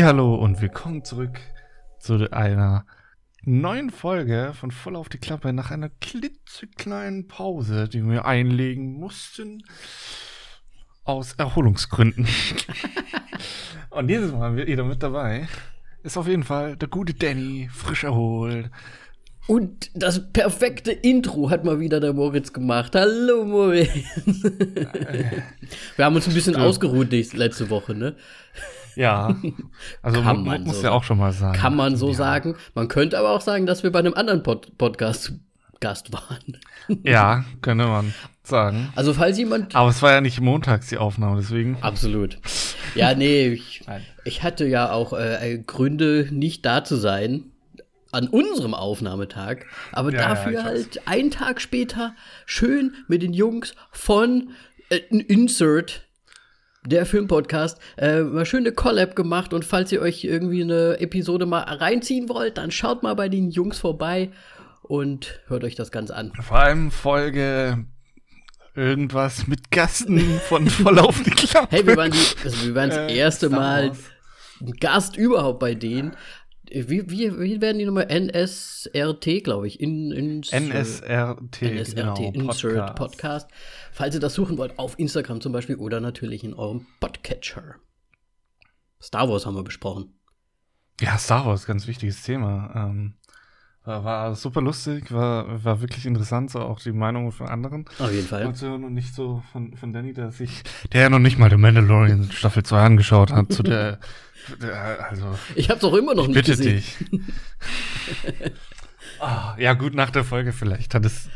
Hallo und willkommen zurück zu einer neuen Folge von Voll auf die Klappe nach einer klitzekleinen Pause, die wir einlegen mussten aus Erholungsgründen. und dieses Mal wieder mit dabei ist auf jeden Fall der gute Danny, frisch erholt. Und das perfekte Intro hat mal wieder der Moritz gemacht. Hallo Moritz. Wir haben uns ein bisschen ja. ausgeruht letzte Woche, ne? Ja, also kann man muss so ja auch schon mal sagen. Kann man so ja. sagen. Man könnte aber auch sagen, dass wir bei einem anderen Pod Podcast Gast waren. Ja, könnte man sagen. Also falls jemand. Aber es war ja nicht montags die Aufnahme, deswegen. Absolut. Ja, nee, ich, ich hatte ja auch äh, Gründe, nicht da zu sein an unserem Aufnahmetag, aber ja, dafür ja, halt einen Tag später schön mit den Jungs von äh, Insert der Filmpodcast, äh, mal schöne Collab gemacht und falls ihr euch irgendwie eine Episode mal reinziehen wollt, dann schaut mal bei den Jungs vorbei und hört euch das Ganze an. Vor allem Folge irgendwas mit Gasten von voll auf die Klappe. Hey, wir waren, die, also wir waren das äh, erste Mal ein Gast überhaupt bei denen. Wie, wie, wie werden die nochmal? NSRT, glaube ich. In, in, NSRT, NSRT genau, Insert Podcast. Podcast. Falls ihr das suchen wollt, auf Instagram zum Beispiel oder natürlich in eurem Podcatcher. Star Wars haben wir besprochen. Ja, Star Wars, ganz wichtiges Thema. Ähm, war, war, super lustig, war, war wirklich interessant, so auch die Meinungen von anderen. Auf jeden Fall. Und nicht so von, von Danny, der sich, der ja noch nicht mal The Mandalorian Staffel 2 angeschaut hat, zu der also, ich habe es auch immer noch nicht bitte gesehen. dich. oh, ja, gut, nach der Folge vielleicht. Hat es,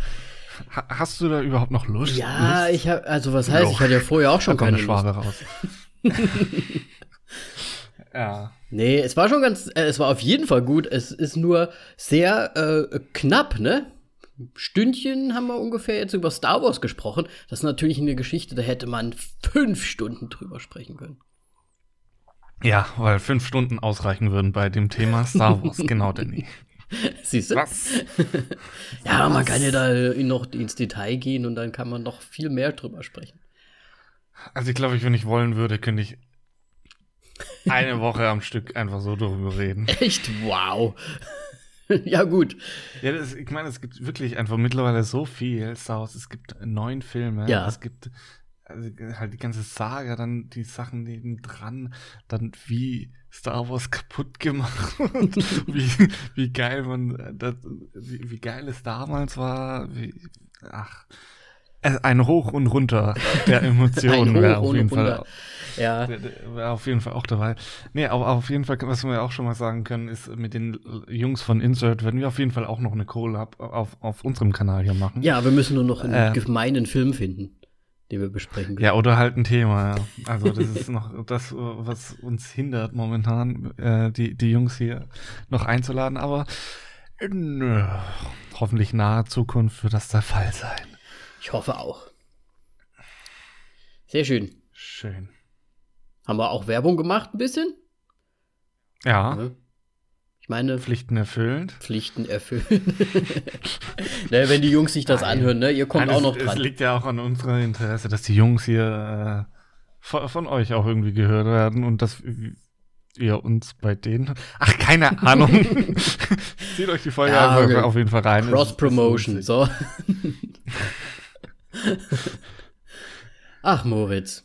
hast du da überhaupt noch Lust? Ja, Lust? ich habe, also was heißt, Loch. ich hatte ja vorher auch schon da keine Schwabe raus. ja. Nee, es war schon ganz, äh, es war auf jeden Fall gut. Es ist nur sehr äh, knapp, ne? Stündchen haben wir ungefähr jetzt über Star Wars gesprochen. Das ist natürlich eine Geschichte, da hätte man fünf Stunden drüber sprechen können. Ja, weil fünf Stunden ausreichen würden bei dem Thema Star Wars, genau, Danny. Siehst du? Was? ja, Was? man kann ja da noch ins Detail gehen und dann kann man noch viel mehr drüber sprechen. Also ich glaube, wenn ich wollen würde, könnte ich eine Woche am Stück einfach so darüber reden. Echt? Wow. ja, gut. Ja, das, ich meine, es gibt wirklich einfach mittlerweile so viel Star Wars. Es gibt neun Filme. Ja. Es gibt also halt die ganze Saga, dann die Sachen neben dran, dann wie Star Wars kaputt gemacht und wie, wie geil man, das, wie, wie geil es damals war, wie, ach, ein Hoch und runter der Emotionen wäre auf jeden Fall. Ja. Wäre auf jeden Fall auch dabei. Nee, aber auf jeden Fall, was wir auch schon mal sagen können, ist mit den Jungs von Insert werden wir auf jeden Fall auch noch eine Collab auf, auf unserem Kanal hier machen. Ja, wir müssen nur noch einen äh, gemeinen Film finden die wir besprechen können. Ja, oder halt ein Thema, ja. Also das ist noch das, was uns hindert momentan, äh, die, die Jungs hier noch einzuladen, aber in äh, hoffentlich naher Zukunft wird das der Fall sein. Ich hoffe auch. Sehr schön. Schön. Haben wir auch Werbung gemacht ein bisschen? Ja. ja. Ich meine. Pflichten erfüllt. Pflichten erfüllt. ne, wenn die Jungs sich das Nein. anhören, ne? Ihr kommt Nein, auch noch dran. Es liegt ja auch an unserem Interesse, dass die Jungs hier äh, von, von, euch auch irgendwie gehört werden und dass ihr uns bei denen. Ach, keine Ahnung. Zieht euch die Folge ja, okay. auf jeden Fall rein. Cross-Promotion, so. Ach, Moritz.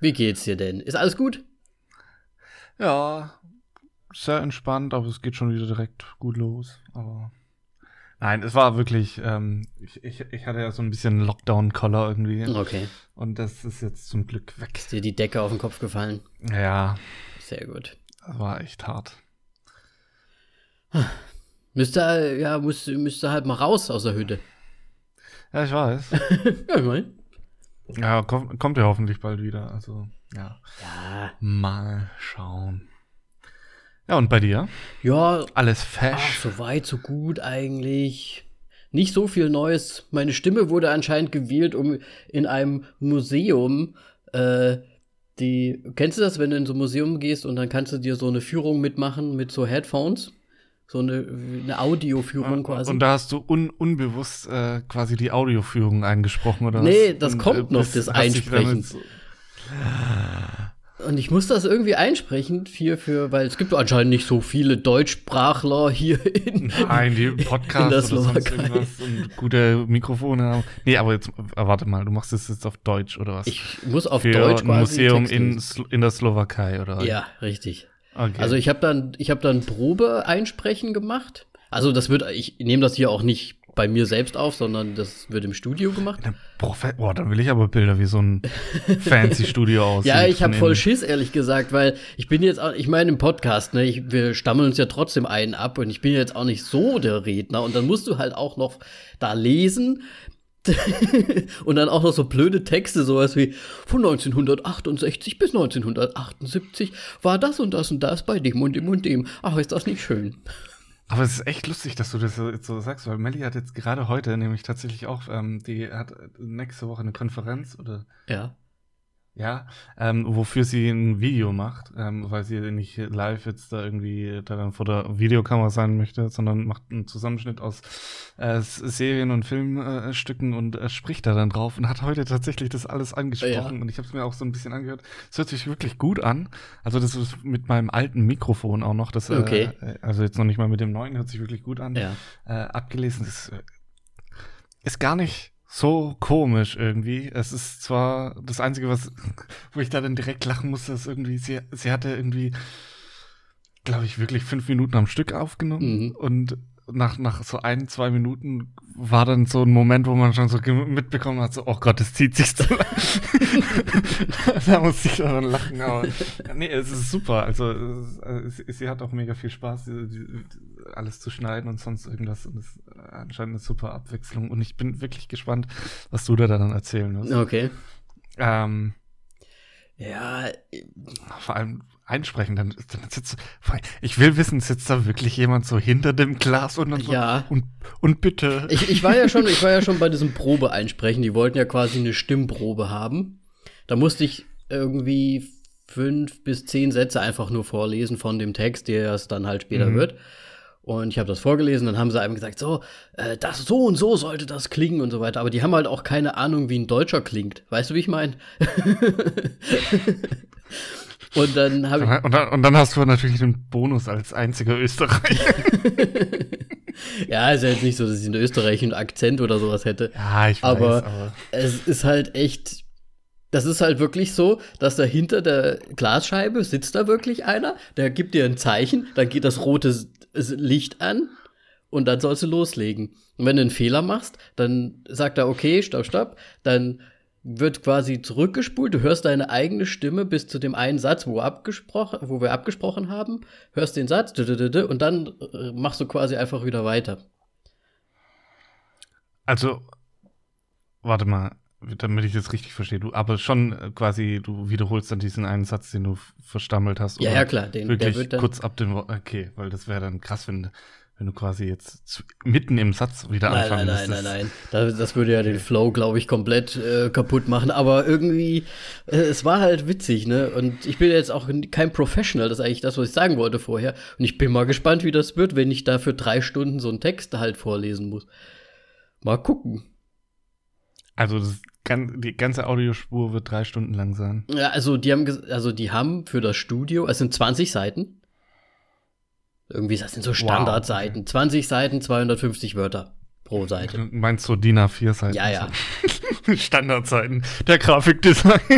Wie geht's dir denn? Ist alles gut? Ja, sehr entspannt, aber es geht schon wieder direkt gut los. Aber nein, es war wirklich, ähm, ich, ich, ich hatte ja so ein bisschen Lockdown-Collar irgendwie. Okay. Und das ist jetzt zum Glück weg. Ist dir die Decke auf den Kopf gefallen? Ja. Sehr gut. Das war echt hart. Müsste, ja, müsste, müsste halt mal raus aus der Hütte. Ja, ich weiß. ja, ich mein. Ja, kommt, kommt ja hoffentlich bald wieder. Also, ja. Ja. Mal schauen. Ja, und bei dir? Ja. Alles fesch? Ach, so weit, so gut eigentlich. Nicht so viel Neues. Meine Stimme wurde anscheinend gewählt, um in einem Museum äh, die. Kennst du das, wenn du in so ein Museum gehst und dann kannst du dir so eine Führung mitmachen mit so Headphones? So eine, eine Audioführung quasi. Und da hast du un, unbewusst äh, quasi die Audioführung eingesprochen, oder nee, was? Nee, das und, kommt äh, noch, das Einsprechen. So und ich muss das irgendwie einsprechen hier für, weil es gibt anscheinend nicht so viele Deutschsprachler hier in Nein, die Podcasts oder sonst irgendwas und gute Mikrofone haben. Nee, aber jetzt äh, warte mal, du machst es jetzt auf Deutsch oder was? Ich muss auf für Deutsch quasi ein Museum in, in der Slowakei oder Ja, richtig. Okay. Also ich habe dann ich habe dann Probe einsprechen gemacht. Also das wird ich nehme das hier auch nicht bei mir selbst auf, sondern das wird im Studio gemacht. Boah, dann will ich aber Bilder wie so ein fancy Studio aus. ja, ich habe voll Schiss, ehrlich gesagt, weil ich bin jetzt auch, ich meine im Podcast, ne, ich, wir stammeln uns ja trotzdem einen ab und ich bin jetzt auch nicht so der Redner und dann musst du halt auch noch da lesen. und dann auch noch so blöde Texte, sowas wie von 1968 bis 1978 war das und das und das bei dem und dem und dem. Ach, ist das nicht schön. Aber es ist echt lustig, dass du das jetzt so sagst, weil Melly hat jetzt gerade heute nämlich tatsächlich auch, ähm, die hat nächste Woche eine Konferenz oder ja. Ja, ähm, wofür sie ein Video macht, ähm, weil sie nicht live jetzt da irgendwie da dann vor der Videokamera sein möchte, sondern macht einen Zusammenschnitt aus äh, Serien und Filmstücken äh, und äh, spricht da dann drauf und hat heute tatsächlich das alles angesprochen ja. und ich habe es mir auch so ein bisschen angehört. Es hört sich wirklich gut an. Also das ist mit meinem alten Mikrofon auch noch, das äh, okay. also jetzt noch nicht mal mit dem neuen, hört sich wirklich gut an. Ja. Äh, abgelesen ist, äh, ist gar nicht so komisch irgendwie. Es ist zwar das Einzige, was, wo ich da dann direkt lachen musste, ist irgendwie, sie, sie hatte irgendwie, glaube ich, wirklich fünf Minuten am Stück aufgenommen mhm. und nach, nach so ein, zwei Minuten war dann so ein Moment, wo man schon so mitbekommen hat, so, oh Gott, es zieht sich so lang. da muss ich dann lachen, aber nee, es ist super. Also, es, sie hat auch mega viel Spaß, die, die, alles zu schneiden und sonst irgendwas. Und es ist anscheinend eine super Abwechslung. Und ich bin wirklich gespannt, was du da dann erzählen wirst. Okay. Ähm, ja. Vor allem einsprechen, dann, dann sitzt, ich will wissen, sitzt da wirklich jemand so hinter dem Glas und dann so, ja. und, und bitte. Ich, ich war ja schon, ich war ja schon bei diesem Probe einsprechen. Die wollten ja quasi eine Stimmprobe haben. Da musste ich irgendwie fünf bis zehn Sätze einfach nur vorlesen von dem Text, der es dann halt später mhm. wird. Und ich habe das vorgelesen, dann haben sie einem gesagt, so, äh, das so und so sollte das klingen und so weiter. Aber die haben halt auch keine Ahnung, wie ein Deutscher klingt. Weißt du, wie ich meine? und dann habe ich. Und dann, und dann hast du natürlich den Bonus als einziger Österreicher. ja, ist ja jetzt nicht so, dass ich einen österreichischen Akzent oder sowas hätte. Ja, ich weiß, aber, aber es ist halt echt das ist halt wirklich so, dass da hinter der Glasscheibe sitzt da wirklich einer, der gibt dir ein Zeichen, dann geht das rote Licht an und dann sollst du loslegen. Und wenn du einen Fehler machst, dann sagt er, okay, stopp, stopp, dann wird quasi zurückgespult, du hörst deine eigene Stimme bis zu dem einen Satz, wo, abgesprochen, wo wir abgesprochen haben, hörst den Satz und dann äh, machst du quasi einfach wieder weiter. Also, warte mal, damit ich das richtig verstehe, du aber schon äh, quasi, du wiederholst dann diesen einen Satz, den du verstammelt hast. Ja, ja, klar. Den, wirklich der wird dann kurz ab dem Wort. Okay, weil das wäre dann krass, wenn, wenn du quasi jetzt zu, mitten im Satz wieder nein, anfangen Nein, nein, nein, nein. Das, das würde ja den Flow, glaube ich, komplett äh, kaputt machen. Aber irgendwie, äh, es war halt witzig, ne? Und ich bin jetzt auch kein Professional, das ist eigentlich das, was ich sagen wollte vorher. Und ich bin mal gespannt, wie das wird, wenn ich da für drei Stunden so einen Text halt vorlesen muss. Mal gucken. Also das, die ganze Audiospur wird drei Stunden lang sein. Ja, also die haben, also die haben für das Studio, es sind 20 Seiten. Irgendwie, das sind so Standardseiten. Wow. 20 Seiten, 250 Wörter pro Seite. Du meinst du DIN A4-Seiten? Ja, ja. Standardseiten. Der Grafikdesign.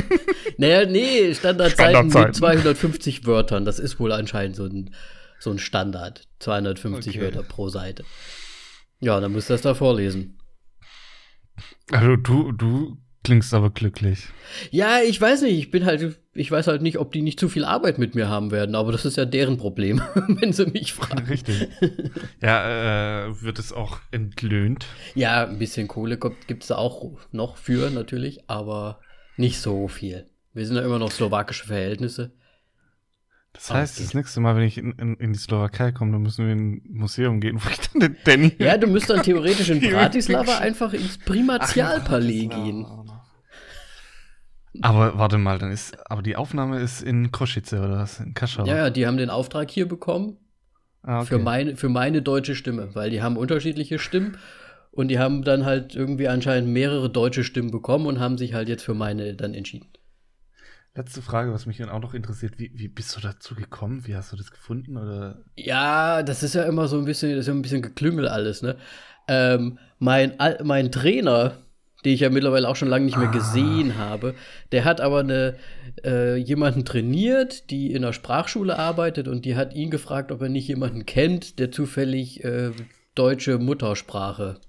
Naja, nee, Standardseiten, Standardseiten mit 250 Wörtern. Das ist wohl anscheinend so ein, so ein Standard. 250 okay. Wörter pro Seite. Ja, dann müsst ihr das da vorlesen. Also du, du klingst aber glücklich. Ja, ich weiß nicht, ich bin halt, ich weiß halt nicht, ob die nicht zu viel Arbeit mit mir haben werden, aber das ist ja deren Problem, wenn sie mich fragen. Richtig. Ja, äh, wird es auch entlöhnt? Ja, ein bisschen Kohle gibt es da auch noch für, natürlich, aber nicht so viel. Wir sind ja immer noch slowakische Verhältnisse. Das heißt, das nächste Mal, wenn ich in, in, in die Slowakei komme, dann müssen wir in ein Museum gehen, wo ich dann den Danny. Ja, du müsst dann theoretisch in Bratislava einfach ins Primatialpalais gehen. Aber warte mal, dann ist, aber die Aufnahme ist in Kosice oder was? In Kaschau. Ja, ja, die haben den Auftrag hier bekommen. Ah, okay. für, meine, für meine deutsche Stimme, weil die haben unterschiedliche Stimmen und die haben dann halt irgendwie anscheinend mehrere deutsche Stimmen bekommen und haben sich halt jetzt für meine dann entschieden. Letzte Frage, was mich dann auch noch interessiert, wie, wie bist du dazu gekommen? Wie hast du das gefunden? Oder? Ja, das ist ja immer so ein bisschen, das ist ja ein bisschen geklüngel alles, ne? Ähm, mein, mein Trainer, den ich ja mittlerweile auch schon lange nicht mehr ah. gesehen habe, der hat aber eine, äh, jemanden trainiert, die in der Sprachschule arbeitet und die hat ihn gefragt, ob er nicht jemanden kennt, der zufällig äh, deutsche Muttersprache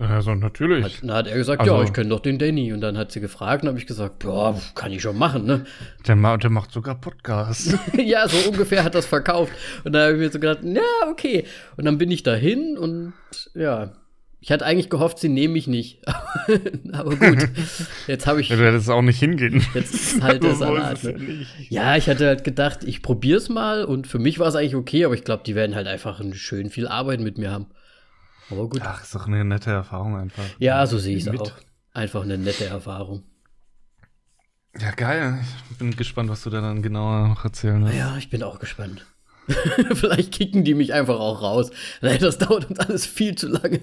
also natürlich. Hat, dann hat er gesagt, also, ja, ich kenne doch den Danny. Und dann hat sie gefragt und habe ich gesagt, ja, kann ich schon machen, ne? Der, der macht sogar Podcasts. ja, so ungefähr hat das verkauft. Und dann habe ich mir so gedacht, ja, okay. Und dann bin ich dahin und ja, ich hatte eigentlich gehofft, sie nehmen mich nicht. Aber gut, jetzt habe ich. Ja, du hättest auch nicht hingehen. Jetzt ist halt der Salat. Ne? Ja, ich hatte halt gedacht, ich probiere es mal und für mich war es eigentlich okay, aber ich glaube, die werden halt einfach schön viel Arbeit mit mir haben. Aber gut. Ach, ist doch eine nette Erfahrung einfach. Ja, so sehe ich es auch. Einfach eine nette Erfahrung. Ja, geil. Ich bin gespannt, was du da dann genauer noch erzählen wirst. Ja, ich bin auch gespannt. Vielleicht kicken die mich einfach auch raus. Nein, das dauert uns alles viel zu lange.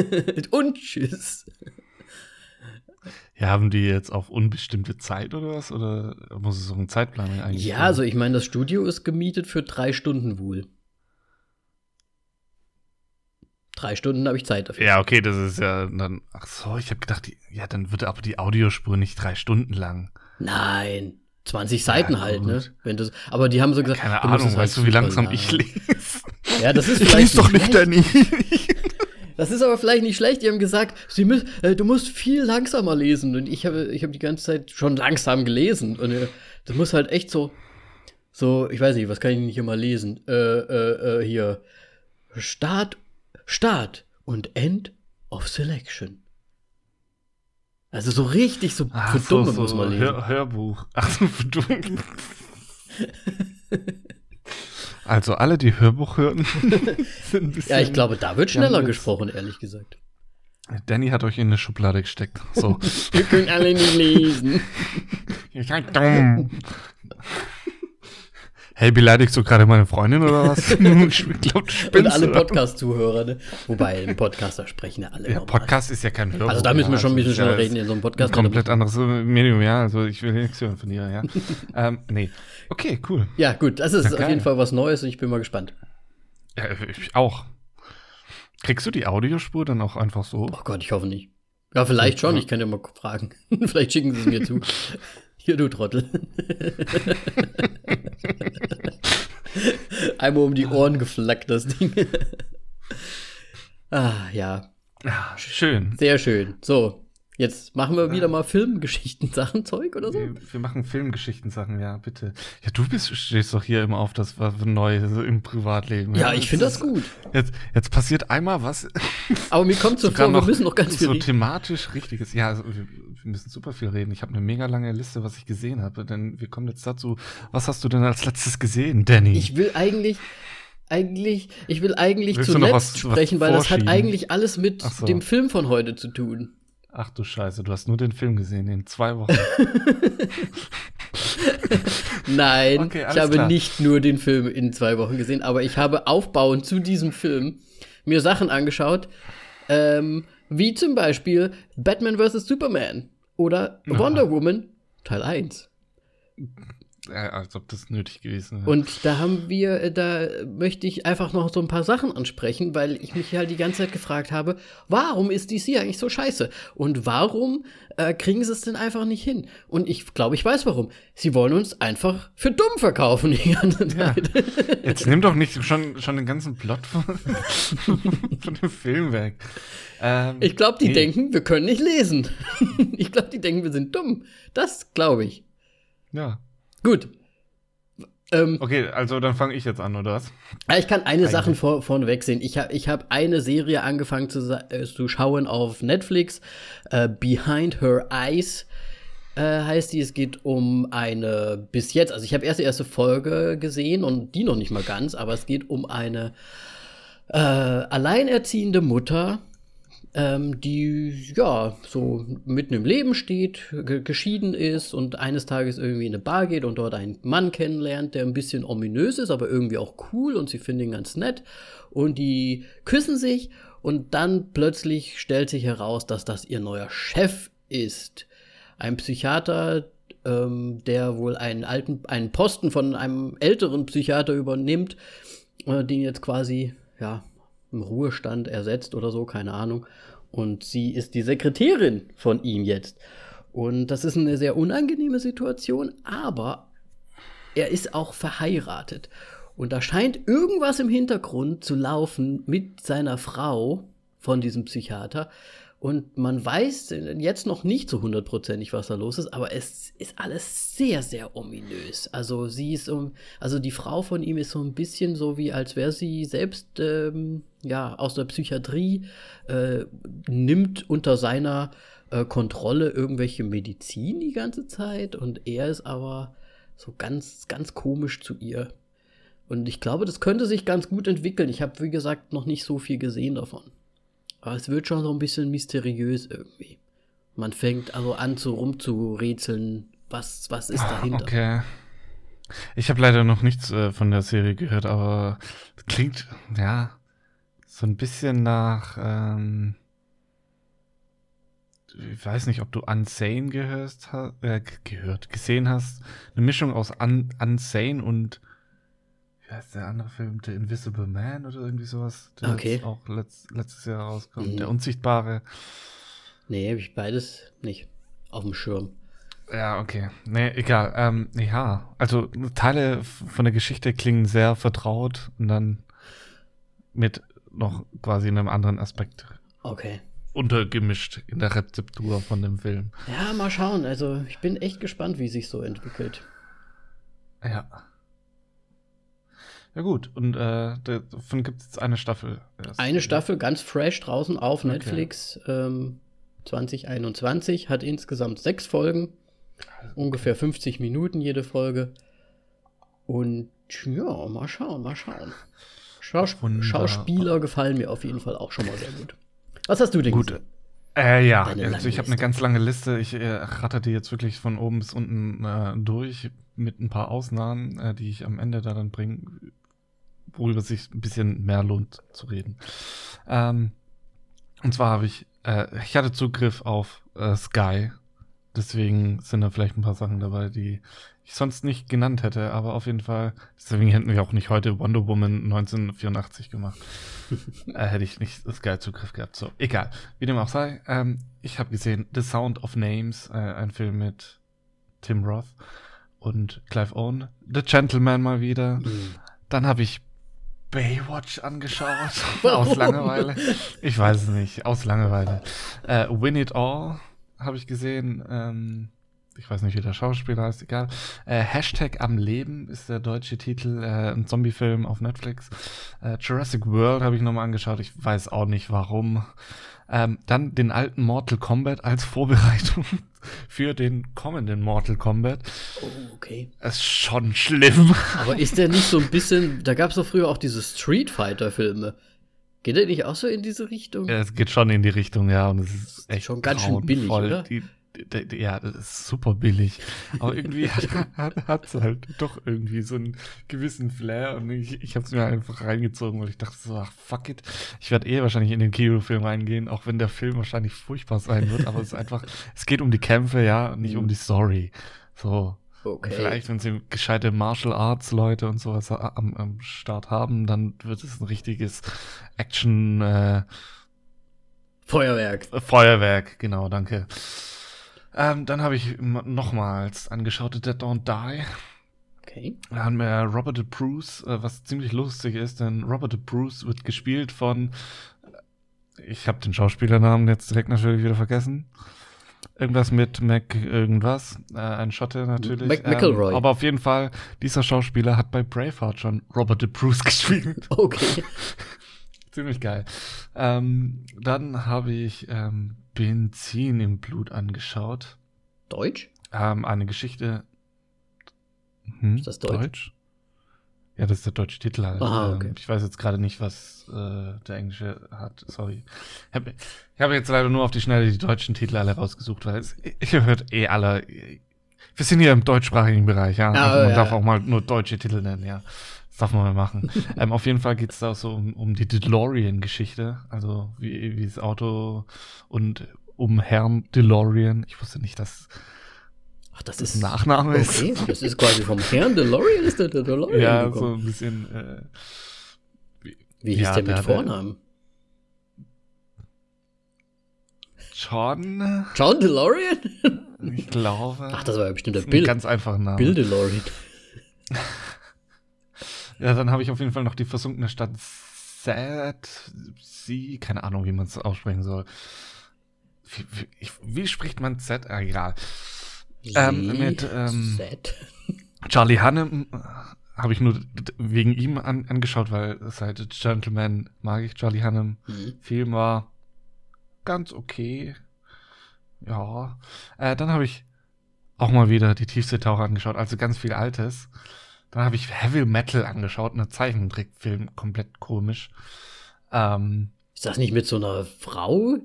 Und tschüss. Ja, haben die jetzt auf unbestimmte Zeit oder was? Oder muss es auch einen Zeitplan eigentlich? Ja, also ich meine, das Studio ist gemietet für drei Stunden wohl. Drei Stunden habe ich Zeit dafür. Ja, okay, das ist ja dann. Ach so, ich habe gedacht, die, ja, dann wird aber die Audiospur nicht drei Stunden lang. Nein, 20 Seiten ja, halt, ne? Wenn das, aber die haben so gesagt, keine Ahnung, weißt halt du, wie langsam ich lese? Ja, das ist vielleicht. Ich lese doch nicht, Danny. Das ist aber vielleicht nicht schlecht. Die haben gesagt, sie müssen, äh, du musst viel langsamer lesen. Und ich habe ich hab die ganze Zeit schon langsam gelesen. Und äh, das muss halt echt so, so, ich weiß nicht, was kann ich nicht immer lesen? Äh, äh, äh hier. Start Start und End of Selection. Also so richtig so Ach, für so, Dumme so muss man lesen. Hör, Hörbuch. Ach so, für Dumme. also alle, die Hörbuch hören, sind ein bisschen. Ja, ich glaube, da wird schneller gesprochen, ehrlich gesagt. Danny hat euch in eine Schublade gesteckt. So. Wir können alle nicht lesen. Ihr seid dumm. Hey, beleidigst du gerade meine Freundin oder was? ich glaube, du spinnst. Und alle Podcast-Zuhörer, ne? Wobei, im Podcast, da sprechen ja alle. Ja, Podcast ist ja kein Hörbuch. Also da müssen wir schon ein bisschen also, schneller reden in so einem Podcast. Ein komplett anderes Medium, ja. Also ich will nichts hören von dir, ja. ähm, nee. Okay, cool. Ja, gut. Das ist ja, auf jeden Fall was Neues und ich bin mal gespannt. Ja, ich auch. Kriegst du die Audiospur dann auch einfach so? Oh Gott, ich hoffe nicht. Ja, vielleicht schon. Ich kann ja mal fragen. vielleicht schicken sie es mir zu. Hier, du Trottel. Einmal um die Ohren geflackt, das Ding. ah, ja. Ah, schön. Sehr schön. So, Jetzt machen wir wieder mal Filmgeschichten-Sachen, Zeug oder so? Wir, wir machen Filmgeschichten-Sachen, ja, bitte. Ja, du bist, stehst doch hier immer auf das was neu im Privatleben. Ja, ja ich finde das gut. Jetzt, jetzt passiert einmal was. Aber mir kommt so vor, wir müssen noch ganz viel So thematisch Richtiges. Ja, also wir, wir, müssen super viel reden. Ich habe eine mega lange Liste, was ich gesehen habe. Denn wir kommen jetzt dazu, was hast du denn als letztes gesehen, Danny? Ich will eigentlich, eigentlich, ich will eigentlich Willst zuletzt was, sprechen, was weil das hat eigentlich alles mit so. dem Film von heute zu tun. Ach du Scheiße, du hast nur den Film gesehen in zwei Wochen. Nein, okay, ich habe klar. nicht nur den Film in zwei Wochen gesehen, aber ich habe aufbauend zu diesem Film mir Sachen angeschaut, ähm, wie zum Beispiel Batman vs. Superman oder Wonder Woman Teil 1 als ob das nötig gewesen wäre. Und da haben wir, äh, da möchte ich einfach noch so ein paar Sachen ansprechen, weil ich mich halt die ganze Zeit gefragt habe, warum ist DC eigentlich so scheiße? Und warum äh, kriegen sie es denn einfach nicht hin? Und ich glaube, ich weiß warum. Sie wollen uns einfach für dumm verkaufen die ganze Zeit. Ja. Jetzt nimm doch nicht schon, schon den ganzen Plot von, von dem Film weg. Ähm, ich glaube, die nee. denken, wir können nicht lesen. ich glaube, die denken, wir sind dumm. Das glaube ich. Ja. Gut. Ähm, okay, also dann fange ich jetzt an, oder was? Ich kann eine Sache vor, vorneweg sehen. Ich habe ich hab eine Serie angefangen zu, äh, zu schauen auf Netflix. Äh, Behind Her Eyes äh, heißt die. Es geht um eine, bis jetzt, also ich habe erst die erste Folge gesehen und die noch nicht mal ganz, aber es geht um eine äh, alleinerziehende Mutter, ähm, die ja so mitten im Leben steht, geschieden ist und eines Tages irgendwie in eine Bar geht und dort einen Mann kennenlernt, der ein bisschen ominös ist, aber irgendwie auch cool und sie finden ihn ganz nett und die küssen sich und dann plötzlich stellt sich heraus, dass das ihr neuer Chef ist. Ein Psychiater, ähm, der wohl einen alten, einen Posten von einem älteren Psychiater übernimmt, äh, den jetzt quasi, ja, im Ruhestand ersetzt oder so, keine Ahnung. Und sie ist die Sekretärin von ihm jetzt. Und das ist eine sehr unangenehme Situation, aber er ist auch verheiratet. Und da scheint irgendwas im Hintergrund zu laufen mit seiner Frau von diesem Psychiater. Und man weiß jetzt noch nicht so hundertprozentig, was da los ist, aber es ist alles sehr, sehr ominös. Also sie ist um, also die Frau von ihm ist so ein bisschen so wie, als wäre sie selbst ähm, ja aus der Psychiatrie, äh, nimmt unter seiner äh, Kontrolle irgendwelche Medizin die ganze Zeit und er ist aber so ganz, ganz komisch zu ihr. Und ich glaube, das könnte sich ganz gut entwickeln. Ich habe, wie gesagt, noch nicht so viel gesehen davon. Aber es wird schon so ein bisschen mysteriös irgendwie. Man fängt also an, so rumzurätseln, was, was ist ah, dahinter. Okay. Ich habe leider noch nichts äh, von der Serie gehört, aber klingt, ja, so ein bisschen nach, ähm, ich weiß nicht, ob du Unsane gehört, äh, gehört, gesehen hast. Eine Mischung aus Un Unsane und wie heißt der andere Film? The Invisible Man oder irgendwie sowas? Der okay. auch letzt, letztes Jahr rauskommt. Mhm. Der Unsichtbare. Nee, habe ich beides nicht auf dem Schirm. Ja, okay. Nee, egal. Ähm, ja, also Teile von der Geschichte klingen sehr vertraut und dann mit noch quasi einem anderen Aspekt. Okay. Untergemischt in der Rezeptur von dem Film. Ja, mal schauen. Also ich bin echt gespannt, wie sich so entwickelt. Ja. Ja gut, und äh, davon gibt es jetzt eine Staffel. Eine Staffel, ganz fresh draußen auf okay. Netflix ähm, 2021, hat insgesamt sechs Folgen, also, ungefähr 50 Minuten jede Folge. Und ja, mal schauen, mal schauen. Schaus Schauspieler gefallen mir auf jeden Fall auch schon mal sehr gut. Was hast du denn gut. Äh, ja, also ich habe eine ganz lange Liste. Ich äh, ratter die jetzt wirklich von oben bis unten äh, durch mit ein paar Ausnahmen, äh, die ich am Ende da dann bringe worüber es sich ein bisschen mehr lohnt zu reden. Ähm, und zwar habe ich, äh, ich hatte Zugriff auf äh, Sky. Deswegen sind da vielleicht ein paar Sachen dabei, die ich sonst nicht genannt hätte, aber auf jeden Fall, deswegen hätten wir auch nicht heute Wonder Woman 1984 gemacht. äh, hätte ich nicht Sky-Zugriff gehabt. So, egal. Wie dem auch sei, ähm, ich habe gesehen The Sound of Names, äh, ein Film mit Tim Roth und Clive Owen. The Gentleman mal wieder. Mhm. Dann habe ich Baywatch angeschaut. aus Langeweile. Ich weiß es nicht. Aus Langeweile. Äh, Win It All habe ich gesehen. Ähm, ich weiß nicht, wie der Schauspieler heißt, egal. Äh, Hashtag am Leben ist der deutsche Titel, äh, ein Zombie-Film auf Netflix. Äh, Jurassic World habe ich nochmal angeschaut, ich weiß auch nicht warum. Ähm, dann den alten Mortal Kombat als Vorbereitung für den kommenden Mortal Kombat. Oh, okay. Das ist schon schlimm. Aber ist der nicht so ein bisschen, da gab es doch früher auch diese Street Fighter-Filme. Geht der nicht auch so in diese Richtung? Ja, es geht schon in die Richtung, ja. Und es ist echt schon ganz schön billig, oder? Die, ja, das ist super billig. Aber irgendwie hat es halt doch irgendwie so einen gewissen Flair und ich, ich habe es mir einfach reingezogen, weil ich dachte so, ach, fuck it. Ich werde eh wahrscheinlich in den Kinofilm reingehen, auch wenn der Film wahrscheinlich furchtbar sein wird, aber es ist einfach, es geht um die Kämpfe, ja, nicht um mhm. die Story. So. Okay. Vielleicht, wenn sie gescheite Martial Arts Leute und sowas am, am Start haben, dann wird es ein richtiges Action, äh, Feuerwerk. Feuerwerk, genau, danke. Ähm, dann habe ich nochmals angeschaut Dead Don't Die. Okay. Da haben wir Robert Bruce, äh, was ziemlich lustig ist, denn Robert Bruce wird gespielt von, äh, ich habe den Schauspielernamen jetzt direkt natürlich wieder vergessen. Irgendwas mit Mac irgendwas, äh, ein Schotte natürlich. Mac McElroy. Ähm, aber auf jeden Fall, dieser Schauspieler hat bei Braveheart schon Robert Bruce gespielt. Okay. Ziemlich geil. Ähm, dann habe ich ähm, Benzin im Blut angeschaut. Deutsch? Ähm, eine Geschichte. Hm, ist das Deutsch? Deutsch? Ja, das ist der deutsche Titel halt. Aha, okay. Ähm, ich weiß jetzt gerade nicht, was äh, der englische hat. Sorry. Ich habe hab jetzt leider nur auf die Schnelle die deutschen Titel alle rausgesucht, weil es, ich hört eh alle. Wir sind hier im deutschsprachigen Bereich, ja. Ah, also man ja. darf auch mal nur deutsche Titel nennen, ja. Das darf man mal machen. ähm, auf jeden Fall geht es da so um, um die DeLorean-Geschichte. Also wie, wie das Auto und um Herrn DeLorean. Ich wusste nicht, dass Ach, das das ist. ein Nachname ist. Okay, das ist quasi vom Herrn DeLorean ist der, DeLorean. Ja, gekommen. so ein bisschen. Äh, Wie hieß ja, der mit der- Vornamen? John, John DeLorean? ich glaube. Ach, das war ja bestimmt der Bill. ganz einfacher Name. Bill DeLorean. Ja, dann habe ich auf jeden Fall noch die versunkene Stadt Sad, Sie, keine Ahnung, wie man es aussprechen soll. Wie, wie, wie spricht man Z? Ah, egal. Ähm, mit, ähm. Charlie Hannem äh, habe ich nur wegen ihm an, angeschaut, weil seit Gentleman mag ich Charlie Hannem. Mhm. Film war ganz okay. Ja. Äh, dann habe ich auch mal wieder die Tiefseetaucher angeschaut, also ganz viel Altes. Dann habe ich Heavy Metal angeschaut, einen Zeichentrickfilm, komplett komisch. Ähm, Ist das nicht mit so einer Frau?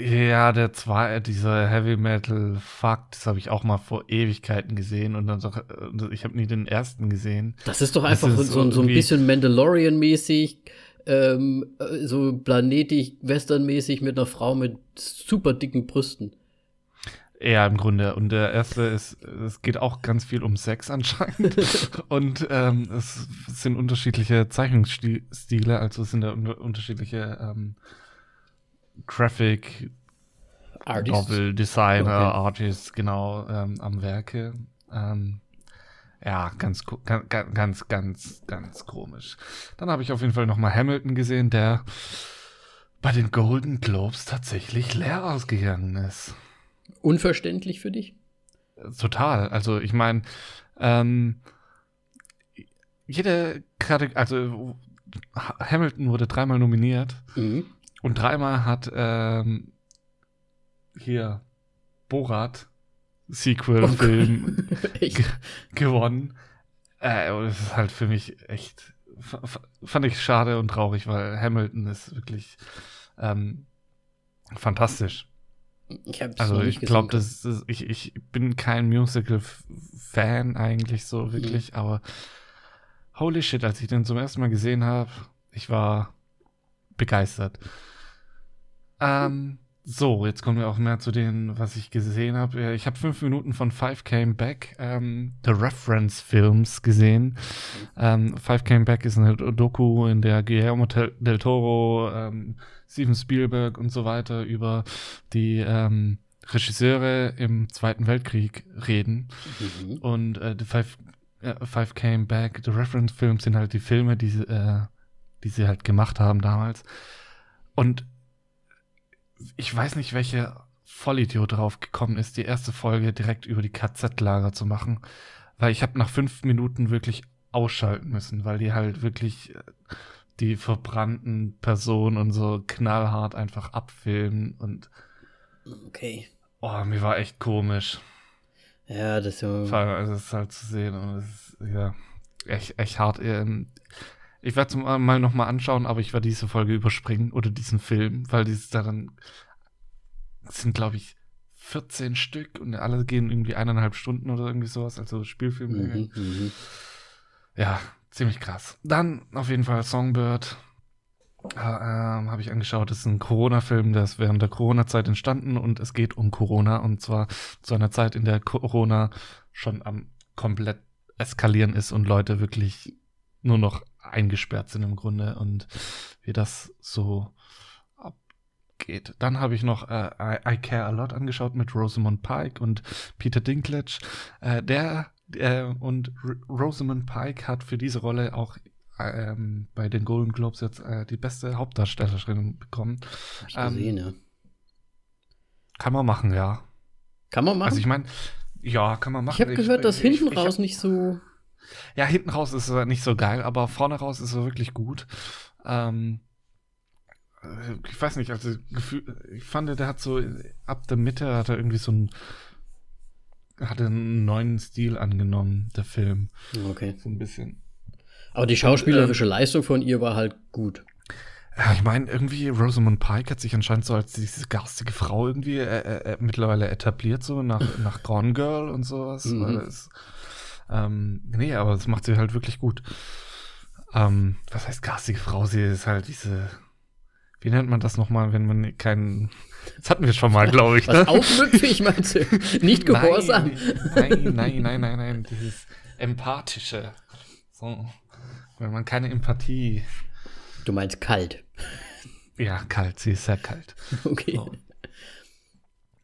ja, der zwei, dieser Heavy Metal Fuck, das habe ich auch mal vor Ewigkeiten gesehen und dann so, äh, ich habe nie den ersten gesehen. Das ist doch einfach ist so, so ein bisschen Mandalorian-mäßig, ähm, äh, so planetig, westernmäßig mit einer Frau mit super dicken Brüsten. Ja, im Grunde. Und der erste ist, es geht auch ganz viel um Sex anscheinend. und ähm, es sind unterschiedliche Zeichnungsstile, also es sind da un unterschiedliche ähm, Graphic Artist. Novel Designer, Okay. Artists, genau, ähm, am Werke. Ähm, ja, ganz, ko- ga- ga- ganz, ganz, ganz komisch. Dann habe ich auf jeden Fall nochmal Hamilton gesehen, der bei den Golden Globes tatsächlich leer ausgegangen ist. Unverständlich für dich? Total. Also ich meine, ähm, jede Kategorie, also Ha- Hamilton wurde dreimal nominiert Mhm. und dreimal hat ähm, hier Borat Sequel-Film ge gewonnen. Äh, und das ist halt für mich echt, fand ich schade und traurig, weil Hamilton ist wirklich ähm, fantastisch. Ich hab's Also ich glaube, das ist, ich, ich bin kein Musical-Fan eigentlich so wirklich, Mhm. aber holy shit, als ich den zum ersten Mal gesehen habe, ich war begeistert. Ähm, so, jetzt kommen wir auch mehr zu dem, was ich gesehen habe. Ich habe fünf Minuten von Five Came Back, ähm, The Reference Films gesehen. Ähm, Five Came Back ist eine Doku, in der Guillermo del Toro, ähm, Steven Spielberg und so weiter über die ähm, Regisseure im Zweiten Weltkrieg reden. Mhm. Und äh, The Five, äh, Five Came Back, The Reference Films sind halt die Filme, die, sie, äh, die sie halt gemacht haben damals. Und ich weiß nicht, welcher Vollidiot drauf gekommen ist, die erste Folge direkt über die KZ-Lager zu machen. Weil ich habe nach fünf Minuten wirklich ausschalten müssen, weil die halt wirklich äh, die verbrannten Personen und so knallhart einfach abfilmen und Okay. oh, mir war echt komisch. Ja, das ist ja. Vor allem, also es ist halt zu sehen und es ist ja echt, echt hart. Ich werde es mal nochmal anschauen, aber ich werde diese Folge überspringen oder diesen Film, weil dieses da dann es sind, glaube ich, 14 Stück und alle gehen irgendwie eineinhalb Stunden oder irgendwie sowas, also Spielfilmlänge. Mhm, mhm. Ja, ziemlich krass. Dann auf jeden Fall Songbird. Äh, Habe ich angeschaut, das ist ein Corona-Film, der ist während der Corona-Zeit entstanden und es geht um Corona und zwar zu einer Zeit, in der Corona schon am komplett eskalieren ist und Leute wirklich nur noch eingesperrt sind im Grunde und wie das so abgeht. Dann habe ich noch äh, I, I Care a Lot angeschaut mit Rosamund Pike und Peter Dinklage. Äh, der äh, und R Rosamund Pike hat für diese Rolle auch ähm, bei den Golden Globes jetzt äh, die beste Hauptdarstellerin bekommen. Hab ich Ähm, gesehen, ja. Kann man machen, ja. Kann man machen. Also ich meine, ja, kann man machen. ich habe gehört, dass ich- hinten ich, raus ich, nicht so. Ja, hinten raus ist er nicht so geil, aber vorne raus ist er wirklich gut. Ähm, äh, ich weiß nicht, also ich fand, der hat so ab der Mitte hat er irgendwie so ein hatte einen neuen Stil angenommen, der Film. Okay. So ein bisschen. Aber die schauspielerische Und, ähm, Leistung von ihr war halt gut. Ja, ich meine, irgendwie Rosamund Pike hat sich anscheinend so als diese garstige Frau irgendwie äh, äh, äh mittlerweile etabliert, so nach, nach Gone Girl und sowas. Mhm. Es, ähm, nee, aber das macht sie halt wirklich gut. Ähm, was heißt garstige Frau? Sie ist halt diese. Wie nennt man das nochmal, wenn man keinen. Das hatten wir schon mal, glaube ich. Was ne? aufmüpfig meinst du? Nicht gehorsam. Nein, nein, nein, nein, nein. Dieses Empathische. So. Wenn man keine Empathie. Du meinst kalt. Ja, kalt. Sie ist sehr kalt. Okay. So.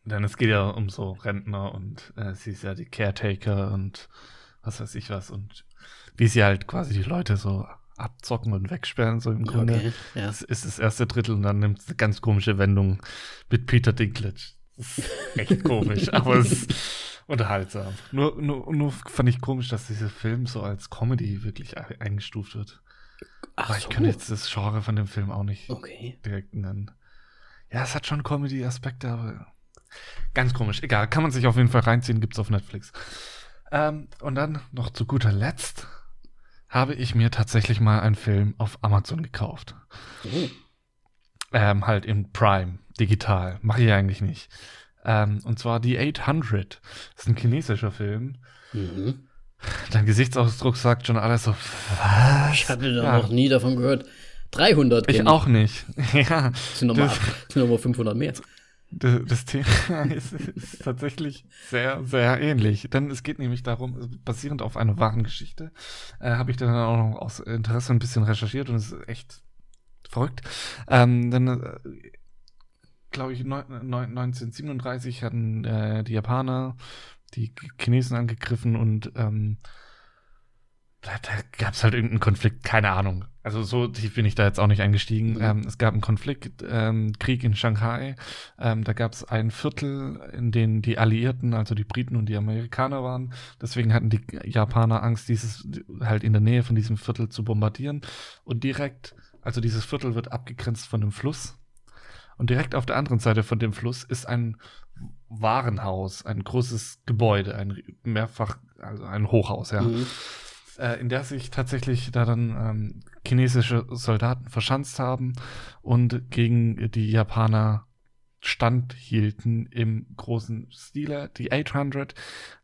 Denn es geht ja um so Rentner und äh, sie ist ja die Caretaker und was weiß ich was und wie sie halt quasi die Leute so abzocken und wegsperren, so im Grunde. Okay, ja. Das ist das erste Drittel und dann nimmt es eine ganz komische Wendung mit Peter Dinklage. Das ist echt komisch, aber es ist unterhaltsam. Nur, nur, nur fand ich komisch, dass dieser Film so als Comedy wirklich eingestuft wird. Ach aber ich so. kann jetzt das Genre von dem Film auch nicht okay. direkt nennen. Ja, es hat schon Comedy-Aspekte, aber ganz komisch. Egal, kann man sich auf jeden Fall reinziehen, gibt's auf Netflix. Ähm, und dann noch zu guter Letzt habe ich mir tatsächlich mal einen Film auf Amazon gekauft. Mhm. Ähm, halt im Prime, digital. Mache ich eigentlich nicht. Ähm, und zwar die 800. Das ist ein chinesischer Film. Mhm. Dein Gesichtsausdruck sagt schon alles so, was? Ich hatte da ja. noch nie davon gehört. 300. Ich auch nicht. ja. Das sind nochmal noch 500 mehr das Thema ist, ist, tatsächlich sehr, sehr ähnlich. Denn es geht nämlich darum, basierend auf einer wahren Geschichte, äh, habe ich dann auch noch aus Interesse ein bisschen recherchiert und es ist echt verrückt. Ähm, denn, äh, glaube ich, neun, neun, 1937 hatten äh, die Japaner die Chinesen angegriffen und ähm, da, da gab es halt irgendeinen Konflikt, keine Ahnung. Also so tief bin ich da jetzt auch nicht eingestiegen. Mhm. Ähm, es gab einen Konflikt, ähm, Krieg in Shanghai. Ähm, da gab es ein Viertel, in dem die Alliierten, also die Briten und die Amerikaner waren. Deswegen hatten die Japaner Angst, dieses halt in der Nähe von diesem Viertel zu bombardieren. Und direkt, also dieses Viertel wird abgegrenzt von dem Fluss. Und direkt auf der anderen Seite von dem Fluss ist ein Warenhaus, ein großes Gebäude, ein mehrfach, also ein Hochhaus, ja. Mhm in der sich tatsächlich da dann ähm, chinesische Soldaten verschanzt haben und gegen die Japaner standhielten im großen Stile. Die 800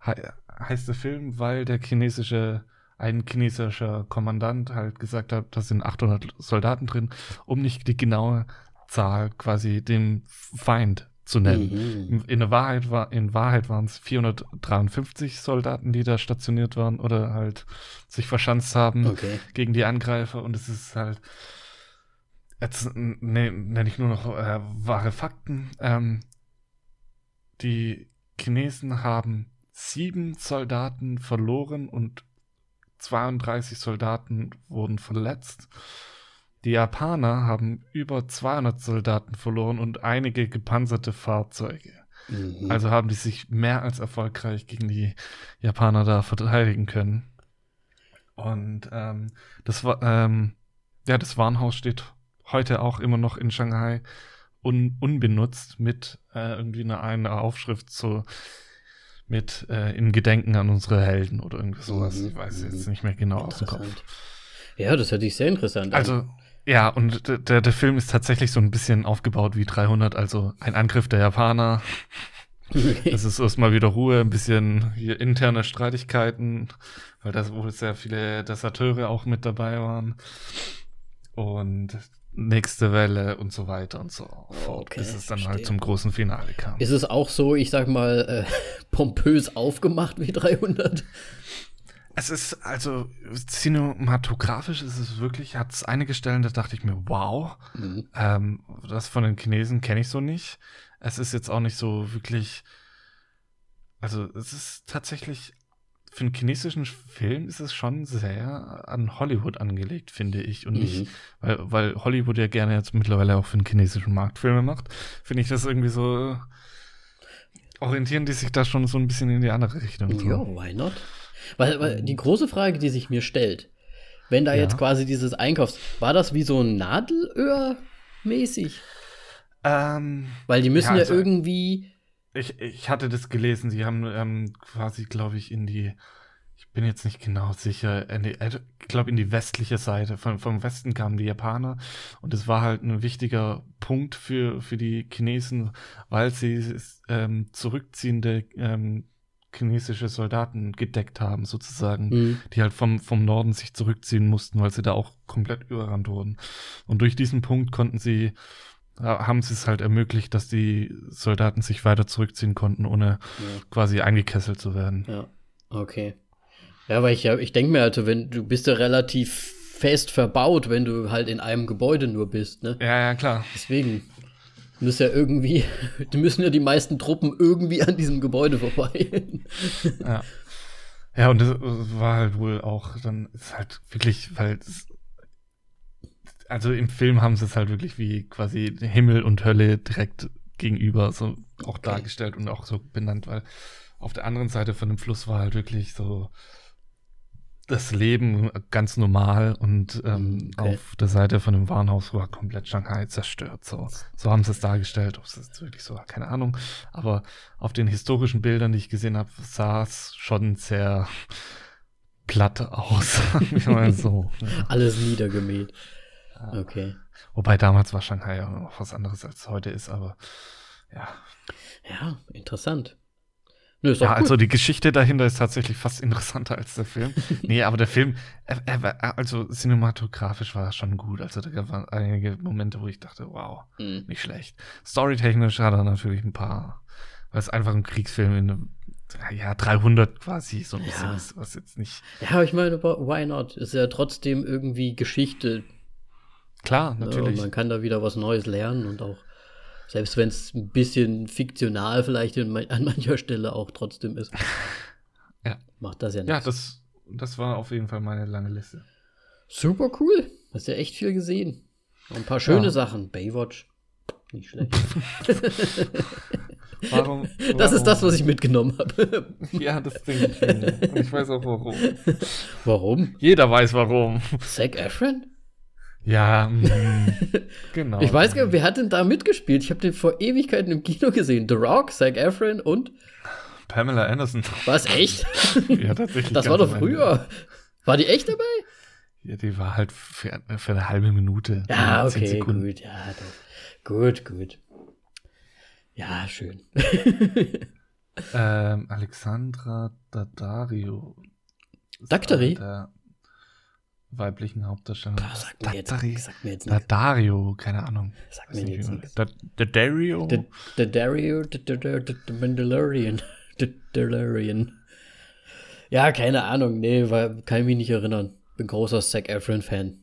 he heißt der Film, weil der chinesische ein chinesischer Kommandant halt gesagt hat, da sind 800 Soldaten drin, um nicht die genaue Zahl quasi dem Feind zu nennen. Mhm. In, Wahrheit war, in Wahrheit waren es 453 Soldaten, die da stationiert waren oder halt sich verschanzt haben okay. gegen die Angreifer und es ist halt jetzt ne, nenne ich nur noch äh, wahre Fakten. Ähm, die Chinesen haben sieben Soldaten verloren und 32 Soldaten wurden verletzt. Die Japaner haben über 200 Soldaten verloren und einige gepanzerte Fahrzeuge. Mhm. Also haben die sich mehr als erfolgreich gegen die Japaner da verteidigen können. Und ähm, das war, ähm, ja, das Warenhaus steht heute auch immer noch in Shanghai un unbenutzt mit äh, irgendwie einer, einer Aufschrift so mit äh, in Gedenken an unsere Helden oder irgendwie sowas. Mhm. Ich weiß jetzt mhm. nicht mehr genau aus dem Kopf. Ja, das hört sich sehr interessant an. Also ja, und der, der Film ist tatsächlich so ein bisschen aufgebaut wie 300, also ein Angriff der Japaner. Es ist erstmal wieder Ruhe, ein bisschen hier interne Streitigkeiten, weil da wohl sehr viele Deserteure auch mit dabei waren. Und nächste Welle und so weiter und so fort, okay, bis es dann halt verstehe. halt zum großen Finale kam. Ist es auch so, ich sag mal, äh, pompös aufgemacht wie 300? Es ist also cinematografisch ist es wirklich, hat es einige Stellen, da dachte ich mir, wow, mhm. ähm, das von den Chinesen kenne ich so nicht. Es ist jetzt auch nicht so wirklich, also es ist tatsächlich für einen chinesischen Film ist es schon sehr an Hollywood angelegt, finde ich. Und mhm. nicht, weil, weil Hollywood ja gerne jetzt mittlerweile auch für den chinesischen Markt Filme macht, finde ich das irgendwie so, orientieren die sich da schon so ein bisschen in die andere Richtung. Ja, so. why not? Weil, weil die große Frage, die sich mir stellt, wenn da ja. jetzt quasi dieses Einkaufs, war das wie so ein Nadelöhr mäßig? Ähm, weil die müssen ja, also, ja irgendwie ich, ich hatte das gelesen, sie haben ähm, quasi, glaube ich, in die, bin jetzt nicht genau sicher, die, äh, ich glaube in die westliche Seite, von, vom Westen kamen die Japaner und es war halt ein wichtiger Punkt für, für die Chinesen, weil sie ähm, zurückziehende ähm, chinesische Soldaten gedeckt haben, sozusagen, mhm. die halt vom, vom Norden sich zurückziehen mussten, weil sie da auch komplett überrannt wurden. Und durch diesen Punkt konnten sie haben sie es halt ermöglicht, dass die Soldaten sich weiter zurückziehen konnten, ohne ja. quasi eingekesselt zu werden. Ja, okay. Ja, weil ich ja, ich denke mir also, wenn du bist ja relativ fest verbaut, wenn du halt in einem Gebäude nur bist, ne? Ja, ja, klar. Deswegen muss ja irgendwie, die müssen ja die meisten Truppen irgendwie an diesem Gebäude vorbei. ja. Ja, und das war halt wohl auch dann, ist halt wirklich, weil also im Film haben sie es halt wirklich wie quasi Himmel und Hölle direkt gegenüber so auch okay. dargestellt und auch so benannt, weil auf der anderen Seite von dem Fluss war halt wirklich so das Leben ganz normal und ähm, okay. auf der Seite von dem Warenhaus war komplett Shanghai zerstört. So, so haben sie es dargestellt. Ob es jetzt wirklich so war, keine Ahnung. Aber auf den historischen Bildern, die ich gesehen habe, sah es schon sehr platt aus. mal so. Alles niedergemäht. Okay. Wobei damals war Shanghai ja noch was anderes als heute ist, aber ja. Ja, interessant. Nö, ja, also die Geschichte dahinter ist tatsächlich fast interessanter als der Film. nee, aber der Film, er, er, also cinematografisch war er schon gut. Also da waren einige Momente, wo ich dachte, wow, mhm. nicht schlecht. Storytechnisch hat er natürlich ein paar, weil es einfach ein Kriegsfilm in ja, 300 quasi so ein bisschen ist, was jetzt nicht. Ja, aber ich meine, why not? Ist ja trotzdem irgendwie Geschichte, Klar, natürlich. Ja, man kann da wieder was Neues lernen und auch, selbst wenn es ein bisschen fiktional vielleicht in, an mancher Stelle auch trotzdem ist, ja. macht das ja nichts. Ja, das, das war auf jeden Fall meine lange Liste. Super cool. Hast ja echt viel gesehen. Und ein paar schöne ja. Sachen. Baywatch. Nicht schlecht. warum, warum, Das ist das, was ich mitgenommen habe. ja, das ich mir. Und ich weiß auch warum. Warum? Jeder weiß warum. Zac Efron? Ja, mh, genau. Ich weiß gar nicht, wer hat denn da mitgespielt? Ich habe den vor Ewigkeiten im Kino gesehen. The Rock, Zac Efron und Pamela Anderson. War es echt? ja, tatsächlich. Das war doch früher. War die echt dabei? Ja, die war halt für, für eine halbe Minute. Ja, okay, gut, ja, doch. Gut, gut. Ja, schön. ähm, Alexandra Daddario. Daktari? Weiblichen Hauptdarsteller. Boah, sag, mir jetzt, sag mir jetzt nichts. Dario, keine Ahnung. Sag mir jetzt nichts. Der Dario? Der Dario, der Mandalorian. Der Mandalorian. Ja, keine Ahnung. Nee, kann ich mich nicht erinnern. Bin großer Zac Efron-Fan.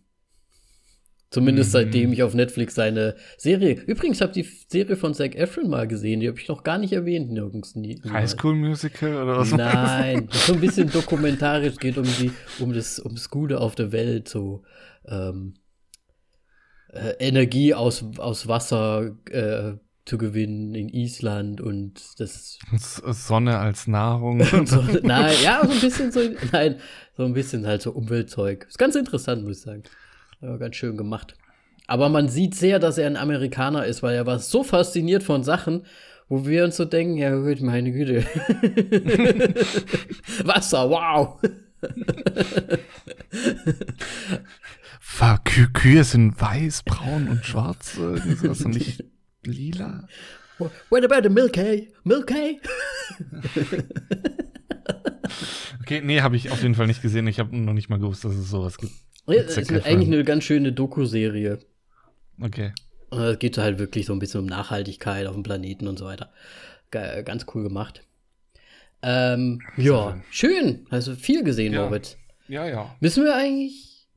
Zumindest mhm. seitdem ich auf Netflix seine Serie. Übrigens habe ich die Serie von Zac Efron mal gesehen. Die habe ich noch gar nicht erwähnt, nirgends. Nie, High School Musical oder was? Nein, so ein bisschen dokumentarisch geht um die, um das, ums Gute auf der Welt, so ähm, äh, Energie aus, aus Wasser äh, zu gewinnen in Island und das Sonne als Nahrung. so, nein, ja, so ein bisschen so, nein, so ein bisschen halt so Umweltzeug. Ist ganz interessant, muss ich sagen. Ja, ganz schön gemacht. Aber man sieht sehr, dass er ein Amerikaner ist, weil er war so fasziniert von Sachen, wo wir uns so denken, ja gut, meine Güte. Wasser, wow. Kü Kühe sind weiß, braun und schwarz, irgendwas und nicht lila. What about the Milky? Milky? okay, nee, habe ich auf jeden Fall nicht gesehen. Ich habe noch nicht mal gewusst, dass es sowas gibt. Ja, das ist eigentlich eine ganz schöne Doku-Serie. Okay. Es geht halt wirklich so ein bisschen um Nachhaltigkeit auf dem Planeten und so weiter. Ganz cool gemacht. Ähm, ja, schön. Also viel gesehen, ja. Moritz. Ja, ja. Müssen wir eigentlich,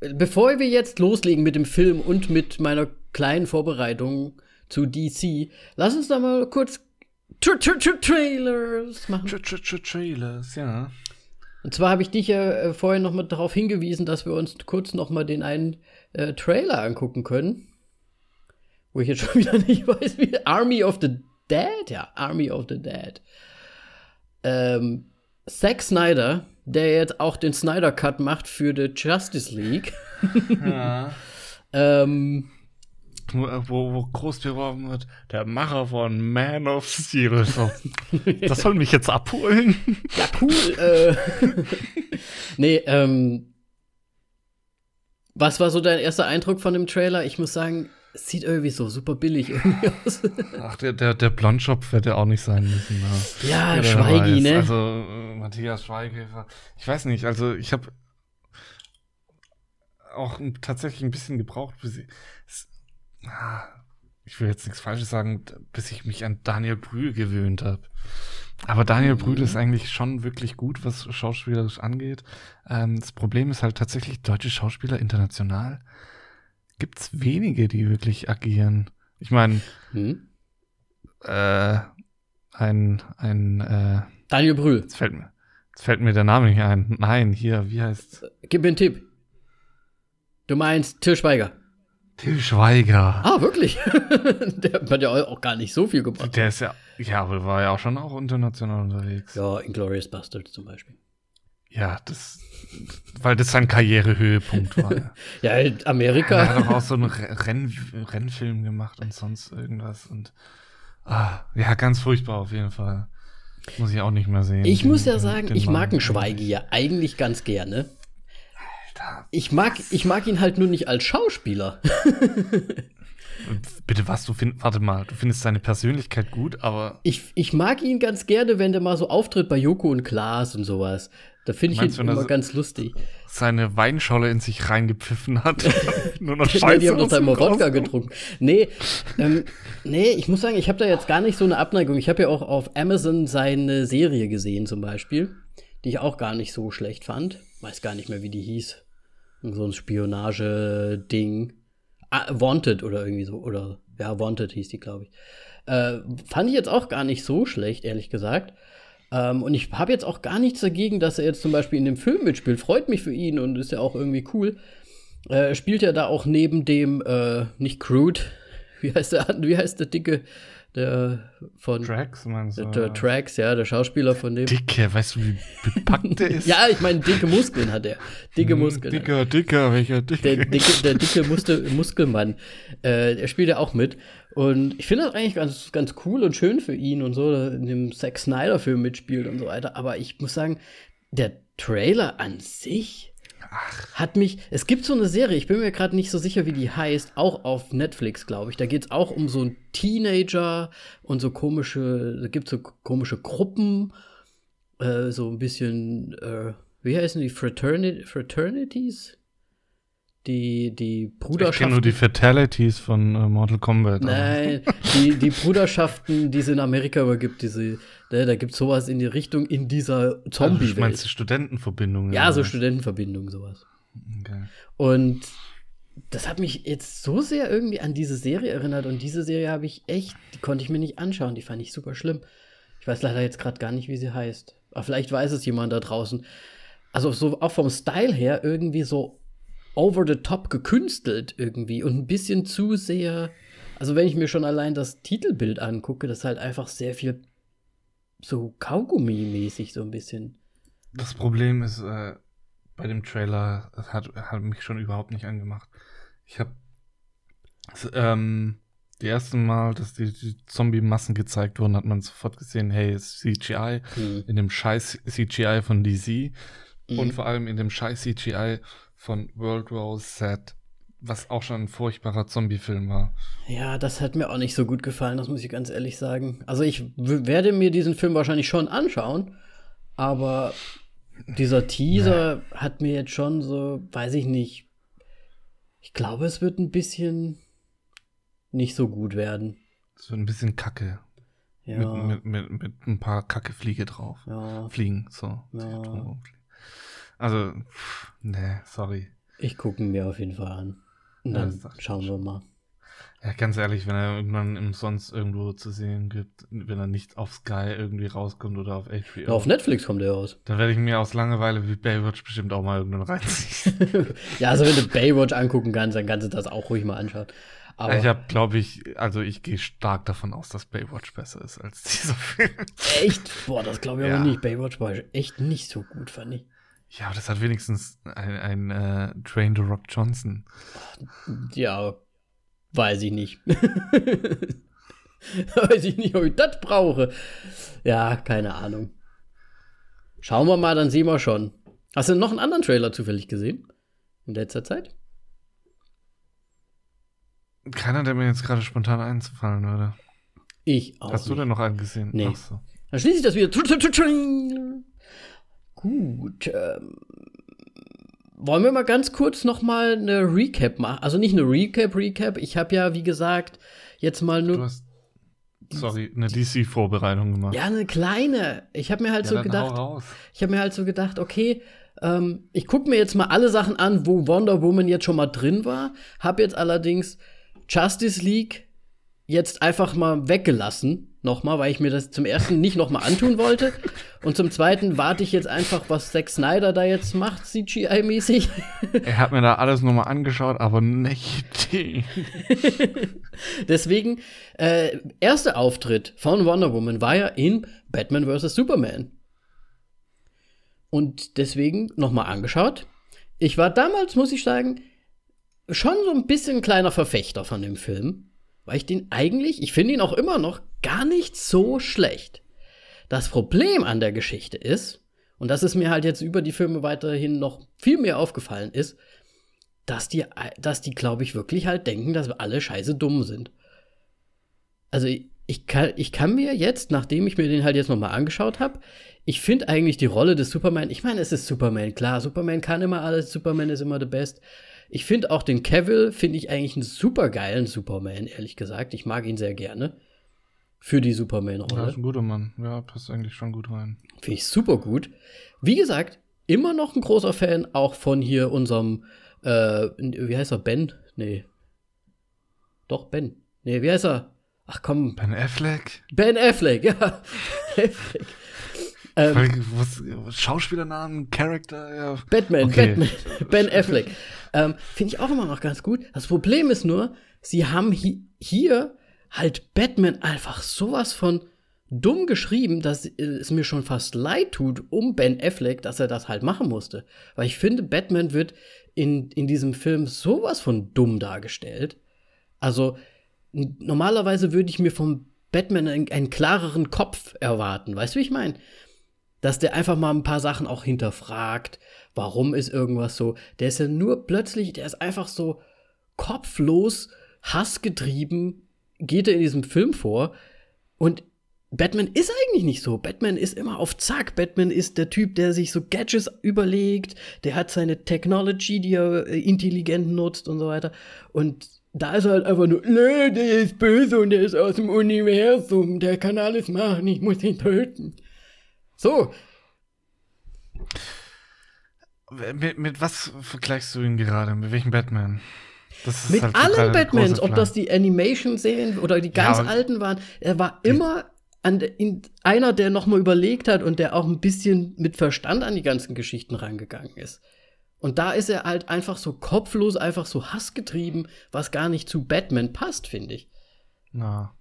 bevor wir jetzt loslegen mit dem Film und mit meiner kleinen Vorbereitung zu DC, lass uns da mal kurz Tra Tra Tra Trailers machen. Tra Tra Tra Trailers, ja. Und zwar habe ich dich ja äh, vorhin noch mal darauf hingewiesen, dass wir uns kurz noch mal den einen äh, Trailer angucken können. Wo ich jetzt schon wieder nicht weiß, wie Army of the Dead? Ja, Army of the Dead. Ähm, Zack Snyder, der jetzt auch den Snyder Cut macht für die Justice League. ja. ähm, wo, wo groß beworben wird, der Macher von Man of Steel. So. Das soll mich jetzt abholen. Ja, cool. äh. nee, ähm. Was war so dein erster Eindruck von dem Trailer? Ich muss sagen, es sieht irgendwie so super billig irgendwie aus. Ach, der, der, der Blondschopf hätte auch nicht sein müssen. Ja, ja Schweigi, ne? Also, äh, Matthias Schweighöfer. Ich weiß nicht, also ich habe auch tatsächlich ein bisschen gebraucht, bis ich, will jetzt nichts Falsches sagen, bis ich mich an Daniel Brühl gewöhnt habe. Aber Daniel mhm. Brühl ist eigentlich schon wirklich gut, was schauspielerisch angeht. Ähm, das Problem ist halt tatsächlich, deutsche Schauspieler international gibt es wenige, die wirklich agieren. Ich meine, mhm. äh, ein, ein äh, Daniel Brühl. Jetzt fällt, mir, jetzt fällt mir der Name nicht ein. Nein, hier, wie heißt Gib mir einen Tipp. Du meinst Till Schweiger. Till Schweiger. Ah, wirklich? der hat ja auch gar nicht so viel gemacht. Der ist ja, ja, aber war ja auch schon auch international unterwegs. Ja, Inglourious Bastards zum Beispiel. Ja, das, weil das sein Karrierehöhepunkt war. ja, Amerika. Er hat auch so einen Renn, Rennfilm gemacht und sonst irgendwas und ah, ja, ganz furchtbar auf jeden Fall. Muss ich auch nicht mehr sehen. Ich den, muss ja sagen, ich mag einen Schweige ja eigentlich ganz gerne. Ich mag, ich mag ihn halt nur nicht als Schauspieler. Bitte was, du findest, warte mal, du findest seine Persönlichkeit gut, aber. Ich, ich mag ihn ganz gerne, wenn der mal so auftritt bei Joko und Klaas und sowas. Da finde ich ihn immer ganz lustig. Seine Weinscholle in sich reingepfiffen hat. Nur noch Scheiße. die haben doch da immer Wodka getrunken. Nee, ähm, nee, ich muss sagen, ich habe da jetzt gar nicht so eine Abneigung. Ich habe ja auch auf Amazon seine Serie gesehen, zum Beispiel, die ich auch gar nicht so schlecht fand. Weiß gar nicht mehr, wie die hieß so ein Spionage-Ding. Ah, Wanted oder irgendwie so. Oder ja, Wanted hieß die, glaube ich. Äh, fand ich jetzt auch gar nicht so schlecht, ehrlich gesagt. Ähm, und ich habe jetzt auch gar nichts dagegen, dass er jetzt zum Beispiel in dem Film mitspielt. Freut mich für ihn und ist ja auch irgendwie cool. Äh, spielt ja da auch neben dem, äh, nicht Crude, wie heißt der, wie heißt der dicke, der von Trax, meinst du? Der, der Trax, ja, der Schauspieler von dem. Dicke, weißt du, wie bepackt der ist? ja, ich meine, dicke Muskeln hat er. Dicke hm, Muskeln. Dicker, dicker, welcher dicke? Der dicke, der dicke Muskel, Muskelmann. Äh, der spielt ja auch mit. Und ich finde das eigentlich ganz, ganz cool und schön für ihn und so, in dem Zack Snyder-Film mitspielt und so weiter. Aber ich muss sagen, der Trailer an sich Ach. Hat mich, es gibt so eine Serie, ich bin mir gerade nicht so sicher, wie die heißt, auch auf Netflix, glaube ich. Da geht es auch um so einen Teenager und so komische, da gibt es so komische Gruppen, äh, so ein bisschen, äh, wie heißen die, Fraternit Fraternities? Die, die Bruderschaften. Ich kenne nur die Fatalities von äh, Mortal Kombat. Nein, die, die Bruderschaften, die es in Amerika aber gibt, diese, ne, da gibt es sowas in die Richtung in dieser zombie. Also, meinst du Studentenverbindungen? Ja, so Studentenverbindungen, sowas. Okay. Und das hat mich jetzt so sehr irgendwie an diese Serie erinnert und diese Serie habe ich echt, die konnte ich mir nicht anschauen, die fand ich super schlimm. Ich weiß leider jetzt gerade gar nicht, wie sie heißt. Aber vielleicht weiß es jemand da draußen. Also so auch vom Style her irgendwie so over the top gekünstelt irgendwie und ein bisschen zu sehr. Also, wenn ich mir schon allein das Titelbild angucke, das ist halt einfach sehr viel so Kaugummi-mäßig, so ein bisschen. Das Problem ist, äh, bei dem Trailer, das hat, hat mich schon überhaupt nicht angemacht. Ich habe ähm, die ersten Mal, dass die, die Zombie-Massen gezeigt wurden, hat man sofort gesehen, hey, es ist CGI mhm. in dem scheiß CGI von DC mhm. und vor allem in dem scheiß CGI von World War Z, was auch schon ein furchtbarer Zombie-Film war. Ja, das hat mir auch nicht so gut gefallen, das muss ich ganz ehrlich sagen. Also ich werde mir diesen Film wahrscheinlich schon anschauen, aber dieser Teaser nee. hat mir jetzt schon so, weiß ich nicht. Ich glaube, es wird ein bisschen nicht so gut werden. Es wird ein bisschen kacke. Ja. Mit, mit, mit, mit ein paar kacke Fliege drauf. Ja. Fliegen, so. Ja. Also, pff, nee, sorry. Ich gucke mir auf jeden Fall an. Und dann ja, schauen wir mal. Ja, ganz ehrlich, wenn er irgendwann im Sonst irgendwo zu sehen gibt, wenn er nicht auf Sky irgendwie rauskommt oder auf HBO. Ja, auf Netflix kommt er raus. Dann werde ich mir aus Langeweile wie Baywatch bestimmt auch mal irgendwann reinziehen. ja, also wenn du Baywatch angucken kannst, dann kannst du das auch ruhig mal anschauen. Aber ich habe, glaube ich, also ich gehe stark davon aus, dass Baywatch besser ist als dieser Film. Echt? Boah, das glaube ich ja. aber nicht. Baywatch war echt nicht so gut, fand ich. Ja, aber das hat wenigstens ein, ein äh, Train to Rock Johnson. Ja, Weiß ich nicht. Weiß ich nicht, ob ich das brauche. Ja, keine Ahnung. Schauen wir mal, dann sehen wir schon. Hast du noch einen anderen Trailer zufällig gesehen? In letzter Zeit? Keiner, der mir jetzt gerade spontan einzufallen würde. Ich auch. Hast du denn noch einen gesehen? Nee. So. Dann schließe ich das wieder. Gut. Ähm, wollen wir mal ganz kurz noch mal eine Recap machen? Also nicht eine Recap, Recap. Ich habe ja, wie gesagt, jetzt mal nur. Du hast, sorry, eine DC-Vorbereitung gemacht. Ja, eine kleine. Ich habe mir halt ja, so gedacht. Ich habe mir halt so gedacht, okay, ähm, ich gucke mir jetzt mal alle Sachen an, wo Wonder Woman jetzt schon mal drin war. Habe jetzt allerdings Justice League jetzt einfach mal weggelassen nochmal, weil ich mir das zum ersten nicht nochmal antun wollte. Und zum zweiten warte ich jetzt einfach, was Zack Snyder da jetzt macht, CGI-mäßig. Er hat mir da alles nochmal angeschaut, aber nicht die. Deswegen, äh, erster Auftritt von Wonder Woman war ja in Batman vs. Superman. Und deswegen nochmal angeschaut. Ich war damals, muss ich sagen, schon so ein bisschen kleiner Verfechter von dem Film weil ich den eigentlich, ich finde ihn auch immer noch gar nicht so schlecht. Das Problem an der Geschichte ist, und das ist mir halt jetzt über die Filme weiterhin noch viel mehr aufgefallen ist, dass die, dass die, glaube ich, wirklich halt denken, dass wir alle scheiße dumm sind. Also ich kann, ich kann mir jetzt, nachdem ich mir den halt jetzt noch mal angeschaut habe, ich finde eigentlich die Rolle des Superman, ich meine, es ist Superman, klar, Superman kann immer alles, Superman ist immer the best, ich finde auch den Cavill, finde ich eigentlich einen super geilen Superman, ehrlich gesagt. Ich mag ihn sehr gerne. Für die Superman-Rolle. Ja, ist ein guter Mann. Ja, passt eigentlich schon gut rein. Finde ich super gut. Wie gesagt, immer noch ein großer Fan, auch von hier unserem, äh, wie heißt er, Ben? Nee. Doch, Ben. Nee, wie heißt er? Ach komm. Ben Affleck? Ben Affleck, ja. Affleck. Ähm, was, Schauspielernamen, Charakter, ja. Batman, okay. Batman, Ben Affleck. ähm, Finde ich auch immer noch ganz gut. Das Problem ist nur, sie haben hi hier halt Batman einfach sowas von dumm geschrieben, dass es mir schon fast leid tut um Ben Affleck, dass er das halt machen musste. Weil ich finde, Batman wird in, in diesem Film sowas von dumm dargestellt. Also, normalerweise würde ich mir vom Batman einen, einen klareren Kopf erwarten. Weißt du, wie ich meine? Dass der einfach mal ein paar Sachen auch hinterfragt. Warum ist irgendwas so? Der ist ja nur plötzlich, der ist einfach so kopflos, hassgetrieben, geht er in diesem Film vor. Und Batman ist eigentlich nicht so. Batman ist immer auf Zack. Batman ist der Typ, der sich so Gadgets überlegt. Der hat seine Technology, die er äh, intelligent nutzt und so weiter. Und da ist er halt einfach nur, nö, der ist böse und der ist aus dem Universum. Der kann alles machen. Ich muss ihn töten. So. Mit, mit was vergleichst du ihn gerade? Mit welchem Batman? mit halt allen Batmans, ob das die Animation-Serien oder die ganz ja, alten waren. Er war immer an, in, einer, der nochmal überlegt hat und der auch ein bisschen mit Verstand an die ganzen Geschichten rangegangen ist. Und da ist er halt einfach so kopflos, einfach so hassgetrieben, was gar nicht zu Batman passt, finde ich. Na.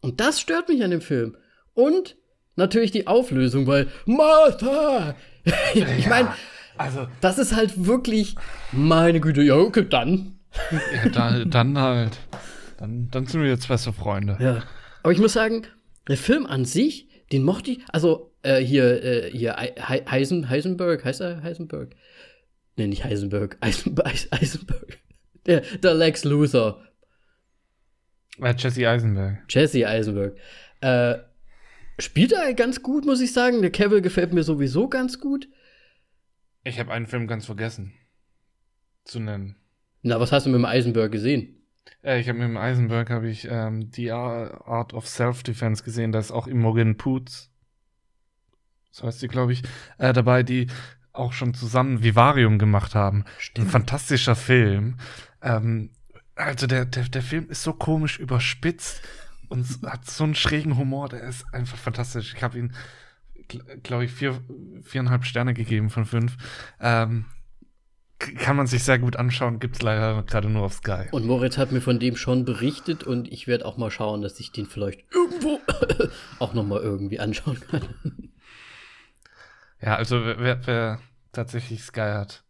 Und das stört mich an dem Film. Und natürlich die Auflösung, weil Martha! ich meine, also, das ist halt wirklich, meine Güte, ja, okay, dann. ja, da, dann halt. Dann, dann sind wir jetzt beste Freunde. Ja. Aber ich muss sagen, der Film an sich, den mochte ich, also äh, hier, äh, hier Heisen, Heisenberg, heißt er Heisenberg? Nee, nicht Heisenberg, Heisenberg. Der, der Lex Luthor. Äh, Jesse Eisenberg. Jesse Eisenberg. Äh, spielt er ganz gut, muss ich sagen. Der Cavill gefällt mir sowieso ganz gut. Ich habe einen Film ganz vergessen zu nennen. Na, was hast du mit dem Eisenberg gesehen? Äh, ich habe mit dem Eisenberg habe ich ähm, die Art of Self-Defense gesehen. Da ist auch Imogen Poots, so heißt sie, glaube ich, äh, dabei, die auch schon zusammen Vivarium gemacht haben. Stimmt. Ein fantastischer Film. Ähm, also der, der, der Film ist so komisch überspitzt und hat so einen schrägen Humor, der ist einfach fantastisch. Ich habe ihn, glaube ich, vier, viereinhalb Sterne gegeben von fünf. Ähm, kann man sich sehr gut anschauen, gibt es leider gerade nur auf Sky. Und Moritz hat mir von dem schon berichtet und ich werde auch mal schauen, dass ich den vielleicht irgendwo auch noch mal irgendwie anschauen kann. Ja, also wer, wer tatsächlich Sky hat,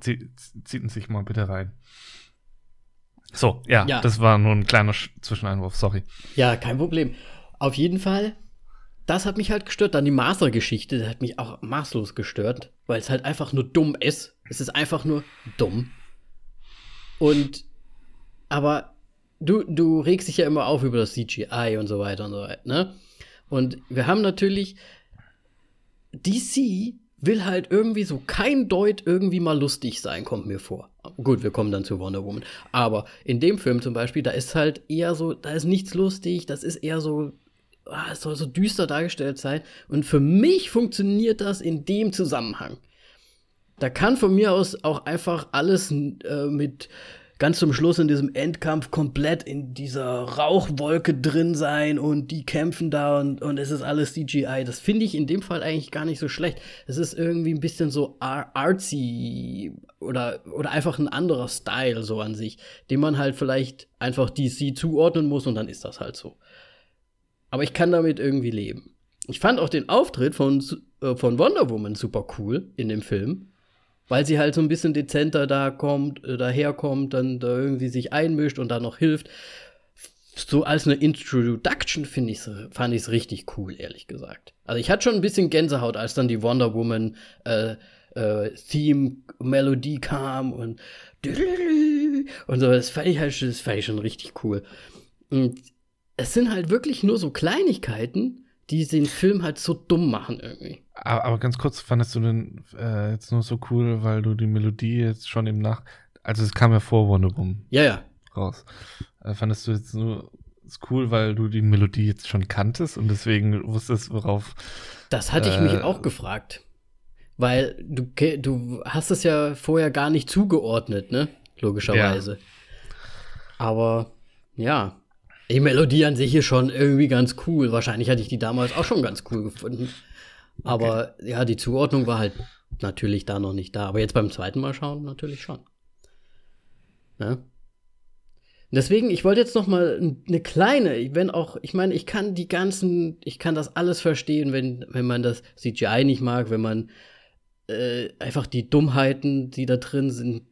zieht ihn sich mal bitte rein. So, ja, ja, das war nur ein kleiner Zwischeneinwurf, sorry. Ja, kein Problem. Auf jeden Fall, das hat mich halt gestört. Dann die Master-Geschichte, das hat mich auch maßlos gestört, weil es halt einfach nur dumm ist. Es ist einfach nur dumm. Und, aber du, du regst dich ja immer auf über das CGI und so weiter und so weiter, ne? Und wir haben natürlich, DC will halt irgendwie so kein Deut irgendwie mal lustig sein, kommt mir vor. Gut, wir kommen dann zu Wonder Woman. Aber in dem Film zum Beispiel, da ist halt eher so, da ist nichts lustig, das ist eher so, ah, es soll so düster dargestellt sein. Und für mich funktioniert das in dem Zusammenhang. Da kann von mir aus auch einfach alles äh, mit ganz zum Schluss in diesem Endkampf komplett in dieser Rauchwolke drin sein und die kämpfen da und, und es ist alles CGI. Das finde ich in dem Fall eigentlich gar nicht so schlecht. Es ist irgendwie ein bisschen so artsy oder, oder einfach ein anderer Style so an sich, den man halt vielleicht einfach DC zuordnen muss und dann ist das halt so. Aber ich kann damit irgendwie leben. Ich fand auch den Auftritt von, äh, von Wonder Woman super cool in dem Film weil sie halt so ein bisschen dezenter da kommt, äh, daherkommt, dann da irgendwie sich einmischt und da noch hilft. So als eine Introduction finde ich fand ich es richtig cool, ehrlich gesagt. Also ich hatte schon ein bisschen Gänsehaut, als dann die Wonder Woman äh, äh, Theme Melodie kam und und so. Das fand ich halt, das fand ich schon richtig cool. Und es sind halt wirklich nur so Kleinigkeiten, die den Film halt so dumm machen irgendwie. Aber, ganz kurz, fandest du den äh, jetzt nur so cool, weil du die Melodie jetzt schon im Nach... Also es kam ja vor Wonder Woman. Ja, ja. Raus. Äh, fandest du jetzt nur cool, weil du die Melodie jetzt schon kanntest und deswegen wusstest, worauf... Das hatte äh, ich mich äh, auch gefragt. Weil du, du hast es ja vorher gar nicht zugeordnet, ne? Logischerweise. Ja. Aber ja, die Melodie an sich ist schon irgendwie ganz cool. Wahrscheinlich hatte ich die damals auch schon ganz cool gefunden. Aber okay. ja, die Zuordnung war halt natürlich da noch nicht da. Aber jetzt beim zweiten Mal schauen natürlich schon. Ja. Deswegen, ich wollte jetzt noch mal eine kleine, wenn auch, ich meine, ich kann die ganzen, ich kann das alles verstehen, wenn, wenn man das CGI nicht mag, wenn man äh, einfach die Dummheiten, die da drin sind,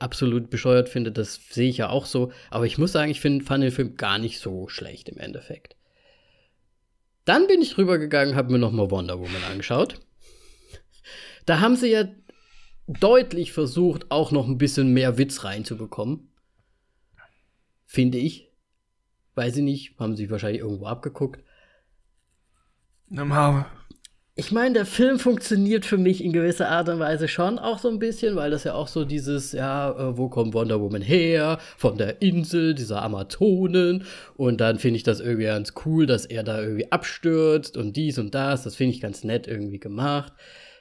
absolut bescheuert finde. Das sehe ich ja auch so. Aber ich muss sagen, ich find, fand den Film gar nicht so schlecht im Endeffekt. Dann bin ich rübergegangen, habe mir noch mal Wonder Woman angeschaut. Da haben sie ja deutlich versucht, auch noch ein bisschen mehr Witz reinzubekommen. Finde ich. Weiß ich nicht, haben sie wahrscheinlich irgendwo abgeguckt. Normal. Ich meine, der Film funktioniert für mich in gewisser Art und Weise schon auch so ein bisschen, weil das ja auch so dieses, ja, äh, wo kommt Wonder Woman her? Von der Insel dieser Amazonen. Und dann finde ich das irgendwie ganz cool, dass er da irgendwie abstürzt und dies und das. Das finde ich ganz nett irgendwie gemacht.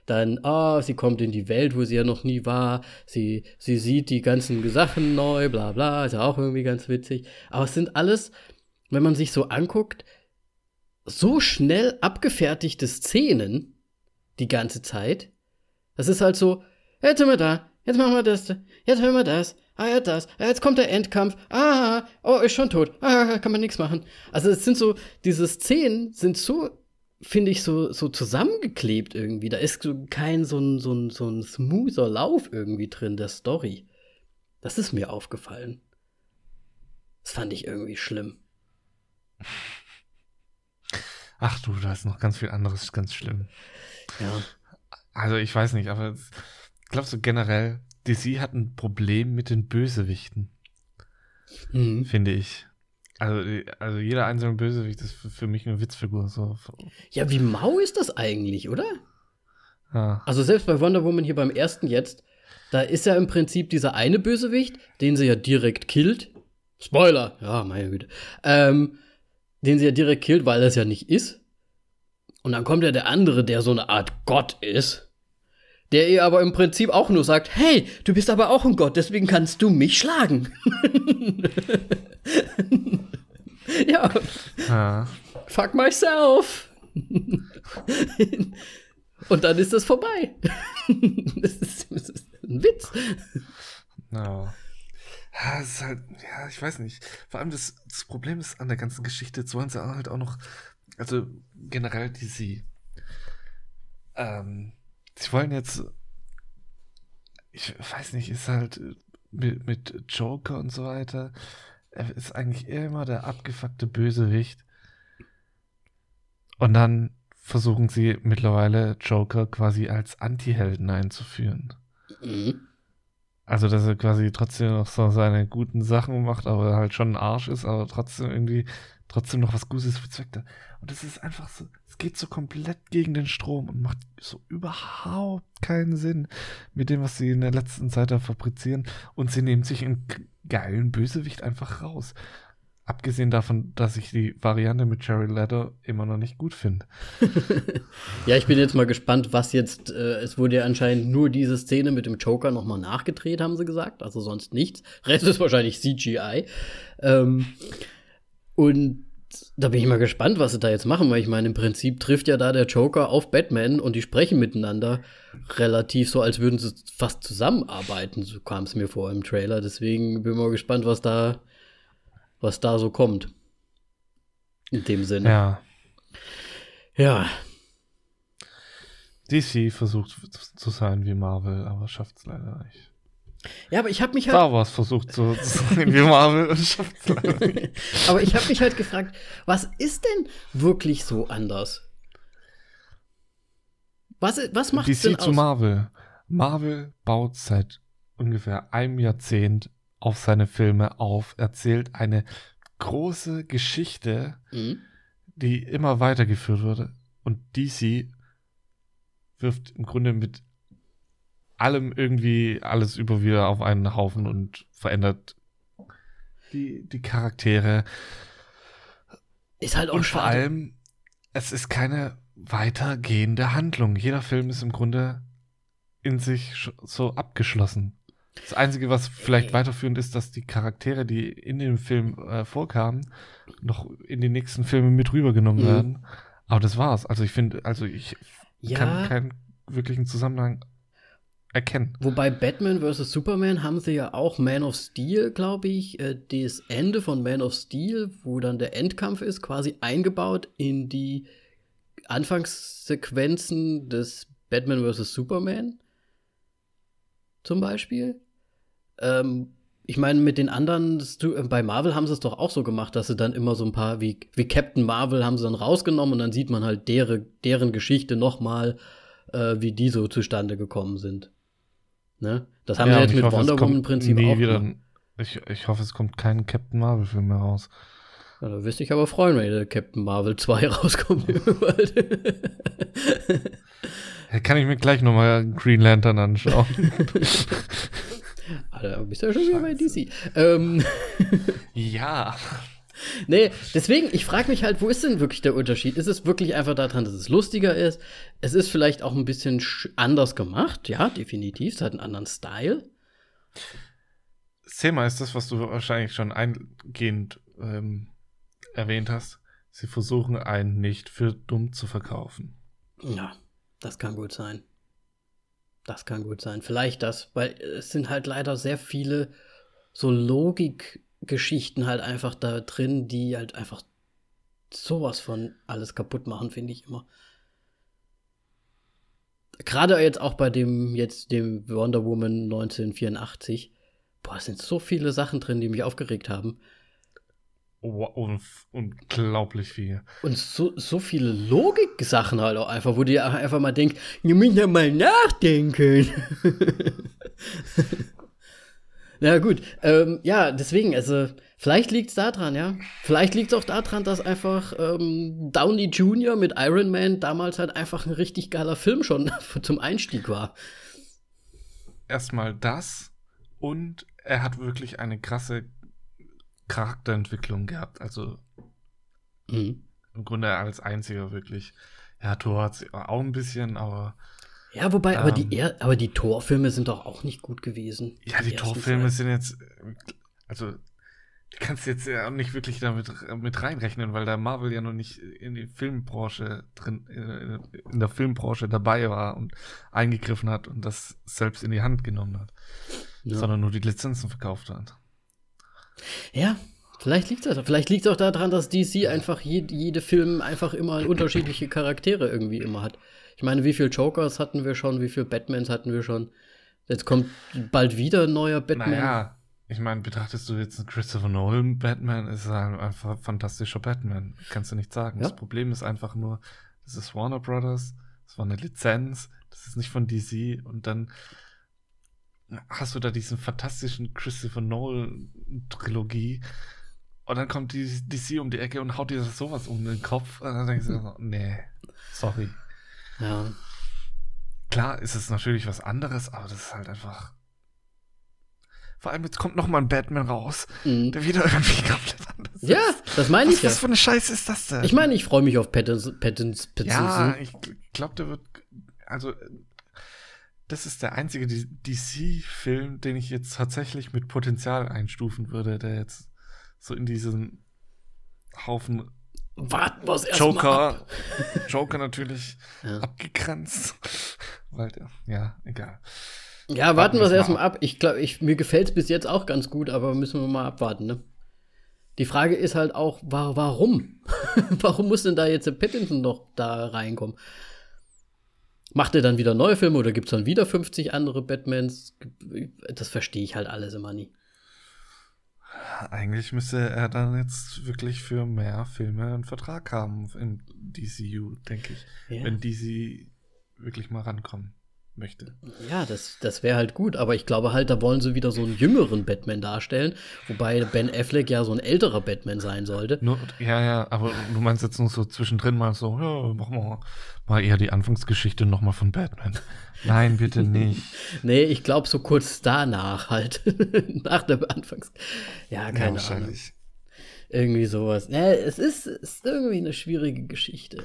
Dann, ah, oh, sie kommt in die Welt, wo sie ja noch nie war. Sie, sie sieht die ganzen Sachen neu, bla bla. Ist ja auch irgendwie ganz witzig. Aber es sind alles, wenn man sich so anguckt, so schnell abgefertigte Szenen die ganze Zeit. Das ist halt so, jetzt sind wir da, jetzt machen wir das, jetzt hören wir das, ah ja das, ah, jetzt kommt der Endkampf, ah, oh, ist schon tot, ah, kann man nichts machen. Also es sind so, diese Szenen sind so, finde ich, so, so zusammengeklebt irgendwie. Da ist kein so ein, so ein, so ein smoother Lauf irgendwie drin der Story. Das ist mir aufgefallen. Das fand ich irgendwie schlimm. Ach du, da ist noch ganz viel anderes ganz schlimm. Ja. Also ich weiß nicht, aber glaubst du generell, DC hat ein Problem mit den Bösewichten? Mhm. Finde ich. Also, also jeder einzelne Bösewicht ist für mich eine Witzfigur. So. Ja, wie mau ist das eigentlich, oder? Ja. Also selbst bei Wonder Woman hier beim ersten jetzt, da ist ja im Prinzip dieser eine Bösewicht, den sie ja direkt killt. Spoiler, ja, meine Güte. Ähm, den sie ja direkt killt, weil das ja nicht ist. Und dann kommt ja der andere, der so eine Art Gott ist, der ihr aber im Prinzip auch nur sagt, hey, du bist aber auch ein Gott, deswegen kannst du mich schlagen. ja. Ah. Fuck myself. Und dann ist das vorbei. das, ist, das ist ein Witz. No. Ja, ist halt, ja, ich weiß nicht. Vor allem das, das Problem ist an der ganzen Geschichte, jetzt wollen sie halt auch noch, also generell die sie, ähm, sie wollen jetzt, ich weiß nicht, ist halt mit, mit Joker und so weiter. Er ist eigentlich immer der abgefuckte Bösewicht. Und dann versuchen sie mittlerweile Joker quasi als Anti-Helden einzuführen. Mhm. Also, dass er quasi trotzdem noch so seine guten Sachen macht, aber halt schon ein Arsch ist, aber trotzdem irgendwie trotzdem noch was Gutes bezweckt hat. Und das ist einfach so, es geht so komplett gegen den Strom und macht so überhaupt keinen Sinn mit dem, was sie in der letzten Zeit da fabrizieren. Und sie nehmen sich einen geilen Bösewicht einfach raus. Abgesehen davon, dass ich die Variante mit Jerry Letter immer noch nicht gut finde. ja, ich bin jetzt mal gespannt, was jetzt. Äh, es wurde ja anscheinend nur diese Szene mit dem Joker nochmal nachgedreht, haben sie gesagt. Also sonst nichts. Rest ist wahrscheinlich CGI. Ähm, und da bin ich mal gespannt, was sie da jetzt machen, weil ich meine, im Prinzip trifft ja da der Joker auf Batman und die sprechen miteinander relativ so, als würden sie fast zusammenarbeiten. So kam es mir vor im Trailer. Deswegen bin ich mal gespannt, was da, was da so kommt. In dem Sinne. Ja. Ja. DC versucht zu sein wie Marvel, aber schafft es leider nicht. Ja, aber ich habe mich halt. Star Wars versucht zu sein wie Marvel und schafft es leider nicht. aber ich habe mich halt gefragt, was ist denn wirklich so anders? Was, was macht DC denn aus? zu Marvel. Marvel baut seit ungefähr einem Jahrzehnt auf seine Filme auf, erzählt eine große Geschichte, mhm. die immer weitergeführt wurde. Und DC wirft im Grunde mit allem irgendwie alles über wieder auf einen Haufen und verändert die, die Charaktere. Ist halt auch und schade. vor allem, es ist keine weitergehende Handlung. Jeder Film ist im Grunde in sich so abgeschlossen. Das Einzige, was vielleicht weiterführend ist, dass die Charaktere, die in dem Film äh, vorkamen, noch in die nächsten Filme mit rübergenommen mhm. werden. Aber das war's. Also ich finde, also ich ja. kann keinen wirklichen Zusammenhang erkennen. Wobei Batman vs. Superman haben sie ja auch Man of Steel, glaube ich, äh, das Ende von Man of Steel, wo dann der Endkampf ist, quasi eingebaut in die Anfangssequenzen des Batman vs. Superman. Zum Beispiel. Ähm, ich meine, mit den anderen, äh, bei Marvel haben sie es doch auch so gemacht, dass sie dann immer so ein paar, wie, wie Captain Marvel haben sie dann rausgenommen und dann sieht man halt deren, deren Geschichte nochmal, äh, wie die so zustande gekommen sind. Ne? Das haben ja, wir jetzt mit hoffe, Wonder Woman im Prinzip auch. Wieder, ich, ich hoffe, es kommt kein Captain Marvel-Film mehr raus. Ja, da wüsste ich aber freuen, wenn der Captain Marvel 2 rauskommt. kann ich mir gleich nochmal Green Lantern anschauen. Alter, bist du ja schon wieder bei DC. Ähm, ja. Nee, deswegen, ich frage mich halt, wo ist denn wirklich der Unterschied? Ist es wirklich einfach daran, dass es lustiger ist? Es ist vielleicht auch ein bisschen anders gemacht, ja, definitiv. Es hat einen anderen Style. Das Thema ist das, was du wahrscheinlich schon eingehend ähm, erwähnt hast. Sie versuchen einen nicht für dumm zu verkaufen. Ja, das kann gut sein. Das kann gut sein. Vielleicht das, weil es sind halt leider sehr viele so Logik Geschichten halt einfach da drin, die halt einfach sowas von alles kaputt machen, finde ich immer. Gerade jetzt auch bei dem jetzt dem Wonder Woman 1984. Boah, es sind so viele Sachen drin, die mich aufgeregt haben. Unglaublich viel. Und so, so viele Logik-Sachen halt auch einfach, wo du einfach mal denkst, ihr müsst ja mal nachdenken. Ja, gut. Ähm, ja, deswegen, also, vielleicht liegt es daran, ja. Vielleicht liegt es auch daran, dass einfach ähm, Downey Jr. mit Iron Man damals halt einfach ein richtig geiler Film schon zum Einstieg war. Erstmal das und er hat wirklich eine krasse Charakterentwicklung gehabt. Also, mhm. im Grunde als einziger wirklich. Ja, Thor hat auch ein bisschen, aber ja, wobei, ähm, aber, die, ähm. aber die Torfilme sind doch auch nicht gut gewesen. Ja, die, die Torfilme sind jetzt, also, die kannst du jetzt ja auch nicht wirklich damit mit reinrechnen, weil da Marvel ja noch nicht in die Filmbranche drin, in der Filmbranche dabei war und eingegriffen hat und das selbst in die Hand genommen hat. Ja. Sondern nur die Lizenzen verkauft hat. Ja, Vielleicht liegt es vielleicht liegt auch daran, dass DC einfach je, jede Film einfach immer unterschiedliche Charaktere irgendwie immer hat. Ich meine, wie viele Jokers hatten wir schon, wie viele Batmans hatten wir schon? Jetzt kommt bald wieder ein neuer Batman. Naja, ich meine, betrachtest du jetzt einen Christopher Nolan Batman, ist er einfach ein fantastischer Batman. Kannst du nicht sagen. Ja? Das Problem ist einfach nur, das ist Warner Brothers, das war eine Lizenz, das ist nicht von DC und dann hast du da diesen fantastischen Christopher Nolan Trilogie und dann kommt die DC um die Ecke und haut dir sowas um den Kopf und dann denkst du, so, nee, sorry. Ja. Klar ist es natürlich was anderes, aber das ist halt einfach vor allem jetzt kommt noch mal ein Batman raus, mhm. der wieder irgendwie komplett anders ist. Ja, das meine ich was, ja. Was für eine Scheiße ist das denn? Ich meine, ich freue mich auf Pattinson. Pattinson. Ja, ich glaube, der wird, also das ist der einzige DC-Film, den ich jetzt tatsächlich mit Potenzial einstufen würde, der jetzt so in diesen Haufen Warten wir Joker, Joker natürlich ja. abgegrenzt. Weil, ja, egal. Ja, warten wir es erstmal ab. Ich glaube, ich, mir gefällt es bis jetzt auch ganz gut, aber müssen wir mal abwarten, ne? Die Frage ist halt auch, war, warum? warum muss denn da jetzt der Pattinson noch da reinkommen? Macht er dann wieder neue Filme oder gibt es dann wieder 50 andere Batmans? Das verstehe ich halt alles immer nie. Eigentlich müsste er dann jetzt wirklich für mehr Filme einen Vertrag haben im DCU, denke ich. Ja. Wenn DC wirklich mal rankommen möchte. Ja, das, das wäre halt gut, aber ich glaube halt, da wollen sie wieder so einen jüngeren Batman darstellen, wobei Ben Affleck ja so ein älterer Batman sein sollte. Nur, ja, ja, aber du meinst jetzt nur so zwischendrin mal so, ja, machen wir mal eher die Anfangsgeschichte nochmal von Batman. Nein, bitte nicht. nee, ich glaube so kurz danach halt. Nach der Anfangs. Ja, keine ja, Ahnung. Irgendwie sowas. Ja, es ist, ist irgendwie eine schwierige Geschichte.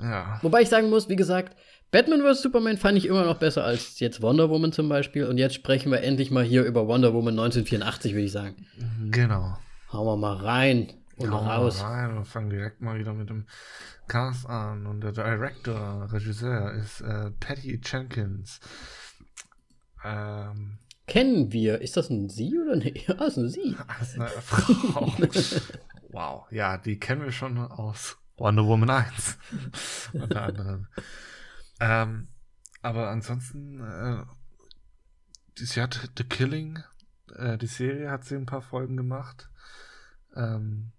Ja. Wobei ich sagen muss, wie gesagt, Batman vs. Superman fand ich immer noch besser als jetzt Wonder Woman zum Beispiel. Und jetzt sprechen wir endlich mal hier über Wonder Woman 1984, würde ich sagen. Genau. Hauen wir mal rein und Hauen raus. Wir rein und fangen direkt mal wieder mit dem Cast an. Und der Director, Regisseur ist äh, Patty Jenkins. Ähm, Kennen wir. Ist das ein Sie oder eine? Ja, ist ein Sie. Das ist eine Frau. wow. Ja, die kennen wir schon aus Wonder Woman 1. Unter anderem. Ähm, aber ansonsten, äh, sie hat The Killing, äh, die Serie hat sie ein paar Folgen gemacht. Ähm,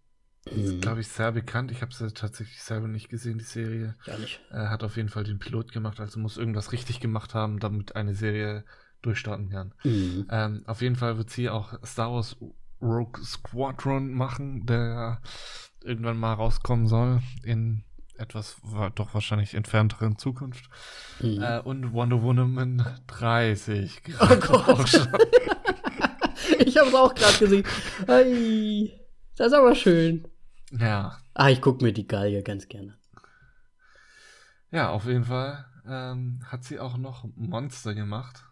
mhm. glaube ich, sehr bekannt. Ich habe sie tatsächlich selber nicht gesehen, die Serie. Ja, nicht. Äh, hat auf jeden Fall den Pilot gemacht, also muss irgendwas richtig gemacht haben, damit eine Serie durchstarten kann. Mhm. Ähm, auf jeden Fall wird sie auch Star Wars Rogue Squadron machen, der irgendwann mal rauskommen soll in etwas doch wahrscheinlich entfernteren Zukunft. Mhm. Äh, und Wonder Woman 30. Oh Gott. ich habe es auch gerade gesehen. Hey, das ist aber schön. Ja. Ah, ich gucke mir die Galge ganz gerne. Ja, auf jeden Fall ähm, hat sie auch noch Monster gemacht.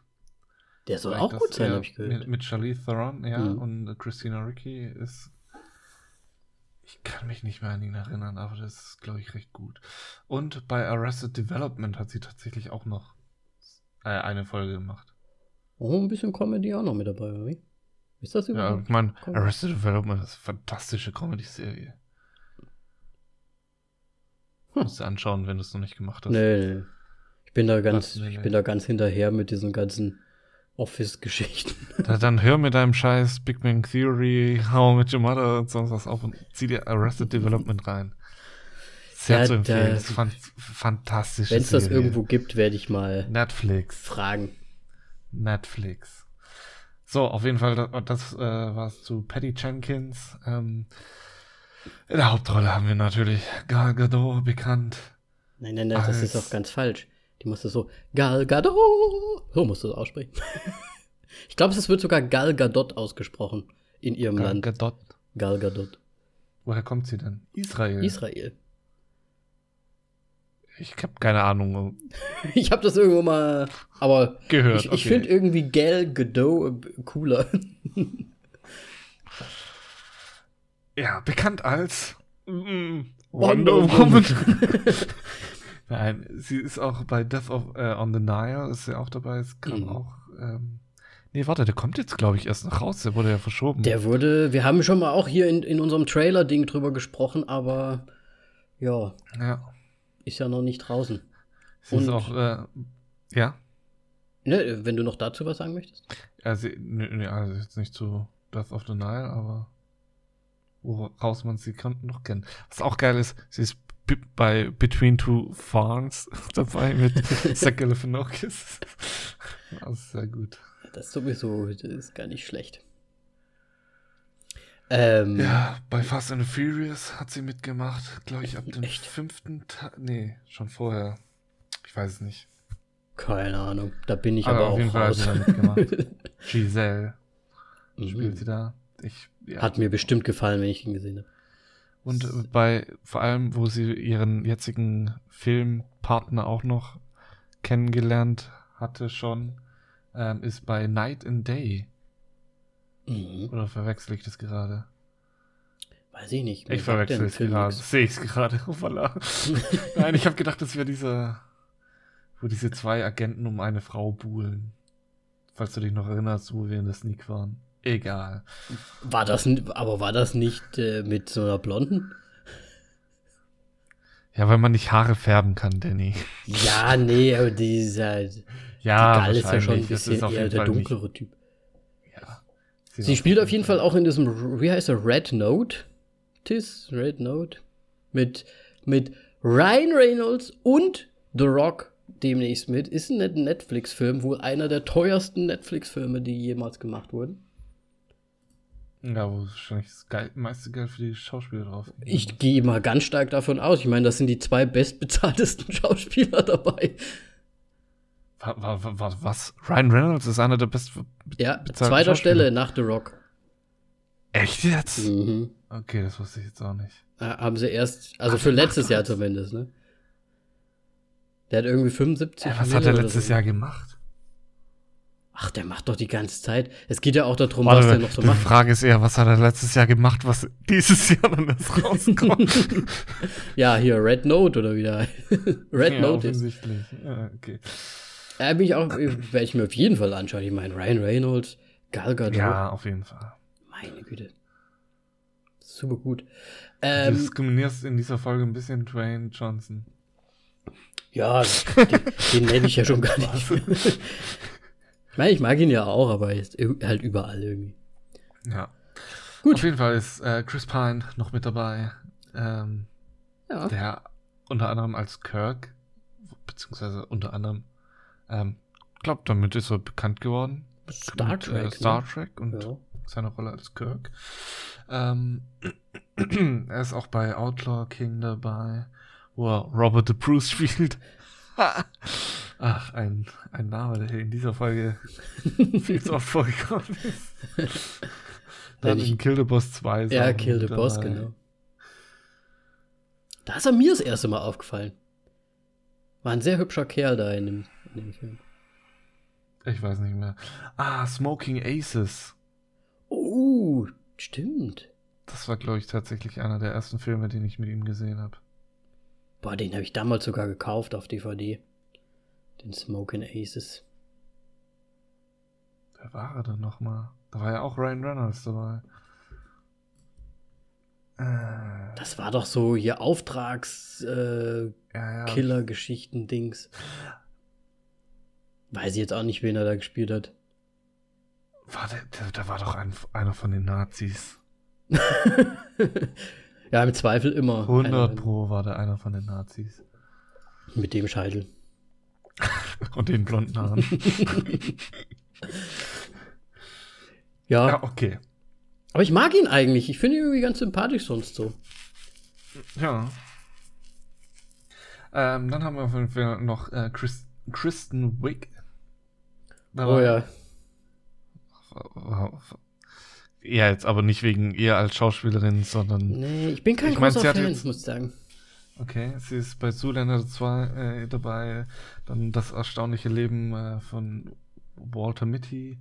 Der soll auch gut sein, habe ich gehört. Mit, mit Charlize Theron, ja, mhm. und Christina Ricci ist ich kann mich nicht mehr an ihn erinnern, aber das ist, glaube ich, recht gut. Und bei Arrested Development hat sie tatsächlich auch noch äh, eine Folge gemacht. Oh, ein bisschen Comedy auch noch mit dabei, oder wie? Ist das überhaupt? Ja, ich meine, Arrested Development ist eine fantastische Comedy-Serie. Hm. Musst du anschauen, wenn du es noch nicht gemacht hast. Nee, nee. Ich bin da ganz, nee, nee. ich bin da ganz hinterher mit diesen ganzen Office-Geschichten. Da, dann hör mir deinem Scheiß Big Bang Theory, How I Met Your Mother und sonst was auf und zieh dir Arrested Development rein. Sehr ja, zu empfehlen. Da, das ist fan fantastisch. Wenn es das irgendwo gibt, werde ich mal Netflix fragen. Netflix. So, auf jeden Fall, das, das äh, war es zu Patty Jenkins. Ähm, in der Hauptrolle haben wir natürlich Gal Gadot bekannt. Nein, nein, nein, das ist auch ganz falsch. Die musste so Gal Gadot. So musst du es aussprechen. ich glaube, es wird sogar Gal Gadot ausgesprochen in ihrem Gal Land. Gadot. Gal Gadot. Woher kommt sie denn? Israel. Israel. Ich habe keine Ahnung. ich habe das irgendwo mal, aber gehört. Ich, ich okay. finde irgendwie Gal Gadot äh, cooler. ja, bekannt als mm, Wonder, Wonder Woman. Nein, sie ist auch bei Death of, äh, on the Nile, ist sie auch dabei. Es kam mhm. auch. Ähm, nee, warte, der kommt jetzt, glaube ich, erst noch raus. Der wurde ja verschoben. Der wurde, wir haben schon mal auch hier in, in unserem Trailer-Ding drüber gesprochen, aber ja. Ja. Ist ja noch nicht draußen. Sie ist auch, äh, ja. Ne, wenn du noch dazu was sagen möchtest. Also, ne, also jetzt nicht zu Death of the Nile, aber woraus man sie konnten noch kennen. Was auch geil ist, sie ist bei Between Two Farms dabei mit Zach Galifianakis. Das ist sehr gut. Das sowieso, das ist gar nicht schlecht. Ähm, ja, bei Fast and Furious hat sie mitgemacht, glaube ich, ab dem echt? fünften Tag. Nee, schon vorher. Ich weiß es nicht. Keine Ahnung, da bin ich aber, aber auf auch jeden Fall raus. hat sie da mitgemacht. Giselle spielt sie da. Ich, ja. Hat mir bestimmt gefallen, wenn ich ihn gesehen habe. Und bei, vor allem, wo sie ihren jetzigen Filmpartner auch noch kennengelernt hatte schon, ähm, ist bei Night and Day. Mhm. Oder verwechsel ich das gerade? Weiß ich nicht. Ich verwechsel es gerade. Sehe ich es gerade. Oh, voilà. Nein, ich habe gedacht, das wäre dieser, wo diese zwei Agenten um eine Frau buhlen. Falls du dich noch erinnerst, wo wir in der Sneak waren. Egal. War das, aber war das nicht äh, mit so einer Blonden? Ja, weil man nicht Haare färben kann, Danny. Ja, nee, aber die ist halt. Ja, die Gal ist ja schon ein bisschen eher der dunklere nicht. Typ. Ja. Sie, sie spielt auf jeden Fall auch in diesem, wie heißt er, Red Note? Tis, Red Note. Mit, mit Ryan Reynolds und The Rock demnächst mit. Ist ein Netflix-Film, wohl einer der teuersten Netflix-Filme, die jemals gemacht wurden. Ja, wo wahrscheinlich das Geil, meiste Geld für die Schauspieler drauf. Ich gehe mal ganz stark davon aus. Ich meine, das sind die zwei bestbezahltesten Schauspieler dabei. Was? was? Ryan Reynolds ist einer der bestbezahlten Ja, zweiter Stelle nach The Rock. Echt jetzt? Mhm. Okay, das wusste ich jetzt auch nicht. Ja, haben sie erst, also Ach, für letztes Jahr zumindest, ne? Der hat irgendwie 75 ja, Was hat er letztes so. Jahr gemacht? Ach, der macht doch die ganze Zeit. Es geht ja auch darum, Warte, was der noch so macht. Die Frage ist eher, was hat er letztes Jahr gemacht, was dieses Jahr dann erst rauskommt? ja, hier Red Note oder wieder. Red ja, Note ist. Ja, okay. Ja, bin ich auch, werde ich mir auf jeden Fall anschauen. Ich meine, Ryan Reynolds, Gal Gadot. Ja, auf jeden Fall. Meine Güte. Super gut. Ähm, du diskriminierst in dieser Folge ein bisschen Dwayne Johnson. Ja, den, den nenne ich ja schon gar nicht. Ich meine, ich mag ihn ja auch, aber er ist halt überall irgendwie. Ja. Gut. Auf jeden Fall ist äh, Chris Pine noch mit dabei. Ähm, ja. Der unter anderem als Kirk, beziehungsweise unter anderem, ähm, glaube, damit ist er bekannt geworden. Star mit, Trek. Äh, Star ne? Trek und ja. seine Rolle als Kirk. Ähm, er ist auch bei Outlaw King dabei, wo er Robert the Bruce spielt. Ach, ein, ein Name, der in dieser Folge viel zu oft vorgekommen ist. Dann in Kill the Boss 2. Ja, Kill the Boss, genau. Da ist er mir das erste Mal aufgefallen. War ein sehr hübscher Kerl da in dem, in dem Film. Ich weiß nicht mehr. Ah, Smoking Aces. Oh, stimmt. Das war, glaube ich, tatsächlich einer der ersten Filme, den ich mit ihm gesehen habe. Boah, den habe ich damals sogar gekauft auf DVD. Den Smoking Aces. Wer war er denn nochmal? Da war ja auch Ryan Reynolds dabei. Äh, das war doch so hier Auftrags äh, ja, ja. Weiß ich jetzt auch nicht, wen er da gespielt hat. War der, der war doch ein, einer von den Nazis. ja, im Zweifel immer. 100 Pro war der einer von den Nazis. Mit dem Scheitel. Und den blonden Haaren. ja. Ja, okay. Aber ich mag ihn eigentlich. Ich finde ihn irgendwie ganz sympathisch sonst so. Ja. Ähm, dann haben wir auf jeden Fall noch äh, Chris, Kristen Wick. oh ja. Ja, jetzt aber nicht wegen ihr als Schauspielerin, sondern. Nee, ich bin kein ich großer Fan, jetzt, muss ich sagen. Okay, sie ist bei Zuländer 2 äh, dabei. Dann das erstaunliche Leben äh, von Walter Mitty.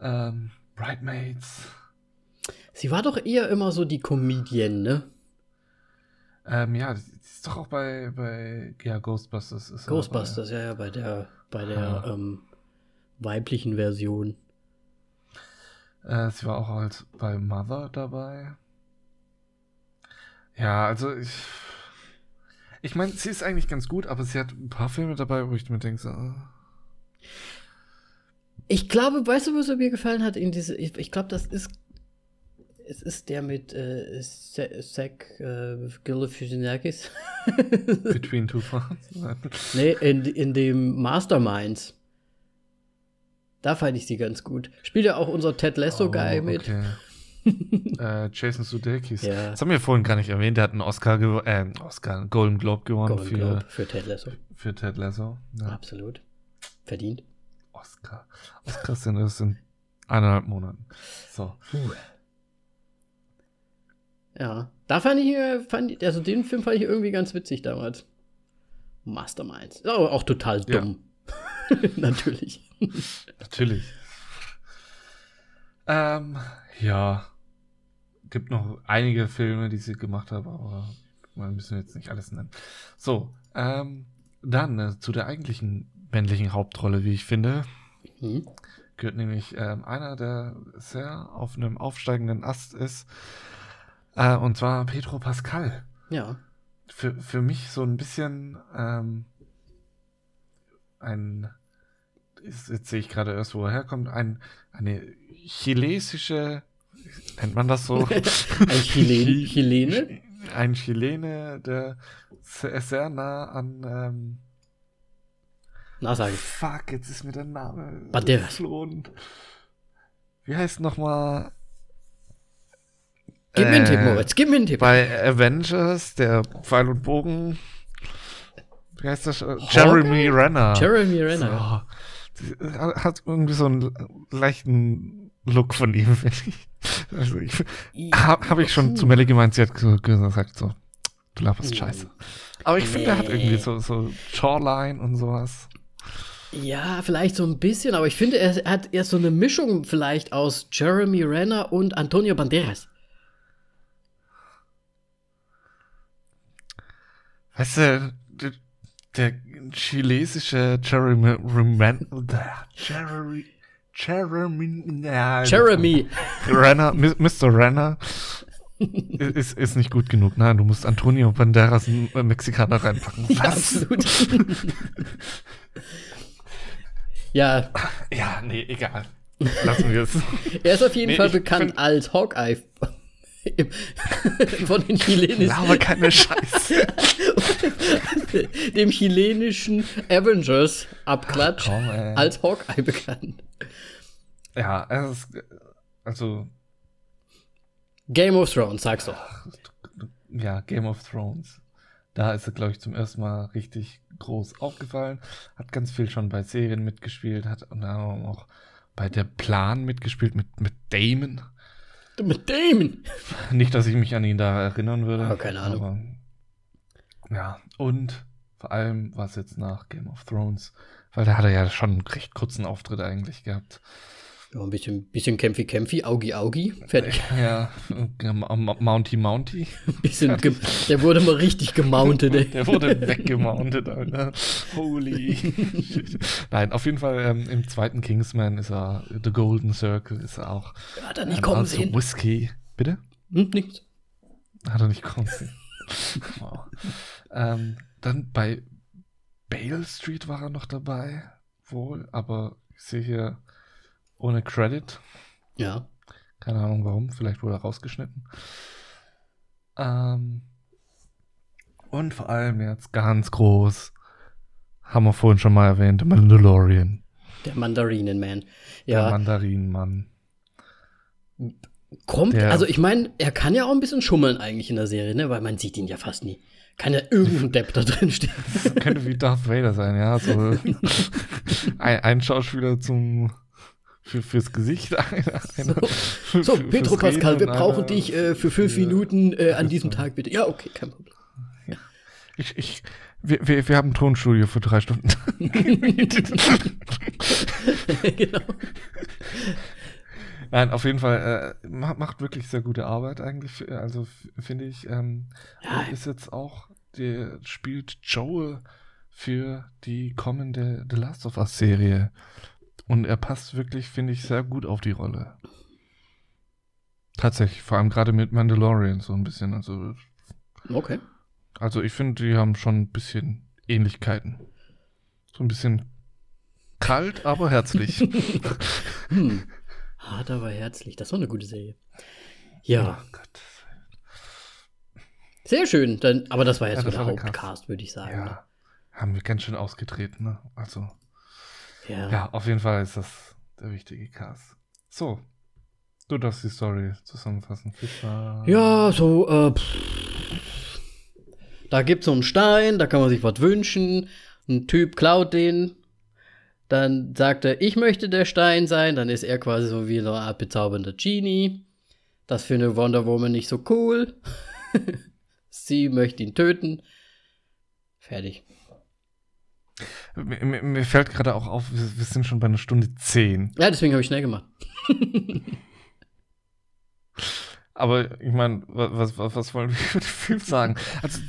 Ähm, Bridemaids. Sie war doch eher immer so die Comedian, ne? Ähm, ja, sie ist doch auch bei, bei ja, Ghostbusters. Ghostbusters, ja, ja, bei der, bei der ähm, weiblichen Version. Äh, sie war auch halt bei Mother dabei. Ja, also ich ich meine, sie ist eigentlich ganz gut, aber sie hat ein paar Filme dabei, wo ich mir denke, so, Ich glaube, weißt du, was mir gefallen hat? In diese, ich, ich glaube, das ist es ist der mit äh, Zach äh, Galifianakis. Between Two Ferns? nee, in, in dem Masterminds. Da fand ich sie ganz gut. Spielt ja auch unser Ted Lasso-Guy oh, mit. Okay. äh, Jason Sudeikis. Ja. Das haben wir vorhin gar nicht erwähnt. Der hat einen Oscar, äh, Oscar einen Golden Globe gewonnen Golden für, Globe für Ted Lasso. Für Ted Lasso. Ja. Absolut. Verdient. Oscar. Oscars sind das in eineinhalb Monaten. So. Puh. Ja. Da fand ich, äh, fand, also den Film fand ich irgendwie ganz witzig damals. Masterminds. Aber auch total dumm. Ja. Natürlich. Natürlich. Ähm, ja. Gibt noch einige Filme, die sie gemacht haben, aber wir müssen jetzt nicht alles nennen. So, ähm, dann äh, zu der eigentlichen männlichen Hauptrolle, wie ich finde. Mhm. Gehört nämlich ähm, einer, der sehr auf einem aufsteigenden Ast ist. Äh, und zwar Pedro Pascal. Ja. Für, für mich so ein bisschen ähm, ein, jetzt sehe ich gerade erst, wo er herkommt, ein, eine chinesische, nennt man das so? ein Chilen, Chilene? Ein Chilene, der sehr, sehr nah an ähm, na, sag ich. Fuck, jetzt ist mir der Name Banderas. geflohen. Wie heißt nochmal Gib mir einen Tipp, äh, Moritz, gib mir einen Tipp. Bei Avengers, der Pfeil und Bogen. Wie heißt das? Jeremy Renner. Jeremy Renner. So. Hat irgendwie so einen leichten Look von ihm, finde ich. Also ich habe hab ich schon zu Melly gemeint, sie hat gesagt so, du laberst scheiße. Aber ich finde, er hat irgendwie so, so Shoreline und sowas. Ja, vielleicht so ein bisschen, aber ich finde, er hat eher so eine Mischung vielleicht aus Jeremy Renner und Antonio Banderas. Weißt du, der, der chinesische Jeremy Jeremy Jeremy Jeremy Renner, Mr. Renner ist, ist nicht gut genug. Nein, du musst Antonio Banderas, einen Mexikaner, reinpacken. Was? Ja, absolut. ja. Ja, nee, egal. Lassen wir es. Er ist auf jeden nee, Fall bekannt als Hawkeye von den chilenischen. Aber keine Scheiße. dem chilenischen Avengers-Abklatsch als Hawkeye bekannt. Ja, es ist, also. Game of Thrones, sagst du. Ja, Game of Thrones. Da ist er, glaube ich, zum ersten Mal richtig groß aufgefallen. Hat ganz viel schon bei Serien mitgespielt, hat und dann auch bei der Plan mitgespielt mit, mit Damon. Mit Damon. Nicht, dass ich mich an ihn da erinnern würde. Aber keine Ahnung. Aber, ja, und vor allem war es jetzt nach Game of Thrones, weil da hat er ja schon einen recht kurzen Auftritt eigentlich gehabt. Ja, ein bisschen, bisschen kämpfi kämpfi, Augi Augi, fertig. Ja, Mounty Mounty. bisschen der wurde mal richtig gemountet, ey. Der wurde weggemountet, Alter. Holy. Nein, auf jeden Fall ähm, im zweiten Kingsman ist er, The Golden Circle ist er auch. Hat er nicht ähm, kommen also sehen. Whisky. Bitte? Hm, nichts. Hat er nicht kommen sehen. wow. ähm, dann bei Bale Street war er noch dabei, wohl, aber ich sehe hier ohne Credit. Ja. Keine Ahnung warum, vielleicht wurde er rausgeschnitten. Ähm, und vor allem jetzt ganz groß, haben wir vorhin schon mal erwähnt, Mandalorian. Der Mandarinenman. Ja. Der Mandarinenmann. Kommt, der, also ich meine, er kann ja auch ein bisschen schummeln eigentlich in der Serie, ne? Weil man sieht ihn ja fast nie. Kann ja irgendein Depp da drin stehen. könnte wie Darth Vader sein, ja. So ein, ein Schauspieler zum für, fürs Gesicht. Einer, so, so Petro Pascal, wir brauchen dich äh, für fünf Minuten äh, an diesem Tag, bitte. Ja, okay, kein Problem. Ja. Ich, ich, wir, wir, wir haben ein Tonstudio für drei Stunden. genau. Nein, auf jeden Fall äh, macht wirklich sehr gute Arbeit eigentlich. Also finde ich, ähm, ja. ist jetzt auch, der spielt Joel für die kommende The Last of Us Serie. Und er passt wirklich, finde ich, sehr gut auf die Rolle. Tatsächlich, vor allem gerade mit Mandalorian so ein bisschen. Also, okay. Also ich finde, die haben schon ein bisschen Ähnlichkeiten. So ein bisschen Kalt, aber herzlich. hm. Hart, aber herzlich. Das war eine gute Serie. Ja. Oh Gott. Sehr schön. Dann, aber das war jetzt ja, so der Hauptcast, würde ich sagen. Ja. Ne? Haben wir ganz schön ausgetreten, ne? Also. Ja. ja, auf jeden Fall ist das der wichtige Cast. So. Du darfst die Story zusammenfassen. Ja, so, äh, da gibt es so einen Stein, da kann man sich was wünschen. Ein Typ klaut den. Dann sagt er, ich möchte der Stein sein. Dann ist er quasi so wie eine Art bezaubernder Genie. Das findet Wonder Woman nicht so cool. Sie möchte ihn töten. Fertig. Mir, mir fällt gerade auch auf, wir, wir, sind schon bei einer Stunde zehn. Ja, deswegen habe ich schnell gemacht. Aber ich meine, was, was, was wollen wir über den Film sagen? Also,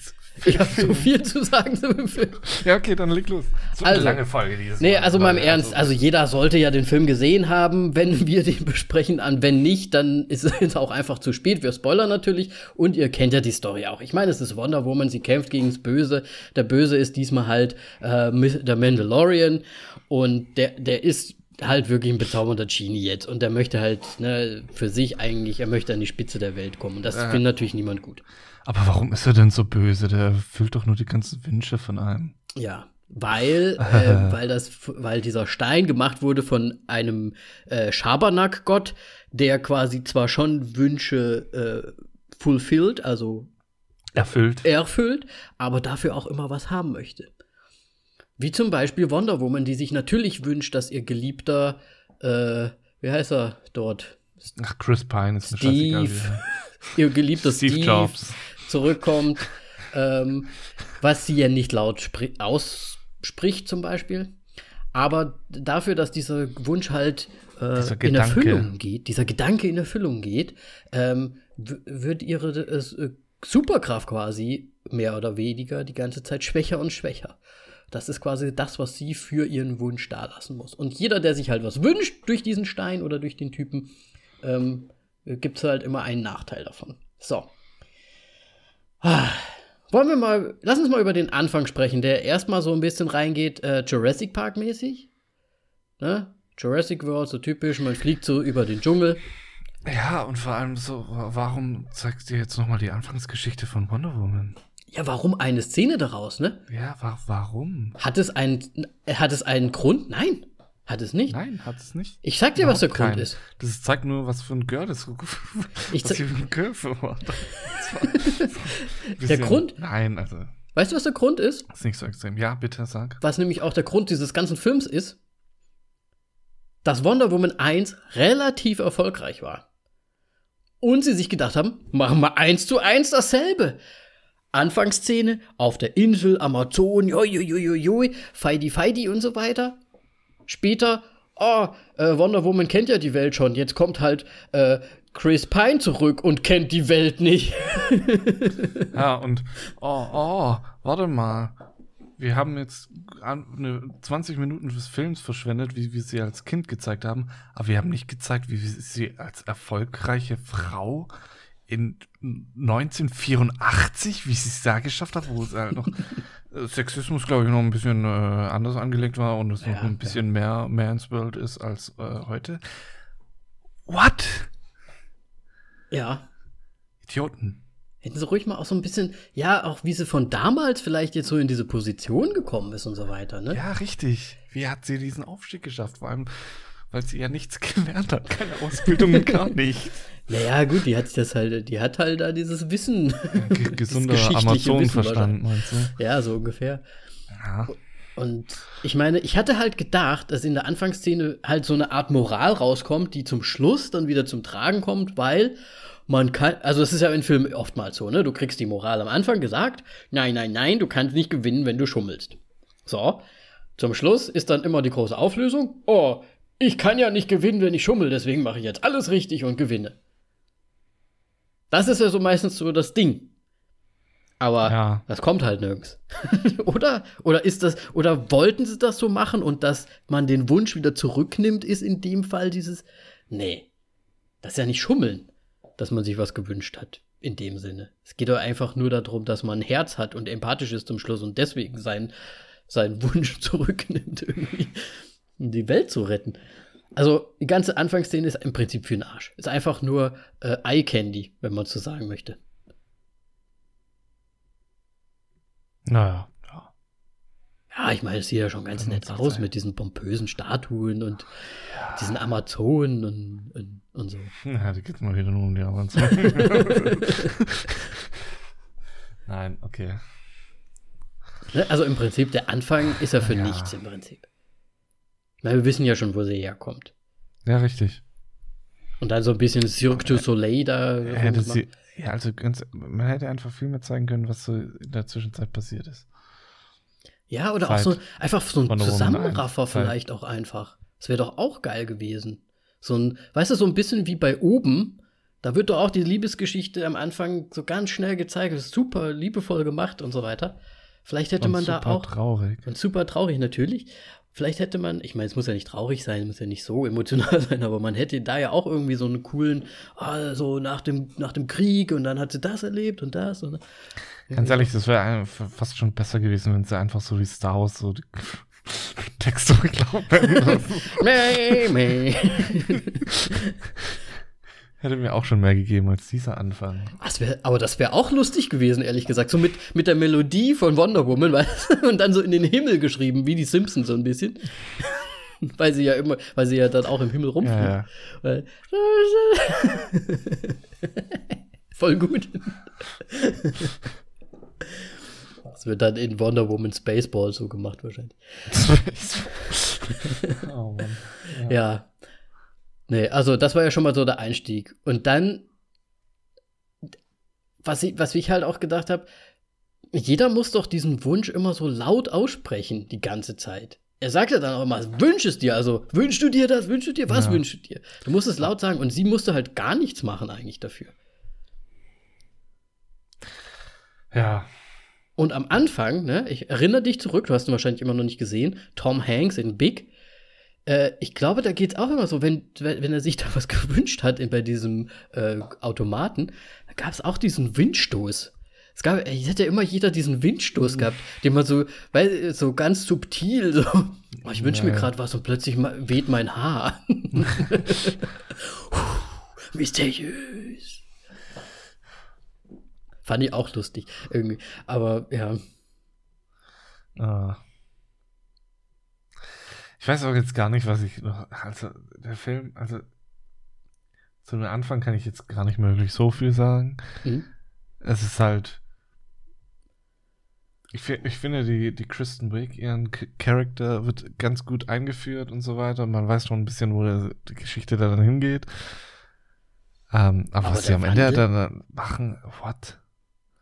ich habe so viel zu sagen zu dem Film. Ja, okay, dann leg los. So also, eine lange Folge dieses Nee, also mal im Ernst, also jeder sollte ja den Film gesehen haben, wenn wir den besprechen. An wenn nicht, dann ist es auch einfach zu spät. Wir spoilern natürlich und ihr kennt ja die Story auch. Ich meine, es ist Wonder Woman, sie kämpft gegen das Böse. Der Böse ist diesmal halt äh, der Mandalorian und der, der ist halt wirklich ein bezaubernder Genie jetzt und der möchte halt ne, für sich eigentlich, er möchte an die Spitze der Welt kommen und das findet natürlich niemand gut. Aber warum ist er denn so böse? Der erfüllt doch nur die ganzen Wünsche von einem. Ja, weil, äh, weil, das, weil dieser Stein gemacht wurde von einem äh, Schabernack-Gott, der quasi zwar schon Wünsche äh, fulfilled, also erfüllt. erfüllt, aber dafür auch immer was haben möchte. Wie zum Beispiel Wonder Woman, die sich natürlich wünscht, dass ihr Geliebter, äh, wie heißt er dort? Ach, Chris Pine ist eine Steve, ihr geliebter Steve, Steve Jobs zurückkommt, ähm, was sie ja nicht laut ausspricht zum Beispiel. Aber dafür, dass dieser Wunsch halt äh, in Erfüllung geht, dieser Gedanke in Erfüllung geht, ähm, wird ihre äh, Superkraft quasi mehr oder weniger die ganze Zeit schwächer und schwächer. Das ist quasi das, was sie für ihren Wunsch dalassen muss. Und jeder, der sich halt was wünscht durch diesen Stein oder durch den Typen, ähm, gibt es halt immer einen Nachteil davon. So. Wollen wir mal, lass uns mal über den Anfang sprechen, der erstmal so ein bisschen reingeht, äh, Jurassic Park mäßig. Ne? Jurassic World, so typisch, man fliegt so über den Dschungel. Ja, und vor allem so, warum zeigst du jetzt nochmal die Anfangsgeschichte von Wonder Woman? Ja, warum eine Szene daraus, ne? Ja, wa warum? Hat es einen, hat es einen Grund? Nein. Hat es nicht? Nein, hat es nicht. Ich sag dir, Überhaupt was der Grund keinen. ist. Das zeigt nur, was für ein Girl das ich was für ein Girl für der Grund? Nein, also. Weißt du, was der Grund ist? Ist nicht so extrem. Ja, bitte sag. Was nämlich auch der Grund dieses ganzen Films ist, dass Wonder Woman 1 relativ erfolgreich war. Und sie sich gedacht haben, machen wir eins zu eins dasselbe. Anfangsszene auf der Insel, Amazon, joi, joi, joi, joi, Feidi, Feidi und so weiter. Später, oh, äh, Wonder Woman kennt ja die Welt schon. Jetzt kommt halt äh, Chris Pine zurück und kennt die Welt nicht. ja, und oh, oh, warte mal. Wir haben jetzt eine 20 Minuten des Films verschwendet, wie wir sie als Kind gezeigt haben, aber wir haben nicht gezeigt, wie wir sie als erfolgreiche Frau in 1984, wie sie es da geschafft hat, wo es halt noch Sexismus, glaube ich, noch ein bisschen äh, anders angelegt war und es ja, noch ein bisschen ja. mehr Man's World ist als äh, heute. What? Ja. Idioten. Hätten sie ruhig mal auch so ein bisschen, ja, auch wie sie von damals vielleicht jetzt so in diese Position gekommen ist und so weiter, ne? Ja, richtig. Wie hat sie diesen Aufstieg geschafft? Vor allem, weil sie ja nichts gelernt hat, keine Ausbildung, gar nichts. Naja, gut, die hat das halt, die hat halt da dieses Wissen. Ja, gesunder Amazon-Verstand, meinst du? Ja, so ungefähr. Ja. Und ich meine, ich hatte halt gedacht, dass in der Anfangsszene halt so eine Art Moral rauskommt, die zum Schluss dann wieder zum Tragen kommt, weil man kann, also es ist ja in Filmen oftmals so, ne? Du kriegst die Moral am Anfang gesagt, nein, nein, nein, du kannst nicht gewinnen, wenn du schummelst. So, zum Schluss ist dann immer die große Auflösung, oh, ich kann ja nicht gewinnen, wenn ich schummel, deswegen mache ich jetzt alles richtig und gewinne. Das ist ja so meistens so das Ding. Aber ja. das kommt halt nirgends. oder? Oder ist das, oder wollten sie das so machen und dass man den Wunsch wieder zurücknimmt, ist in dem Fall dieses. Nee. Das ist ja nicht schummeln, dass man sich was gewünscht hat. In dem Sinne. Es geht doch einfach nur darum, dass man ein Herz hat und empathisch ist zum Schluss und deswegen seinen, seinen Wunsch zurücknimmt irgendwie. um die Welt zu retten. Also die ganze Anfangsszene ist im Prinzip für den Arsch. Ist einfach nur äh, Eye Candy, wenn man so sagen möchte. Naja. Ja, ich meine, es sieht ja schon ganz nett aus mit diesen pompösen Statuen und ja. diesen Amazonen und, und, und, so. Ja, die geht mal wieder nur um die Amazonen. Nein, okay. Ne, also im Prinzip, der Anfang ist ja für ja. nichts im Prinzip. Weil wir wissen ja schon, wo sie herkommt. Ja, richtig. Und dann so ein bisschen Cirque du Soleil da. Hätte sie, ja, also ganz, man hätte einfach viel mehr zeigen können, was so in der Zwischenzeit passiert ist. Ja, oder Zeit. auch so einfach so ein Zusammenraffer vielleicht auch einfach. Das wäre doch auch geil gewesen. So ein, weißt du, so ein bisschen wie bei oben. Da wird doch auch die Liebesgeschichte am Anfang so ganz schnell gezeigt. Super liebevoll gemacht und so weiter. Vielleicht hätte und man da auch. Super traurig. Und super traurig natürlich. Vielleicht hätte man, ich meine, es muss ja nicht traurig sein, muss ja nicht so emotional sein, aber man hätte da ja auch irgendwie so einen coolen, ah, so nach dem, nach dem Krieg und dann hat sie das erlebt und das. Und, Ganz ehrlich, das wäre fast schon besser gewesen, wenn sie einfach so wie Star Wars so die Texte geglaubt hätten. Hätte mir auch schon mehr gegeben als dieser Anfang. Das wär, aber das wäre auch lustig gewesen, ehrlich gesagt. So mit, mit der Melodie von Wonder Woman weißt und dann so in den Himmel geschrieben, wie die Simpsons so ein bisschen. weil sie ja immer, weil sie ja dann auch im Himmel rumfliegen. Ja, ja. Voll gut. Das wird dann in Wonder Woman Spaceball so gemacht wahrscheinlich. oh Mann. Ja. ja. Nee, also das war ja schon mal so der Einstieg. Und dann, was ich, was ich halt auch gedacht habe, jeder muss doch diesen Wunsch immer so laut aussprechen, die ganze Zeit. Er sagt ja dann auch immer, wünsch es dir, also wünschst du dir das, wünschst du dir, was ja. wünschst du dir? Du musst es laut sagen und sie musste halt gar nichts machen eigentlich dafür. Ja. Und am Anfang, ne, ich erinnere dich zurück, du hast ihn wahrscheinlich immer noch nicht gesehen, Tom Hanks in Big, äh, ich glaube, da geht es auch immer so, wenn, wenn er sich da was gewünscht hat in, bei diesem äh, Automaten, da gab es auch diesen Windstoß. Es gab, es hätte ja immer jeder diesen Windstoß gehabt, den man so, weil, so ganz subtil, so, oh, ich wünsche mir gerade was und plötzlich weht mein Haar. Mysteriös. Fand ich auch lustig, irgendwie. Aber ja. Ah. Ich weiß auch jetzt gar nicht, was ich noch. Also, der Film, also. Zu dem Anfang kann ich jetzt gar nicht mehr wirklich so viel sagen. Mhm. Es ist halt. Ich, ich finde, die, die Kristen Wiig, ihren Charakter wird ganz gut eingeführt und so weiter. Man weiß schon ein bisschen, wo der, die Geschichte da dann hingeht. Ähm, aber, aber was sie am Wandel, Ende dann machen, what?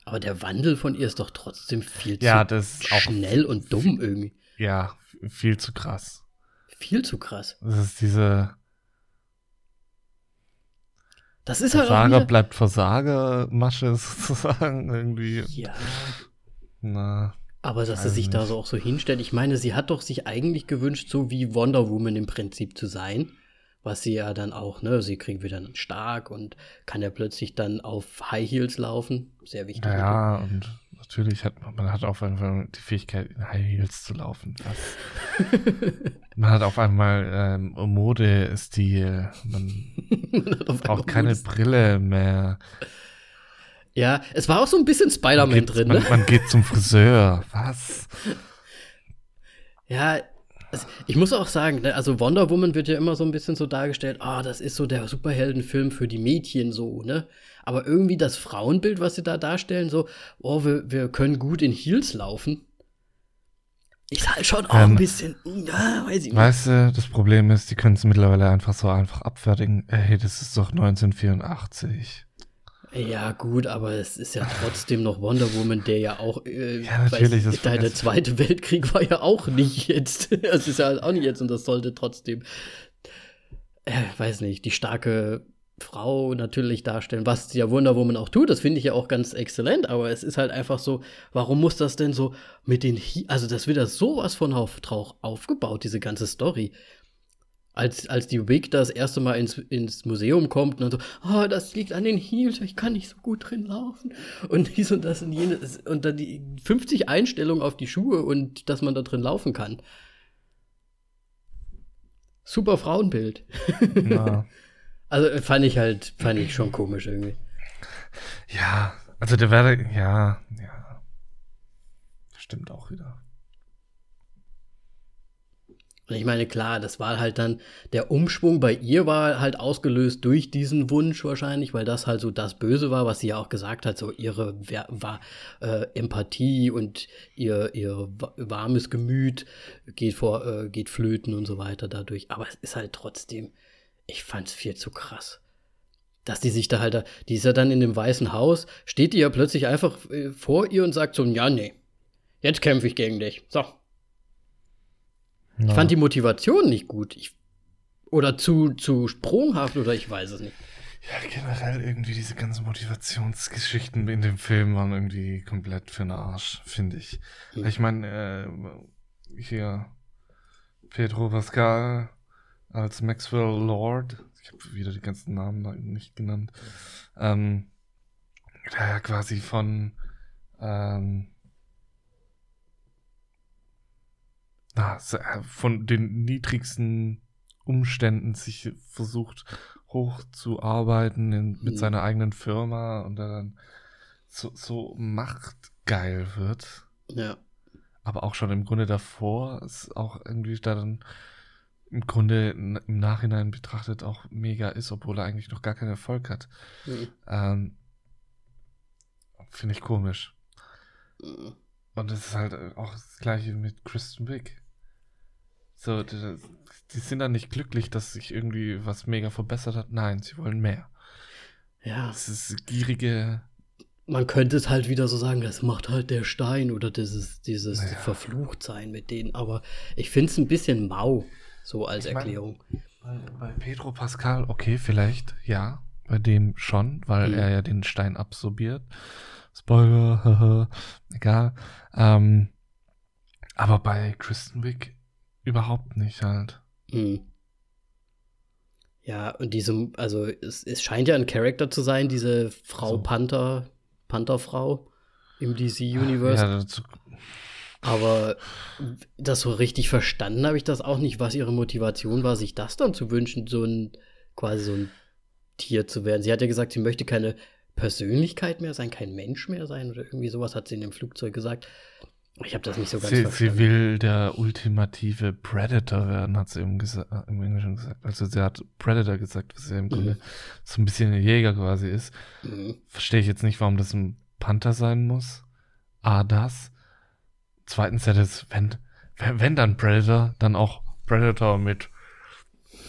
Aber der Wandel von ihr ist doch trotzdem viel ja, zu schnell und dumm irgendwie. Ja, viel zu krass viel zu krass. Das ist diese. Das ist halt Versager halt bleibt Versager-Masche sozusagen irgendwie. Ja. Na. Aber dass er sich nicht. da so auch so hinstellt, ich meine, sie hat doch sich eigentlich gewünscht, so wie Wonder Woman im Prinzip zu sein was sie ja dann auch, ne, sie kriegt wieder einen stark und kann ja plötzlich dann auf High Heels laufen. Sehr wichtig. Ja, und natürlich hat man, man hat auf einmal die Fähigkeit, in High Heels zu laufen. man hat auf einmal ähm, Modestil. Man, man braucht keine Brille mehr. Ja, es war auch so ein bisschen Spider-Man drin, ne? Man, man geht zum Friseur. Was? Ja, also ich muss auch sagen, ne, also Wonder Woman wird ja immer so ein bisschen so dargestellt, ah, oh, das ist so der Superheldenfilm für die Mädchen so, ne? Aber irgendwie das Frauenbild, was sie da darstellen, so, oh, wir, wir können gut in Heels laufen. Ist halt schon auch ähm, ein bisschen, ja, weiß ich nicht. Weißt du, das Problem ist, die können es mittlerweile einfach so einfach abfertigen. Ey, das ist doch 1984. Ja, gut, aber es ist ja trotzdem noch Wonder Woman, der ja auch. Äh, ja, natürlich. Weiß, der, der Zweite Weltkrieg war ja auch nicht jetzt. Es ist ja auch nicht jetzt und das sollte trotzdem, äh, weiß nicht, die starke Frau natürlich darstellen, was ja Wonder Woman auch tut. Das finde ich ja auch ganz exzellent, aber es ist halt einfach so, warum muss das denn so mit den. Hi also, das wird ja sowas von auf, aufgebaut, diese ganze Story als, als die Wig das erste Mal ins, ins Museum kommt und dann so, oh, das liegt an den Heels, ich kann nicht so gut drin laufen. Und dies und das und jenes. Und dann die 50 Einstellungen auf die Schuhe und dass man da drin laufen kann. Super Frauenbild. Ja. also fand ich halt, fand ich schon komisch irgendwie. Ja, also der wäre, ja, ja. Stimmt auch wieder. Und ich meine, klar, das war halt dann, der Umschwung bei ihr war halt ausgelöst durch diesen Wunsch wahrscheinlich, weil das halt so das Böse war, was sie ja auch gesagt hat, so ihre war, äh, Empathie und ihr, ihr warmes Gemüt geht vor, äh, geht flöten und so weiter dadurch. Aber es ist halt trotzdem, ich fand's viel zu krass. Dass die sich da halt, die ist ja dann in dem Weißen Haus, steht die ja plötzlich einfach äh, vor ihr und sagt so, ja, nee, jetzt kämpfe ich gegen dich. So, ja. Ich fand die Motivation nicht gut. Ich, oder zu, zu sprunghaft oder ich weiß es nicht. Ja, generell irgendwie diese ganzen Motivationsgeschichten in dem Film waren irgendwie komplett für den Arsch, finde ich. Mhm. Ich meine, äh, hier Pedro Pascal als Maxwell Lord, ich habe wieder die ganzen Namen nicht genannt, ähm, der ja quasi von ähm, na, äh, von den niedrigsten Umständen sich versucht hochzuarbeiten in, mit mhm. seiner eigenen Firma und dann so, so machtgeil wird. Ja. Aber auch schon im Grunde davor ist auch irgendwie dann im Grunde im Nachhinein betrachtet auch mega ist, obwohl er eigentlich noch gar keinen Erfolg hat. Mhm. Ähm, Finde ich komisch. Mhm. Und es ist halt auch das gleiche mit Kristen Wiig. So, die, die sind dann nicht glücklich, dass sich irgendwie was mega verbessert hat. Nein, sie wollen mehr. Ja. Es ist gierige. Man könnte es halt wieder so sagen, das macht halt der Stein oder dieses, dieses naja. Verfluchtsein mit denen. Aber ich finde es ein bisschen mau, so als ich Erklärung. Mein, bei, bei Pedro Pascal, okay, vielleicht, ja. Bei dem schon, weil mhm. er ja den Stein absorbiert. Spoiler, egal. Ähm, aber bei Kristen Wick Überhaupt nicht halt. Mhm. Ja, und diese, also es, es scheint ja ein Charakter zu sein, diese Frau so. Panther, Pantherfrau im DC-Universe. Ja, dazu. Aber das so richtig verstanden habe ich das auch nicht, was ihre Motivation war, sich das dann zu wünschen, so ein quasi so ein Tier zu werden. Sie hat ja gesagt, sie möchte keine Persönlichkeit mehr sein, kein Mensch mehr sein oder irgendwie sowas hat sie in dem Flugzeug gesagt. Ich habe das nicht so ganz sie, verstanden. Sie will der ultimative Predator werden, hat sie im, im Englischen gesagt. Also sie hat Predator gesagt, was ja im mhm. Grunde so ein bisschen ein Jäger quasi ist. Mhm. Verstehe ich jetzt nicht, warum das ein Panther sein muss. A, das. Zweitens ja das, wenn, wenn, wenn dann Predator, dann auch Predator mit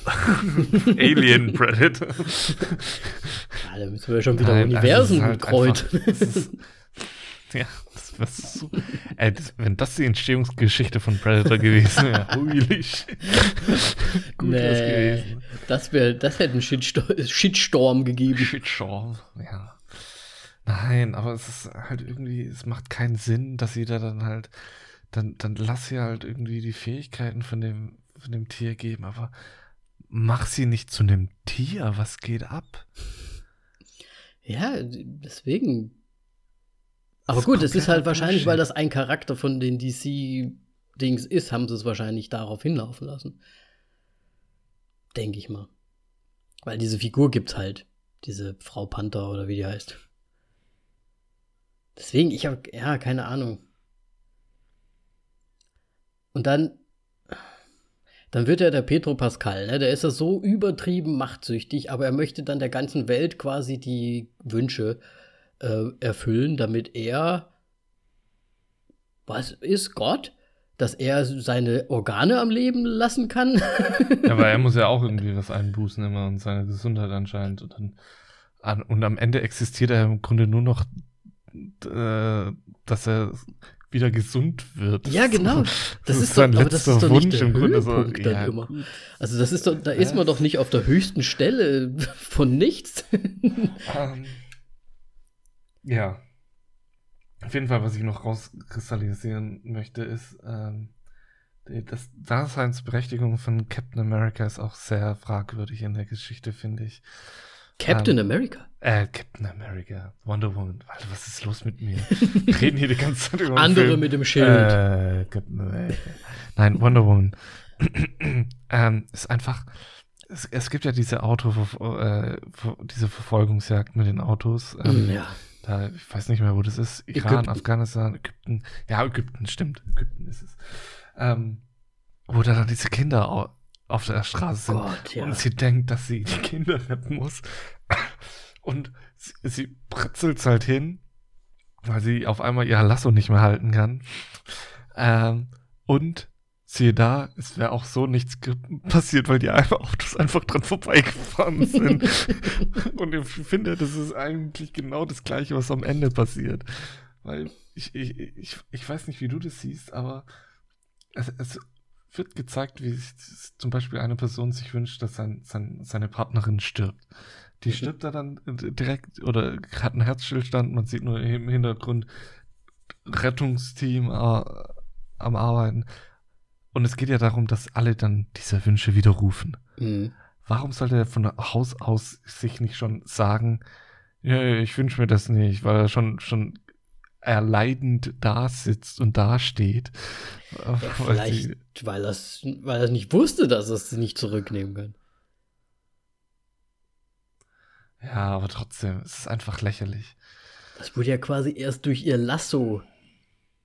Alien Predator. Ja, da müssen wir schon wieder Nein, Universen also halt kreuzen. Ja, das wäre so. Ey, das, wenn das die Entstehungsgeschichte von Predator gewesen wäre, huilig. Gut nee, gewesen. Das, wär, das hätte einen Shitstorm, Shitstorm gegeben. Shitstorm, ja. Nein, aber es ist halt irgendwie, es macht keinen Sinn, dass sie da dann halt, dann, dann lass sie halt irgendwie die Fähigkeiten von dem, von dem Tier geben, aber mach sie nicht zu einem Tier, was geht ab? Ja, deswegen aber gut, es ist halt wahrscheinlich, weil das ein Charakter von den DC-Dings ist, haben sie es wahrscheinlich darauf hinlaufen lassen. Denke ich mal. Weil diese Figur gibt's halt. Diese Frau Panther oder wie die heißt. Deswegen, ich habe, ja, keine Ahnung. Und dann, dann wird ja der Petro Pascal, ne, der ist ja so übertrieben machtsüchtig, aber er möchte dann der ganzen Welt quasi die Wünsche äh, erfüllen, damit er, was ist Gott? Dass er seine Organe am Leben lassen kann? ja, aber er muss ja auch irgendwie was einbußen immer und seine Gesundheit anscheinend. Und, dann, an, und am Ende existiert er im Grunde nur noch, äh, dass er wieder gesund wird. Ja, genau. Das, das ist, sein doch, aber das ist doch Wunsch nicht der im Grunde so, dann ja, immer. Also das ist doch, da ist man doch nicht auf der höchsten Stelle von nichts. Um, ähm, ja. Auf jeden Fall, was ich noch rauskristallisieren möchte, ist, ähm, das Daseinsberechtigung von Captain America ist auch sehr fragwürdig in der Geschichte, finde ich. Captain ähm, America? Äh, Captain America. Wonder Woman. Alter, was ist los mit mir? Reden hier die ganze Zeit über Andere Film. mit dem Schild. Äh, Captain America. Nein, Wonder Woman. ähm, ist einfach, es, es, gibt ja diese Auto, äh, diese Verfolgungsjagd mit den Autos. Ähm, ja. Da, ich weiß nicht mehr, wo das ist. Iran, Ägypten. Afghanistan, Ägypten. Ja, Ägypten, stimmt. Ägypten ist es. Ähm, wo da dann diese Kinder auf der Straße sind. Gott, ja. Und sie denkt, dass sie die Kinder retten muss. Und sie, sie pritzelt halt hin, weil sie auf einmal ihr Lasso nicht mehr halten kann. Ähm, und siehe da, es wäre auch so nichts passiert, weil die Autos einfach dran vorbeigefahren sind. und ich finde, das ist eigentlich genau das Gleiche, was am Ende passiert. Weil ich, ich, ich, ich weiß nicht, wie du das siehst, aber es, es wird gezeigt, wie sich zum Beispiel eine Person sich wünscht, dass sein, sein, seine Partnerin stirbt. Die mhm. stirbt da dann direkt oder hat einen Herzstillstand, man sieht nur im Hintergrund Rettungsteam äh, am Arbeiten. Und es geht ja darum, dass alle dann diese Wünsche widerrufen. Mhm. Warum sollte er von Haus aus sich nicht schon sagen, ja, ich wünsche mir das nicht, weil er schon, schon erleidend da sitzt und da steht. Ja, vielleicht, weil, das, weil er nicht wusste, dass er es nicht zurücknehmen kann. Ja, aber trotzdem, es ist einfach lächerlich. Das wurde ja quasi erst durch ihr Lasso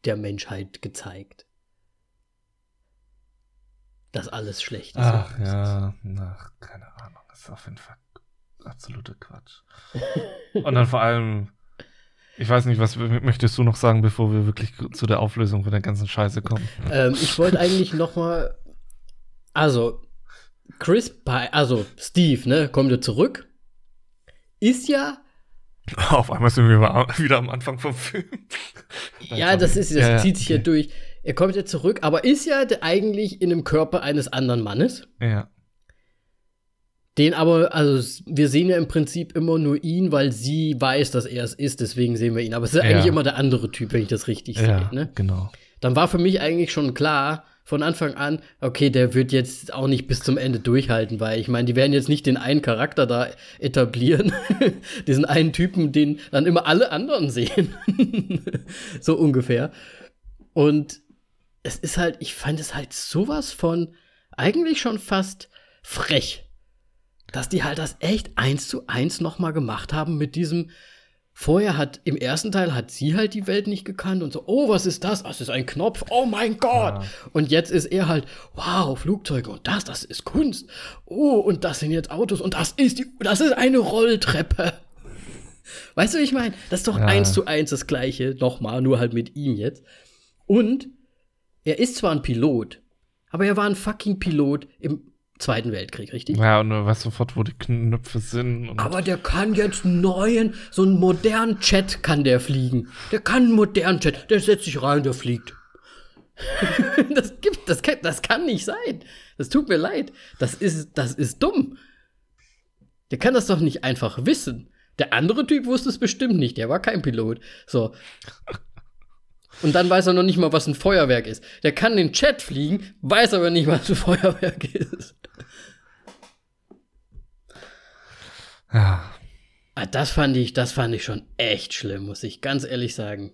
der Menschheit gezeigt. Dass alles schlecht ist. Ach ja, ach, keine Ahnung. Das ist auf jeden Fall absoluter Quatsch. Und dann vor allem, ich weiß nicht, was möchtest du noch sagen, bevor wir wirklich zu der Auflösung von der ganzen Scheiße kommen? Ähm, ich wollte eigentlich noch mal, also Chris, also Steve, ne, kommt ja zurück ist ja. Auf einmal sind wir wieder am Anfang vom Film. ja, das ist, das ja, zieht sich okay. ja durch. Er kommt ja zurück, aber ist ja eigentlich in dem Körper eines anderen Mannes. Ja. Den aber, also wir sehen ja im Prinzip immer nur ihn, weil sie weiß, dass er es ist, deswegen sehen wir ihn. Aber es ist ja. eigentlich immer der andere Typ, wenn ich das richtig ja, sehe. Ne? Genau. Dann war für mich eigentlich schon klar, von Anfang an, okay, der wird jetzt auch nicht bis zum Ende durchhalten, weil ich meine, die werden jetzt nicht den einen Charakter da etablieren, diesen einen Typen, den dann immer alle anderen sehen. so ungefähr. Und es ist halt, ich fand es halt sowas von eigentlich schon fast frech, dass die halt das echt eins zu eins nochmal gemacht haben mit diesem, Vorher hat, im ersten Teil hat sie halt die Welt nicht gekannt und so, oh, was ist das? Das ist ein Knopf, oh mein Gott. Ja. Und jetzt ist er halt, wow, Flugzeuge und das, das ist Kunst. Oh, und das sind jetzt Autos und das ist die, das ist eine Rolltreppe. Weißt du, wie ich meine? Das ist doch ja. eins zu eins das Gleiche, nochmal, nur halt mit ihm jetzt. Und er ist zwar ein Pilot, aber er war ein fucking Pilot im Zweiten Weltkrieg, richtig? Ja, und du weißt sofort, wo die Knöpfe sind. Aber der kann jetzt neuen, so einen modernen Chat kann der fliegen. Der kann einen modernen Chat. Der setzt sich rein, der fliegt. das gibt, das kann, das kann nicht sein. Das tut mir leid. Das ist, das ist dumm. Der kann das doch nicht einfach wissen. Der andere Typ wusste es bestimmt nicht. Der war kein Pilot. So. Und dann weiß er noch nicht mal, was ein Feuerwerk ist. Der kann den Chat fliegen, weiß aber nicht, was ein Feuerwerk ist. Ja. Ah, das fand ich, das fand ich schon echt schlimm, muss ich ganz ehrlich sagen.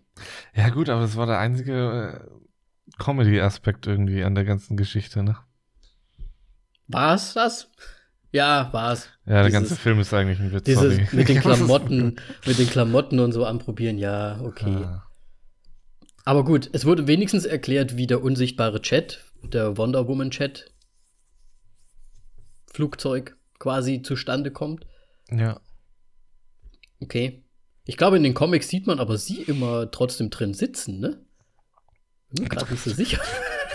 Ja, gut, aber das war der einzige äh, Comedy-Aspekt irgendwie an der ganzen Geschichte, ne? War es das? Ja, war's. Ja, der dieses, ganze Film ist eigentlich ein Witz. Dieses sorry. mit den Klamotten, mit den Klamotten und so anprobieren, ja, okay. Ah. Aber gut, es wurde wenigstens erklärt, wie der unsichtbare Chat, der Wonder Woman Chat, Flugzeug quasi zustande kommt. Ja. Okay. Ich glaube, in den Comics sieht man aber sie immer trotzdem drin sitzen, ne? Bin mir gerade nicht so sicher.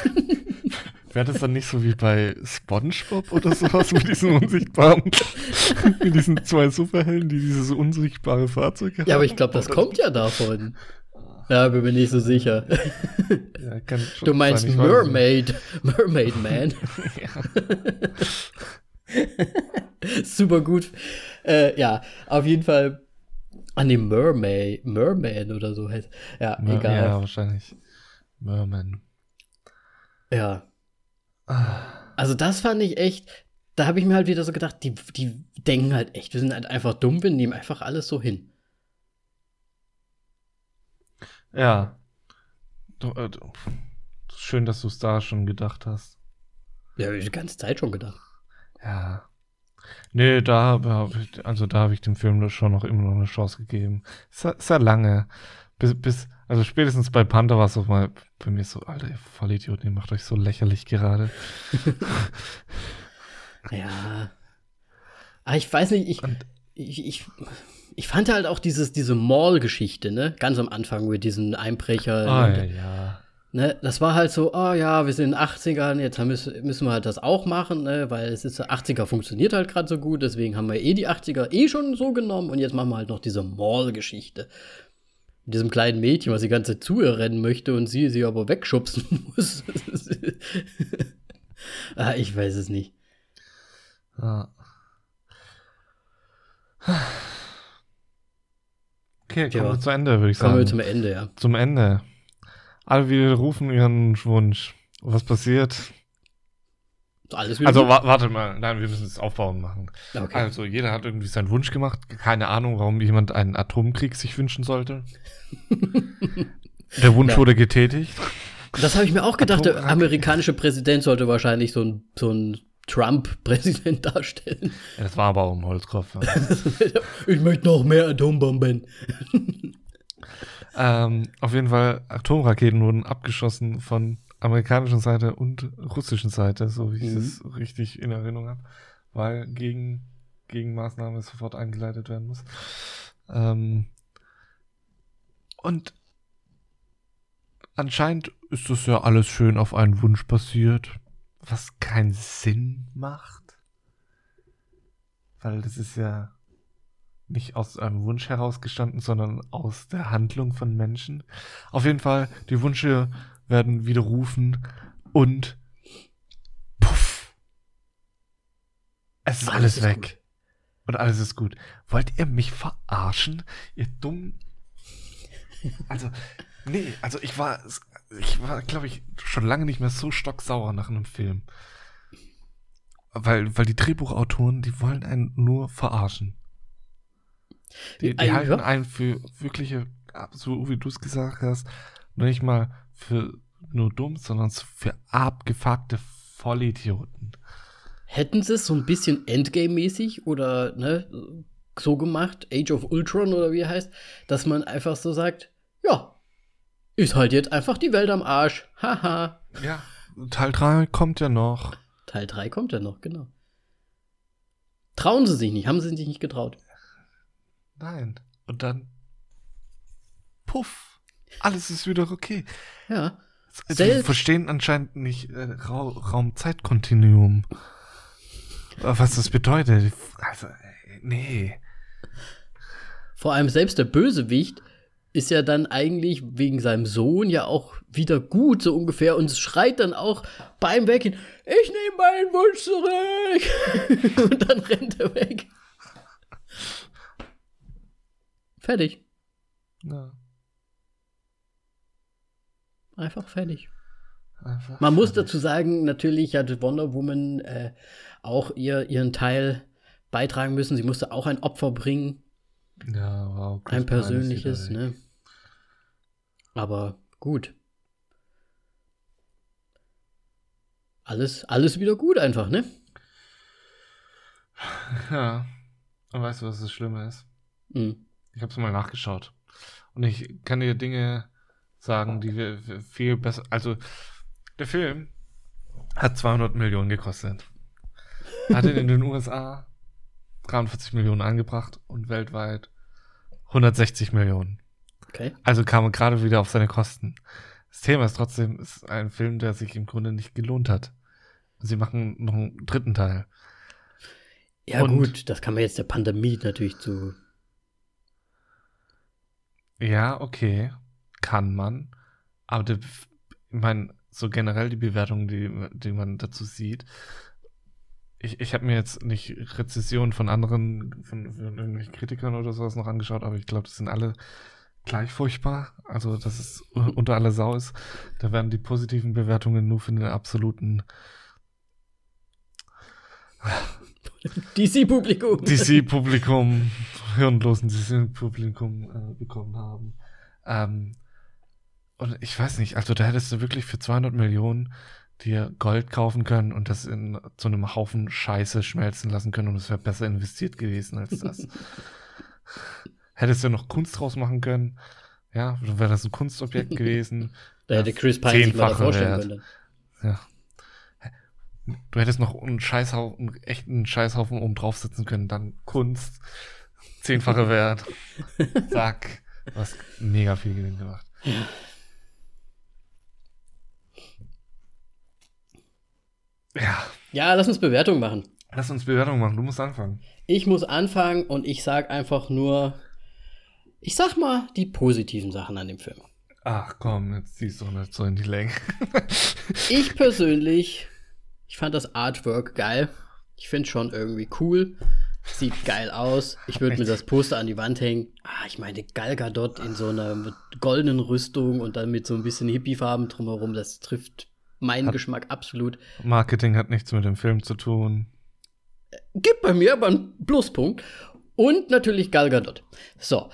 Wäre das dann nicht so wie bei SpongeBob oder sowas mit diesen unsichtbaren, mit diesen zwei Superhelden, die dieses unsichtbare Fahrzeug haben? Ja, aber ich glaube, das kommt ja davon. Ja, bin mir nicht so sicher. Ja, du meinst sein, Mermaid, Mermaid Man. Super gut. Äh, ja, auf jeden Fall an dem Mermaid, Merman oder so heißt. Ja, Mer egal. Ja, wahrscheinlich. Merman. Ja. Also das fand ich echt, da habe ich mir halt wieder so gedacht, die, die denken halt echt, wir sind halt einfach dumm, wir nehmen einfach alles so hin. Ja. Äh, schön, dass du es da schon gedacht hast. Ja, ich die ganze Zeit schon gedacht. Ja. Nee, da habe ich, also da habe ich dem Film schon noch immer noch eine Chance gegeben. Ist ja, ist ja lange. Bis, bis, also spätestens bei Panther war es auch mal bei mir so, Alter, ihr Vollidiot, ihr macht euch so lächerlich gerade. ja. Aber ich weiß nicht, ich, ich, ich, ich fand halt auch dieses, diese Mall-Geschichte, ne? Ganz am Anfang mit diesen Einbrecher. Ah, ja, ja. Ne, das war halt so, oh ja, wir sind in den 80ern, jetzt müssen, müssen wir halt das auch machen, ne, weil es ist 80er funktioniert halt gerade so gut, deswegen haben wir eh die 80er eh schon so genommen und jetzt machen wir halt noch diese Mall-Geschichte. Mit diesem kleinen Mädchen, was die ganze zu ihr rennen möchte und sie sie aber wegschubsen muss. ah, ich weiß es nicht. Ja. Okay, kommen ja. wir zu Ende, würde ich sagen. Kommen wir zum Ende, ja. Zum Ende. Alle wieder rufen ihren Wunsch. Was passiert? Alles also wa warte mal, nein, wir müssen es aufbauen machen. Okay. Also jeder hat irgendwie seinen Wunsch gemacht. Keine Ahnung, warum jemand einen Atomkrieg sich wünschen sollte. Der Wunsch ja. wurde getätigt. Das habe ich mir auch gedacht. Der amerikanische Präsident sollte wahrscheinlich so ein, so ein Trump-Präsident darstellen. Das war aber auch ein Holzkopf. Ja. ich möchte noch mehr Atombomben. Ähm, auf jeden Fall, Atomraketen wurden abgeschossen von amerikanischer Seite und russischen Seite, so wie ich mhm. es richtig in Erinnerung habe, weil gegen, Gegenmaßnahme sofort eingeleitet werden muss. Ähm, und anscheinend ist das ja alles schön auf einen Wunsch passiert, was keinen Sinn macht. Weil das ist ja nicht aus einem Wunsch herausgestanden, sondern aus der Handlung von Menschen. Auf jeden Fall, die Wünsche werden widerrufen und puff. Es ist alles, alles weg. Gut. Und alles ist gut. Wollt ihr mich verarschen? Ihr dumm. Also, nee, also ich war, ich war, glaube ich, schon lange nicht mehr so stocksauer nach einem Film. Weil, weil die Drehbuchautoren, die wollen einen nur verarschen. Die, die halten ja. einen für wirkliche, so wie du es gesagt hast, nicht mal für nur dumm, sondern für abgefuckte Vollidioten. Hätten sie es so ein bisschen Endgame-mäßig oder ne, so gemacht, Age of Ultron oder wie er heißt, dass man einfach so sagt, ja, ist halt jetzt einfach die Welt am Arsch. Haha. ja, Teil 3 kommt ja noch. Teil 3 kommt ja noch, genau. Trauen sie sich nicht, haben sie sich nicht getraut. Nein. Und dann puff, alles ist wieder okay. Ja. Die verstehen anscheinend nicht äh, Ra Raum-Zeit-Kontinuum. Was das bedeutet. Also, nee. Vor allem selbst der Bösewicht ist ja dann eigentlich wegen seinem Sohn ja auch wieder gut, so ungefähr, und schreit dann auch beim Weggehen, ich nehme meinen Wunsch zurück. und dann rennt er weg. Fertig. Ja. Einfach fertig. Einfach Man muss dazu sagen, natürlich hat Wonder Woman äh, auch ihr, ihren Teil beitragen müssen. Sie musste auch ein Opfer bringen. Ja, wow. Ein persönliches, ne? Aber gut. Alles, alles wieder gut einfach, ne? Ja. Und weißt du, was das Schlimme ist? Mhm. Ich habe es mal nachgeschaut. Und ich kann dir Dinge sagen, die wir viel besser. Also, der Film hat 200 Millionen gekostet. Hat in den USA 43 Millionen angebracht und weltweit 160 Millionen. Okay. Also kam er gerade wieder auf seine Kosten. Das Thema ist trotzdem, ist ein Film, der sich im Grunde nicht gelohnt hat. Sie machen noch einen dritten Teil. Ja, und gut, das kann man jetzt der Pandemie natürlich zu ja, okay. Kann man. Aber die, ich meine, so generell die Bewertungen, die, die man dazu sieht. Ich, ich habe mir jetzt nicht Rezessionen von anderen, von, von irgendwelchen Kritikern oder sowas noch angeschaut, aber ich glaube, das sind alle gleich furchtbar. Also, dass es unter aller Sau ist. Da werden die positiven Bewertungen nur für den absoluten DC-Publikum. DC-Publikum, hirnlosen DC-Publikum äh, bekommen haben. Ähm, und ich weiß nicht, also da hättest du wirklich für 200 Millionen dir Gold kaufen können und das in zu einem Haufen Scheiße schmelzen lassen können und es wäre besser investiert gewesen als das. Hättest du noch Kunst draus machen können, ja, wäre das ein Kunstobjekt gewesen. da hätte Chris Pine sich mal vorstellen können. Ja. Du hättest noch einen Scheißhaufen, einen echten Scheißhaufen oben drauf sitzen können, dann Kunst, zehnfache Wert. Zack. Du hast mega viel Gewinn gemacht. Ja. Ja. Ja, lass uns Bewertung machen. Lass uns Bewertung machen. Du musst anfangen. Ich muss anfangen und ich sag einfach nur, ich sag mal die positiven Sachen an dem Film. Ach komm, jetzt ziehst du nicht so in die Länge. ich persönlich, ich fand das Artwork geil. Ich finde schon irgendwie cool. Sieht geil aus. Ich würde mir das Poster an die Wand hängen. Ah, ich meine, Gal Gadot in so einer goldenen Rüstung und dann mit so ein bisschen Hippie-Farben drumherum, das trifft meinen hat Geschmack absolut. Marketing hat nichts mit dem Film zu tun. Gibt bei mir aber einen Pluspunkt. Und natürlich Gal Gadot. So.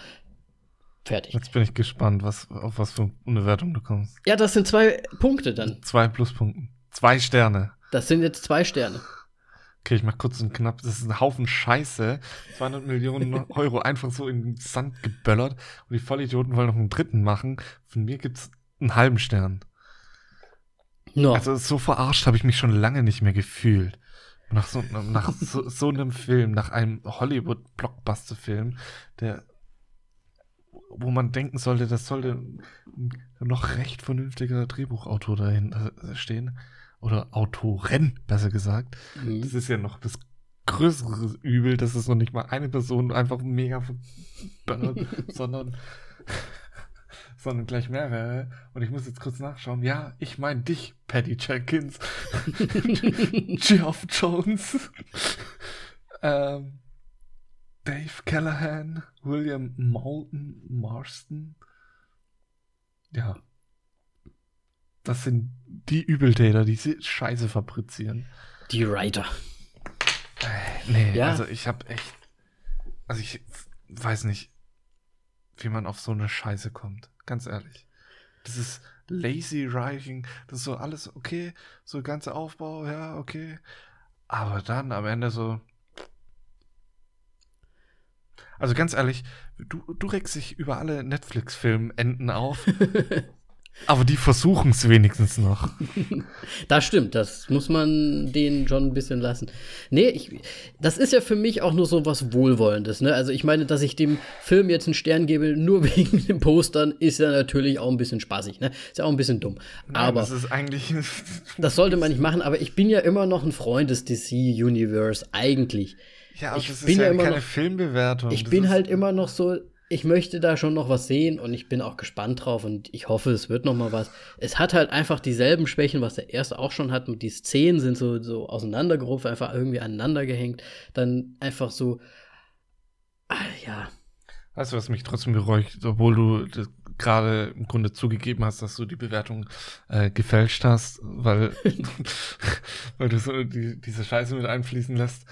Fertig. Jetzt bin ich gespannt, was, auf was für eine Wertung du kommst. Ja, das sind zwei Punkte dann. Zwei Pluspunkte. Zwei Sterne. Das sind jetzt zwei Sterne. Okay, ich mach kurz einen knapp. Das ist ein Haufen Scheiße. 200 Millionen Euro einfach so in den Sand geböllert. Und die Vollidioten wollen noch einen dritten machen. Von mir gibt's einen halben Stern. No. Also so verarscht habe ich mich schon lange nicht mehr gefühlt. Nach so, nach so, so einem Film, nach einem Hollywood-Blockbuster-Film, der wo man denken sollte, das sollte ein noch recht vernünftiger Drehbuchautor dahinter stehen. Oder Autoren, besser gesagt. Mhm. Das ist ja noch das größere Übel, dass es noch nicht mal eine Person einfach mega verballert, sondern sondern gleich mehrere. Und ich muss jetzt kurz nachschauen. Ja, ich meine dich, Patty Jenkins. Geoff Jones. ähm, Dave Callahan. William Moulton Marston. Ja. Das sind die Übeltäter, die Scheiße fabrizieren. Die Writer. Äh, nee, ja. also ich hab echt. Also ich weiß nicht, wie man auf so eine Scheiße kommt. Ganz ehrlich. Das ist lazy writing, das ist so alles okay, so ganze Aufbau, ja, okay. Aber dann am Ende so. Also ganz ehrlich, du, du regst dich über alle Netflix-Film-Enden auf. Aber die versuchen es wenigstens noch. das stimmt, das muss man denen schon ein bisschen lassen. Nee, ich, das ist ja für mich auch nur so was Wohlwollendes. Ne? Also ich meine, dass ich dem Film jetzt einen Stern gebe, nur wegen den Postern, ist ja natürlich auch ein bisschen spaßig. Ne? Ist ja auch ein bisschen dumm. Nein, aber das ist eigentlich. das sollte man nicht machen, aber ich bin ja immer noch ein Freund des DC-Universe, eigentlich. Ja, aber ich das ist ja, ja keine noch, Filmbewertung. Ich das bin halt immer noch so, ich möchte da schon noch was sehen und ich bin auch gespannt drauf und ich hoffe, es wird noch mal was. Es hat halt einfach dieselben Schwächen, was der erste auch schon hat. Und die Szenen sind so, so auseinandergerufen, einfach irgendwie aneinander gehängt. Dann einfach so, ah, ja. Weißt du, was mich trotzdem beruhigt, obwohl du gerade im Grunde zugegeben hast, dass du die Bewertung äh, gefälscht hast, weil, weil du so die, diese Scheiße mit einfließen lässt.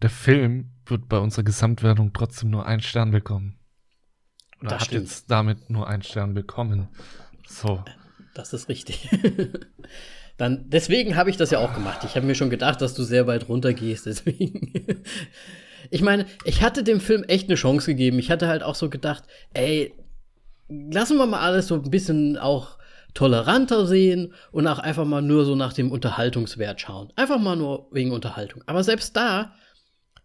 Der Film wird bei unserer Gesamtwertung trotzdem nur einen Stern bekommen. Oder das hat stimmt. jetzt damit nur einen Stern bekommen. So. Das ist richtig. Dann, deswegen habe ich das ja auch gemacht. Ich habe mir schon gedacht, dass du sehr weit runter gehst. Deswegen. ich meine, ich hatte dem Film echt eine Chance gegeben. Ich hatte halt auch so gedacht, ey, lassen wir mal alles so ein bisschen auch toleranter sehen und auch einfach mal nur so nach dem Unterhaltungswert schauen. Einfach mal nur wegen Unterhaltung. Aber selbst da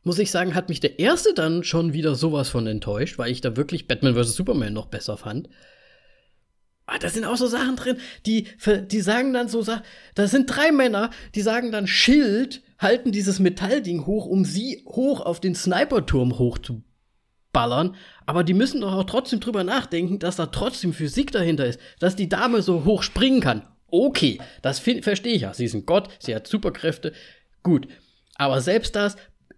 muss ich sagen, hat mich der erste dann schon wieder sowas von enttäuscht, weil ich da wirklich Batman vs. Superman noch besser fand. Ah, da sind auch so Sachen drin, die, die sagen dann so, da sind drei Männer, die sagen dann Schild, halten dieses Metallding hoch, um sie hoch auf den Sniperturm hochzuballern. Aber die müssen doch auch trotzdem drüber nachdenken, dass da trotzdem Physik dahinter ist, dass die Dame so hoch springen kann. Okay, das verstehe ich ja. Sie ist ein Gott, sie hat Superkräfte. Gut. Aber selbst das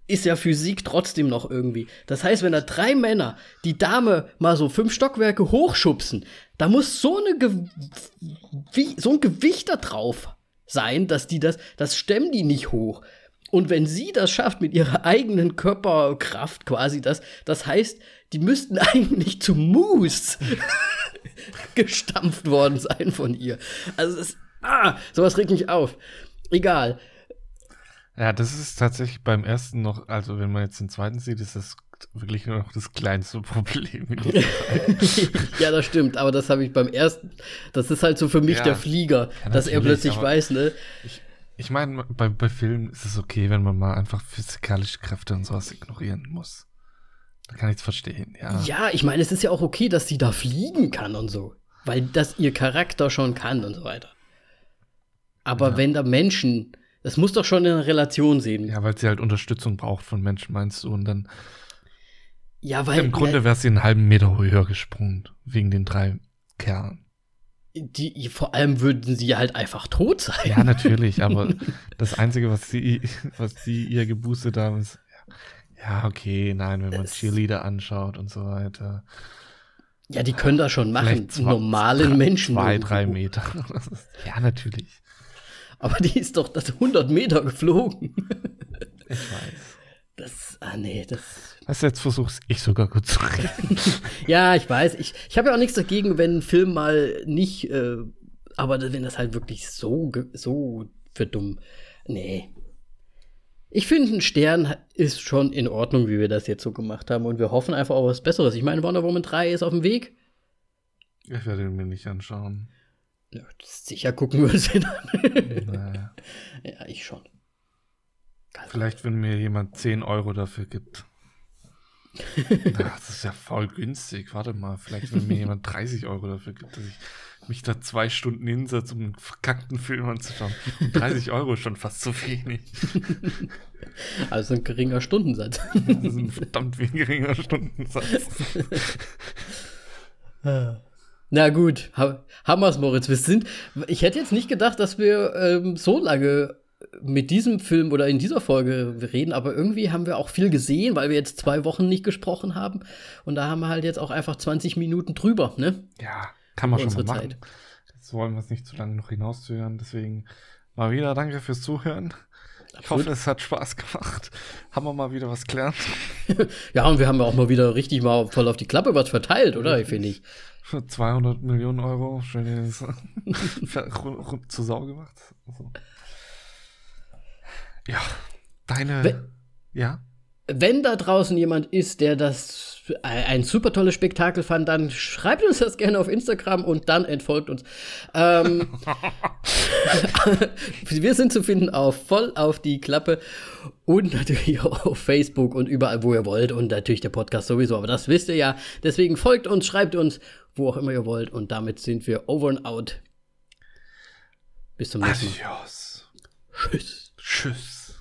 ist ja Physik trotzdem noch irgendwie. Das heißt, wenn da drei Männer die Dame mal so fünf Stockwerke hochschubsen, da muss so, eine Ge wie, so ein Gewicht da drauf sein, dass die das, das stemmen die nicht hoch. Und wenn sie das schafft mit ihrer eigenen Körperkraft quasi, das, das heißt, die müssten eigentlich zu Moose gestampft worden sein von ihr. Also es, Ah, sowas regt mich auf. Egal. Ja, das ist tatsächlich beim ersten noch, also wenn man jetzt den zweiten sieht, ist das wirklich nur noch das kleinste Problem. ja, das stimmt, aber das habe ich beim ersten, das ist halt so für mich ja, der Flieger, ja, dass er plötzlich weiß, ne? Ich, ich meine, bei, bei Filmen ist es okay, wenn man mal einfach physikalische Kräfte und sowas ignorieren muss. Da kann ich es verstehen, ja. Ja, ich meine, es ist ja auch okay, dass sie da fliegen kann und so. Weil das ihr Charakter schon kann und so weiter. Aber ja. wenn da Menschen, das muss doch schon in Relation sehen. Ja, weil sie halt Unterstützung braucht von Menschen, meinst du? Und dann. Ja, weil. Im Grunde wäre sie einen halben Meter höher gesprungen, wegen den drei Kerlen. Die, vor allem würden sie halt einfach tot sein. Ja, natürlich, aber das Einzige, was sie, was sie ihr geboostet haben, ist, ja, okay, nein, wenn man es Cheerleader anschaut und so weiter. Ja, die können das schon machen. Zwei, Normalen Menschen. Zwei, drei Meter. ja, natürlich. Aber die ist doch das 100 Meter geflogen. Ich weiß. Das, ah nee, das. Was jetzt versuchst ich sogar kurz zu reden. ja, ich weiß. Ich, ich habe ja auch nichts dagegen, wenn ein Film mal nicht, äh, aber wenn das halt wirklich so, so für dumm. Nee. Ich finde, ein Stern ist schon in Ordnung, wie wir das jetzt so gemacht haben. Und wir hoffen einfach auf was Besseres. Ich meine, Wonder Woman 3 ist auf dem Weg. Ich werde ihn mir nicht anschauen. Ja, sicher gucken wir es an. Naja. Ja, ich schon. Vielleicht, wenn mir jemand 10 Euro dafür gibt. das ist ja voll günstig. Warte mal, vielleicht, wenn mir jemand 30 Euro dafür gibt, dass ich mich da zwei Stunden hinsetze, um einen verkackten Film anzuschauen. 30 Euro ist schon fast zu wenig. Also ein geringer Stundensatz. Das ist ein verdammt geringer Stundensatz. Na gut, haben wir es, Moritz. Wir sind, ich hätte jetzt nicht gedacht, dass wir ähm, so lange mit diesem Film oder in dieser Folge reden, aber irgendwie haben wir auch viel gesehen, weil wir jetzt zwei Wochen nicht gesprochen haben. Und da haben wir halt jetzt auch einfach 20 Minuten drüber, ne? Ja, kann man schon mal machen. Zeit. Jetzt wollen wir es nicht zu lange noch hinaushören. Deswegen mal wieder danke fürs Zuhören. Absolut. Ich hoffe, es hat Spaß gemacht. Haben wir mal wieder was gelernt. ja, und wir haben ja auch mal wieder richtig mal voll auf die Klappe was verteilt, oder? Finde ich. Für 200 Millionen Euro schön zu Sau gemacht. Also. Ja, deine. Wenn, ja. Wenn da draußen jemand ist, der das ein super tolles Spektakel fand, dann schreibt uns das gerne auf Instagram und dann entfolgt uns. Ähm, wir sind zu finden auf voll auf die Klappe und natürlich auch auf Facebook und überall, wo ihr wollt und natürlich der Podcast sowieso, aber das wisst ihr ja. Deswegen folgt uns, schreibt uns, wo auch immer ihr wollt. Und damit sind wir over and out. Bis zum nächsten Mal. Adios. Tschüss. Tschüss.